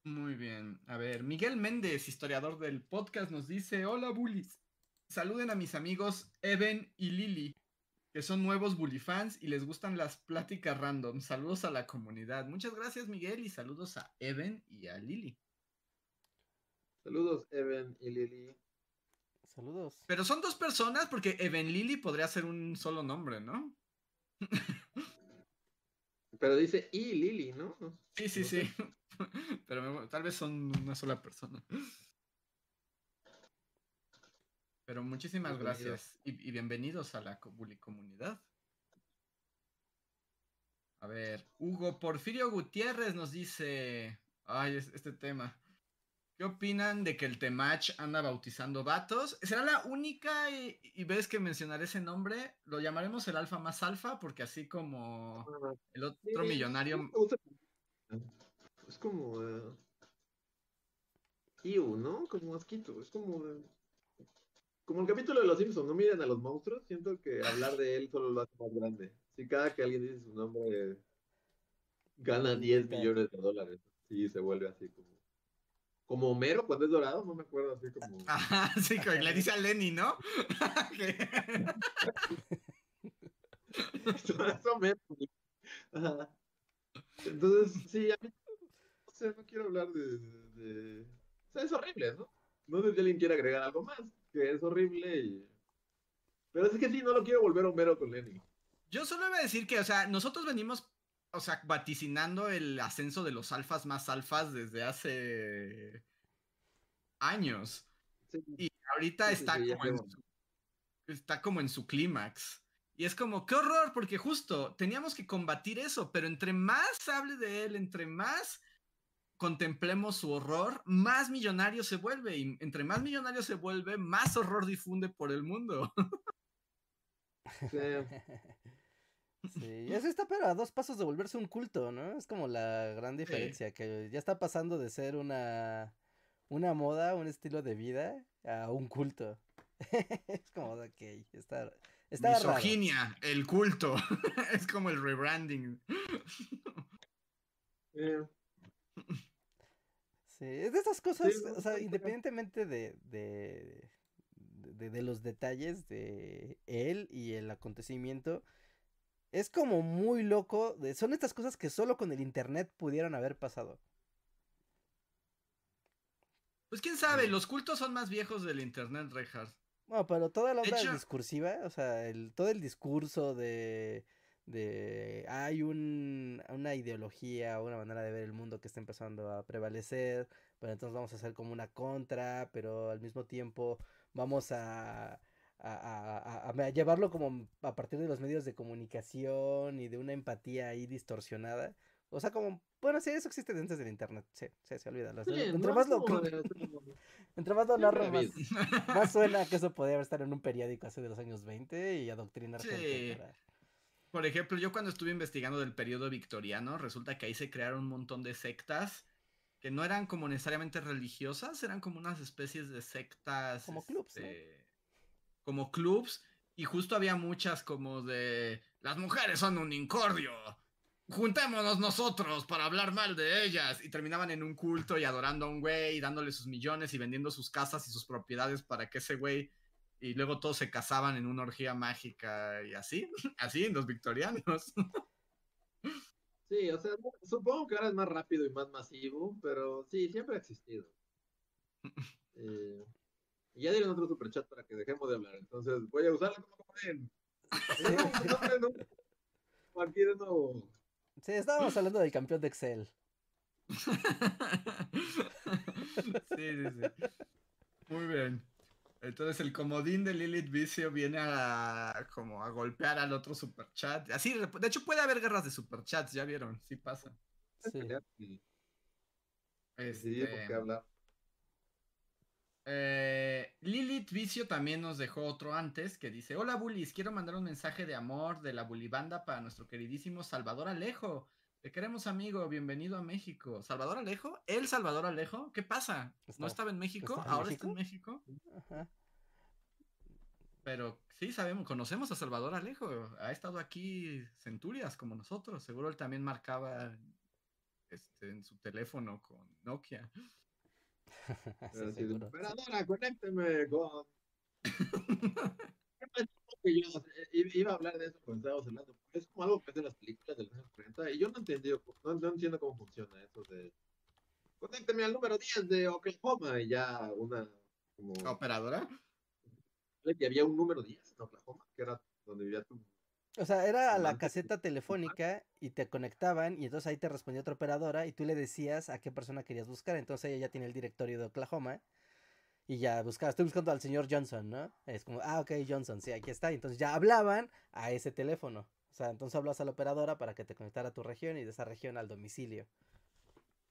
Muy bien. A ver, Miguel Méndez, historiador del podcast, nos dice: Hola, bullies. Saluden a mis amigos Eben y Lili, que son nuevos bully fans y les gustan las pláticas random. Saludos a la comunidad. Muchas gracias, Miguel, y saludos a Eben y a Lili. Saludos, Evan y Lily. Saludos. Pero son dos personas porque Eben Lili podría ser un solo nombre, ¿no? *laughs* Pero dice y Lily, ¿no? Sí, sí, sí. *laughs* Pero tal vez son una sola persona. Pero muchísimas Bienvenido. gracias y, y bienvenidos a la comunidad. A ver, Hugo Porfirio Gutiérrez nos dice, ay, es- este tema. ¿Qué opinan de que el Temach anda bautizando vatos? ¿Será la única y, y ves que mencionaré ese nombre? Lo llamaremos el alfa más alfa porque así como el otro Sí, millonario... Es como. eh, Ew, ¿no? Como asquito. Es como. como el capítulo de los Simpsons, no miren a los monstruos. Siento que hablar de él solo lo hace más grande. Si cada que alguien dice su nombre gana 10 millones de dólares. Sí, se vuelve así como. Como Homero cuando es dorado, no me acuerdo así como. *laughs* Ajá, sí, que le dice a Lenny, ¿no? Que- Es Homero. Ajá. Entonces, sí, a mí. O sea, no quiero hablar de, de- de- O sea, es horrible, ¿no? No sé si alguien quiere agregar algo más, que es horrible y. Pero es que sí, no lo quiero volver Homero con Lenny. Yo solo iba a decir que, o sea, nosotros venimos, o sea, vaticinando el ascenso de los alfas más alfas desde hace años. Sí, Y ahorita Sí, está, sí, como en su, está como en su clímax. Y es como, qué horror, porque justo teníamos que combatir eso, pero entre más hable de él, entre más contemplemos su horror, más millonario se vuelve. Y entre más millonario se vuelve, más horror difunde por el mundo. sí. *laughs* Sí, eso está pero a dos pasos de volverse un culto, ¿no? Es como la gran diferencia, que ya está pasando de ser una, una moda, un estilo de vida, a un culto. *laughs* Es como, ok, está, está raro. Misoginia, el culto. *laughs* es como el rebranding. Sí, es de estas cosas, Sí, o sea, no, independientemente de, de, de, de los detalles de él y el acontecimiento, es como muy loco, de- son estas cosas que solo con el internet pudieron haber pasado. Pues quién sabe, los cultos son más viejos del internet, Reinhardt. Bueno, pero toda la onda hecho- discursiva, o sea, el, todo el discurso de, de hay un, una ideología, una manera de ver el mundo que está empezando a prevalecer, pero entonces vamos a hacer como una contra, pero al mismo tiempo vamos a, a, a- a- a llevarlo como a partir de los medios de comunicación y de una empatía ahí distorsionada. O sea, como, bueno, sí, eso existe antes del internet, sí, sí, se olvida. sí, entre, no más lo, *laughs* entre más lo narro, más, más *laughs* suena que eso podía estar en un periódico hace de los años 20 y adoctrinar Sí. gente para... Por ejemplo, yo cuando estuve investigando del periodo victoriano, resulta que ahí se crearon un montón de sectas que no eran como necesariamente religiosas, eran como unas especies de sectas. Como clubs, ¿no? Como clubs, y justo había muchas como de las mujeres son un incordio. Juntémonos nosotros para hablar mal de ellas. Y terminaban en un culto y adorando a un güey y dándole sus millones y vendiendo sus casas y sus propiedades para que ese güey. Y luego todos se casaban en una orgía mágica y así. *laughs* Así, los victorianos. *laughs* Sí, o sea, supongo que ahora es más rápido y más masivo, pero sí, siempre ha existido. *laughs* Eh, y ya dieron otro superchat para que dejemos de hablar, entonces voy a usarlo como. Aquí de nuevo. Sí, estábamos hablando del campeón de Excel. Sí, sí, sí. Muy bien. Entonces el comodín de Lilith Vicio viene a como a golpear al otro superchat. Así, de hecho puede haber guerras de superchats, ya vieron, sí pasa. Sí. Este, decidir por qué hablar. Eh, Lilith Vicio también nos dejó otro antes que dice: Hola Bullies, quiero mandar un mensaje de amor de la Bulibanda para nuestro queridísimo Salvador Alejo. Te queremos amigo, bienvenido a México. ¿Salvador Alejo? ¿El Salvador Alejo? ¿Qué pasa? ¿No Estaba- en México? ¿estaba en ¿Ahora México? está en México? Ajá. Pero sí sabemos, conocemos a Salvador Alejo. Ha estado aquí centurias como nosotros. Seguro él también marcaba este, en su teléfono con Nokia. *laughs* Sí. Operadora, conécteme con. Que *laughs* yo iba a hablar de eso cuando estábamos hablando. porque Es como algo que es de las películas de los años 40 y yo no entendí, no, no entiendo cómo funciona eso de. Conécteme al número 10 de Oklahoma y ya una. Como, ¿Operadora? que había un número 10 en Oklahoma, que era donde vivía tu. O sea, era a la caseta telefónica y te conectaban y entonces ahí te respondía otra operadora y tú le decías a qué persona querías buscar. Entonces ella ya tiene el directorio de Oklahoma y ya buscaba, estoy buscando al señor Johnson, ¿no? Es como, ah, ok, Johnson, sí, aquí está. Entonces ya hablaban a ese teléfono. O sea, entonces hablas a la operadora para que te conectara a tu región y de esa región al domicilio.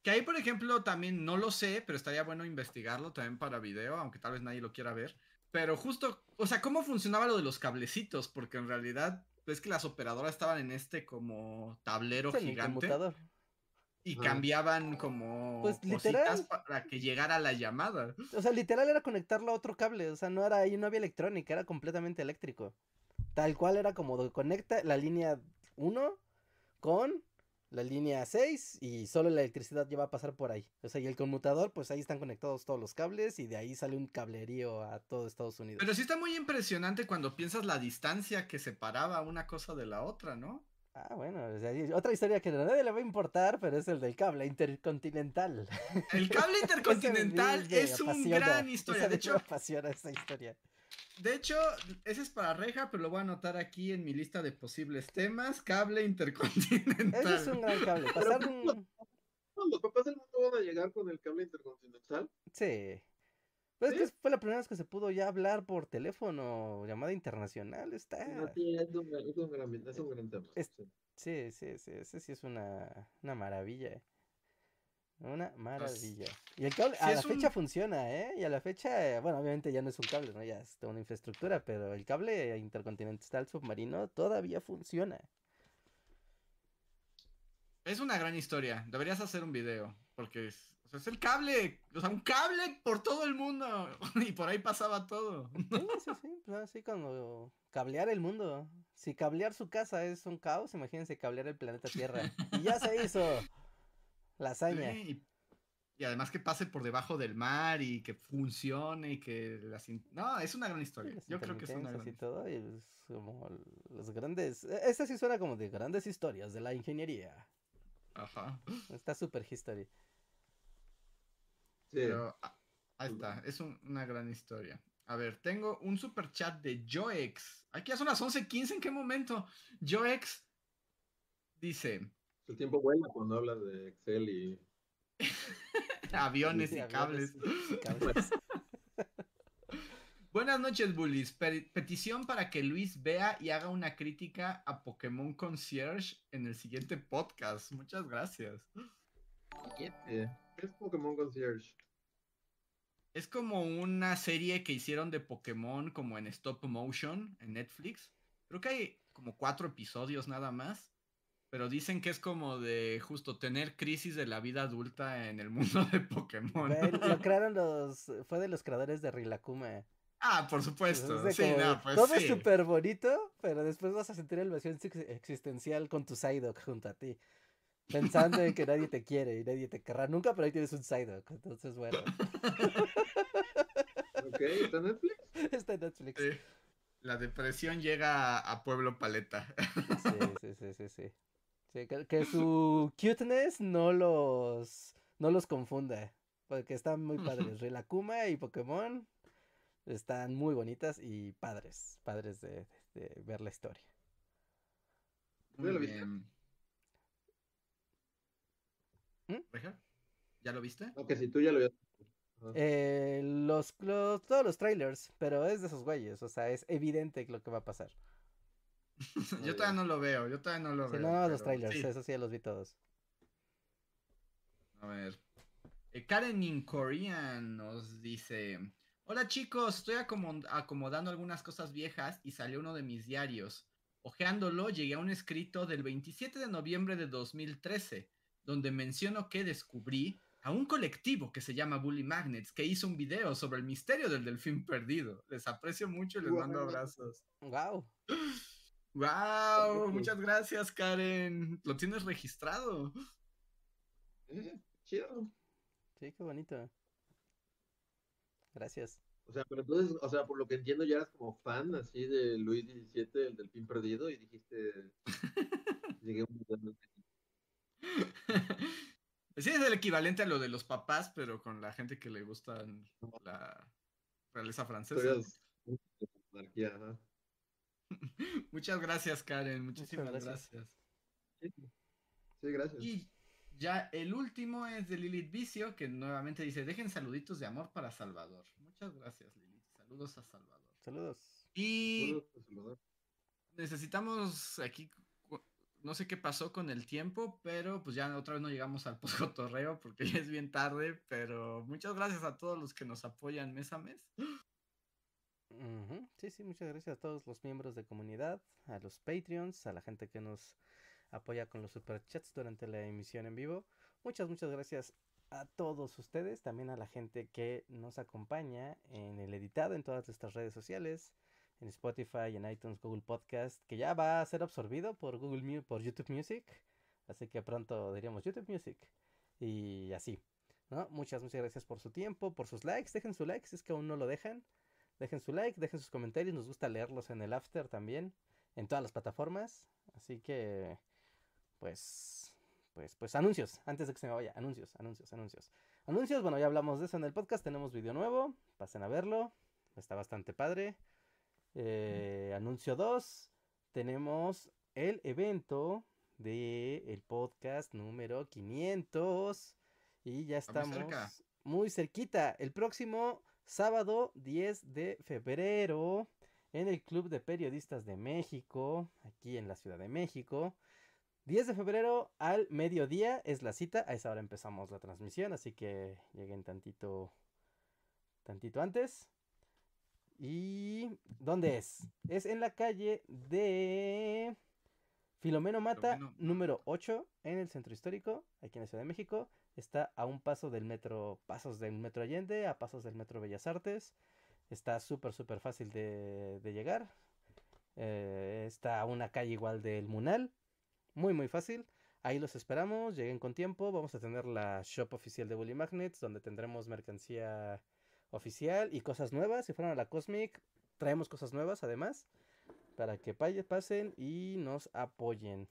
Que ahí, por ejemplo, también no lo sé, pero estaría bueno investigarlo también para video, aunque tal vez nadie lo quiera ver. Pero justo, o sea, ¿cómo funcionaba lo de los cablecitos? Porque en realidad es que las operadoras estaban en este como tablero Sí, en el gigante y Ah. cambiaban como Pues, cositas literal. para que llegara la llamada. O sea, literal era conectarlo a otro cable. O sea, no era ahí, no había electrónica, era completamente eléctrico. Tal cual era como de conecta la línea 1 con la línea 6 y solo la electricidad ya va a pasar por ahí. O sea, y el conmutador, pues ahí están conectados todos los cables y de ahí sale un cablerío a todo Estados Unidos. Pero sí está muy impresionante cuando piensas la distancia que separaba una cosa de la otra, ¿no? Ah, bueno, o sea, y otra historia que a nadie le va a importar, pero es el del cable intercontinental. El cable *laughs* intercontinental me es un gran *laughs* historia. De me hecho, apasiona esa historia. De hecho, ese es para Reja, pero lo voy a anotar aquí en mi lista de posibles temas. Cable intercontinental. Ese es un gran cable. Pasar un... No, los papás del mundo van a llegar con el cable intercontinental. Sí. Pues ¿Sí? es que fue la primera vez que se pudo ya hablar por teléfono, llamada internacional, está. Sí, es un, gran- es un gran, es un gran tema. Es- sí. Sí, sí, sí, ese sí es una, una maravilla. Una maravilla. Y el cable sí a la un- fecha funciona, ¿eh? Y a la fecha, bueno, obviamente ya no es un cable, ¿no? Ya es toda una infraestructura, pero el cable intercontinental submarino todavía funciona. Es una gran historia. Deberías hacer un video. Porque es, o sea, es el cable. O sea, un cable por todo el mundo. *laughs* Y por ahí pasaba todo. Sí, sí, sí, pues así como cablear el mundo. Si cablear su casa es un caos, imagínense cablear el planeta Tierra. Y ya se hizo. La hazaña. Sí, y, y además que pase por debajo del mar y que funcione y que las... in- No, es una gran historia. Yo creo que es una gran y todo, y es como los grandes. Esta sí suena como de grandes historias de la ingeniería. Ajá. Está super history. Sí. Pero ah, ahí está, es un- una gran historia. A ver, tengo un super chat de Joex. Aquí ya son las 11:15, ¿en qué momento? Joex dice, El tiempo vuela cuando hablas de Excel y. *laughs* aviones Sí, y aviones cables. y cables. *laughs* Buenas noches, bullies. Pe- petición para que Luis vea y haga una crítica a Pokémon Concierge en el siguiente podcast. Muchas gracias. ¿Qué es Pokémon Concierge? Es como una serie que hicieron de Pokémon como en stop motion en Netflix. Creo que hay como cuatro episodios nada más. Pero dicen que es como de justo tener crisis de la vida adulta en el mundo de Pokémon. Güey, Lo crearon los. Fue de los creadores de Rilakuma. Ah, por supuesto. Entonces, Sí, como no, pues todo sí. es súper bonito, pero después vas a sentir el vacío ex- existencial con tu Psyduck junto a ti. Pensando en que nadie te quiere y nadie te querrá nunca, pero ahí tienes un Psyduck. Entonces, bueno, *laughs* *laughs* Ok, ¿está en Netflix? está en Netflix. Sí. La depresión llega a Pueblo Paleta. Sí, sí, sí, sí, sí. Sí, que, que su cuteness no los, no los confunda. Porque están muy padres. Rilakuma y Pokémon están muy bonitas y padres. Padres de, de- de ver la historia. ¿Ya lo viste? bien. ¿Mm? ¿Ya lo viste? Aunque si tú ya lo. Ajá. Eh, los, los- todos los trailers, pero es de esos güeyes. O sea, es evidente lo que va a pasar. *laughs* yo todavía no lo veo, yo todavía no lo Si veo. no, los trailers, sí. eso sí los vi todos. A ver. Eh, Karen in Korean nos dice: Hola chicos, estoy acomo- acomodando algunas cosas viejas y salió uno de mis diarios. Ojeándolo, llegué a un escrito del 27 de noviembre de 2013, donde menciono que descubrí a un colectivo que se llama Bully Magnets, que hizo un video sobre el misterio del delfín perdido. Les aprecio mucho y les mando Guau. abrazos. Wow. *laughs* ¡Wow! Muchas gracias, Karen. Lo tienes registrado. Eh, chido. Sí, qué bonito. Gracias. O sea, pero entonces, o sea, por lo que entiendo, ya eras como fan así de Luis XVII, el del pin perdido, y dijiste. *laughs* Llegué un Sí, es el equivalente a lo de los papás, pero con la gente que le gusta la realeza francesa. historias de monarquía, ajá. *laughs* Muchas gracias, Karen. Muchísimas Muchas gracias. gracias. Sí, sí, gracias. Y ya el último es de Lilith Vicio, que nuevamente dice: Dejen saluditos de amor para Salvador. Muchas gracias, Lilith. Saludos a Salvador. Saludos. Y Saludos, Salvador. necesitamos aquí, no sé qué pasó con el tiempo, pero pues ya otra vez no llegamos al *laughs* poscotorreo porque ya es bien tarde, pero muchas gracias a todos los que nos apoyan mes a mes. Sí, sí, muchas gracias a todos los miembros de comunidad, a los Patreons, a la gente que nos apoya con los superchats durante la emisión en vivo. Muchas, muchas gracias a todos ustedes, también a la gente que nos acompaña en el editado en todas nuestras redes sociales, en Spotify, en iTunes, Google Podcast, que ya va a ser absorbido por Google por YouTube Music, así que pronto diríamos YouTube Music y así. ¿no? Muchas, muchas gracias por su tiempo, por sus likes, dejen su like si es que aún no lo dejan. Dejen su like, dejen sus comentarios, nos gusta leerlos en el after también, en todas las plataformas. Así que, pues, pues, pues anuncios, antes de que se me vaya, anuncios, anuncios, anuncios. Anuncios, bueno, ya hablamos de eso en el podcast, tenemos video nuevo, pasen a verlo, está bastante padre. Eh, anuncio 2, tenemos el evento de el podcast número 500 y ya estamos cerca. muy cerquita. El próximo sábado 10 de febrero en el Club de Periodistas de México, aquí en la Ciudad de México. 10 de febrero al mediodía es la cita, a esa hora empezamos la transmisión, así que lleguen tantito tantito antes. ¿Y dónde es? Es en la calle de Filomeno Mata, Filomeno número 8, en el centro histórico, aquí en la Ciudad de México. Está a un paso del metro, pasos del metro Allende, a pasos del metro Bellas Artes. Está súper, súper fácil de, de llegar. Eh, está a una calle igual del Munal. Muy, muy fácil. Ahí los esperamos, lleguen con tiempo. Vamos a tener la shop oficial de Bully Magnets, donde tendremos mercancía oficial y cosas nuevas. Si fueron a la Cosmic, traemos cosas nuevas además, para que pasen y nos apoyen.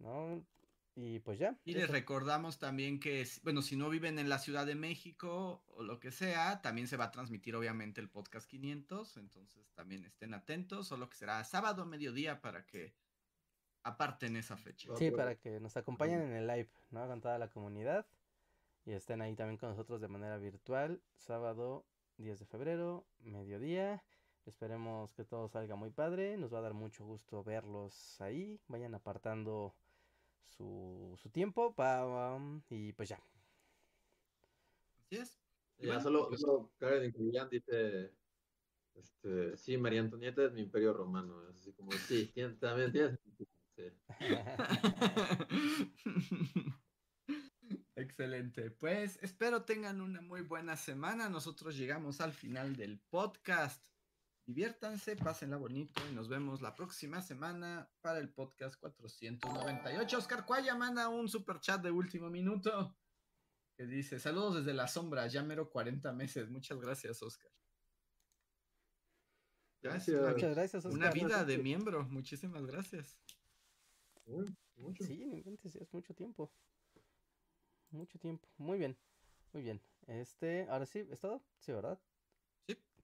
¿no? Y pues ya. Y les recordamos también que, bueno, si no viven en la Ciudad de México o lo que sea, también se va a transmitir obviamente el podcast 500, entonces también estén atentos, solo que será sábado mediodía para que aparte en esa fecha. Sí, para que nos acompañen en el live, ¿no? Con toda la comunidad. Y estén ahí también con nosotros de manera virtual. Sábado 10 de febrero, mediodía. Esperemos que todo salga muy padre. Nos va a dar mucho gusto verlos ahí. Vayan apartando su, su tiempo. Pa, y pues ya. Así es. Ya solo, solo Karen dice este, sí, María Antonieta es mi imperio romano. así como, sí, también tienes *laughs* Excelente. Pues espero tengan una muy buena semana. Nosotros llegamos al final del podcast. Diviértanse, pásenla bonito y nos vemos la próxima semana para el podcast 498. Oscar Cuaya manda un super chat de último minuto que dice: Saludos desde la sombra, ya mero 40 meses. Muchas gracias, Oscar. Gracias. Muchas gracias, Una vida de miembro. Muchísimas gracias. mucho. Sí, es mucho tiempo. Mucho tiempo. Muy bien. Muy bien. Este, ahora sí, ¿es todo? Sí, ¿verdad?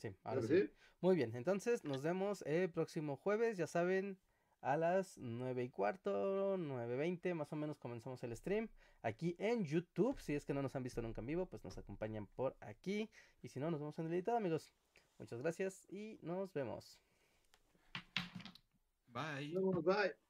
Sí. Sí, ahora sí. Muy bien, entonces nos vemos el próximo jueves, ya saben, a las nueve y cuarto, nueve veinte, más o menos comenzamos el stream aquí en YouTube. Si es que no nos han visto nunca en vivo, pues nos acompañan por aquí. Y si no, nos vemos en el editado, amigos. Muchas gracias y nos vemos. Bye. bye.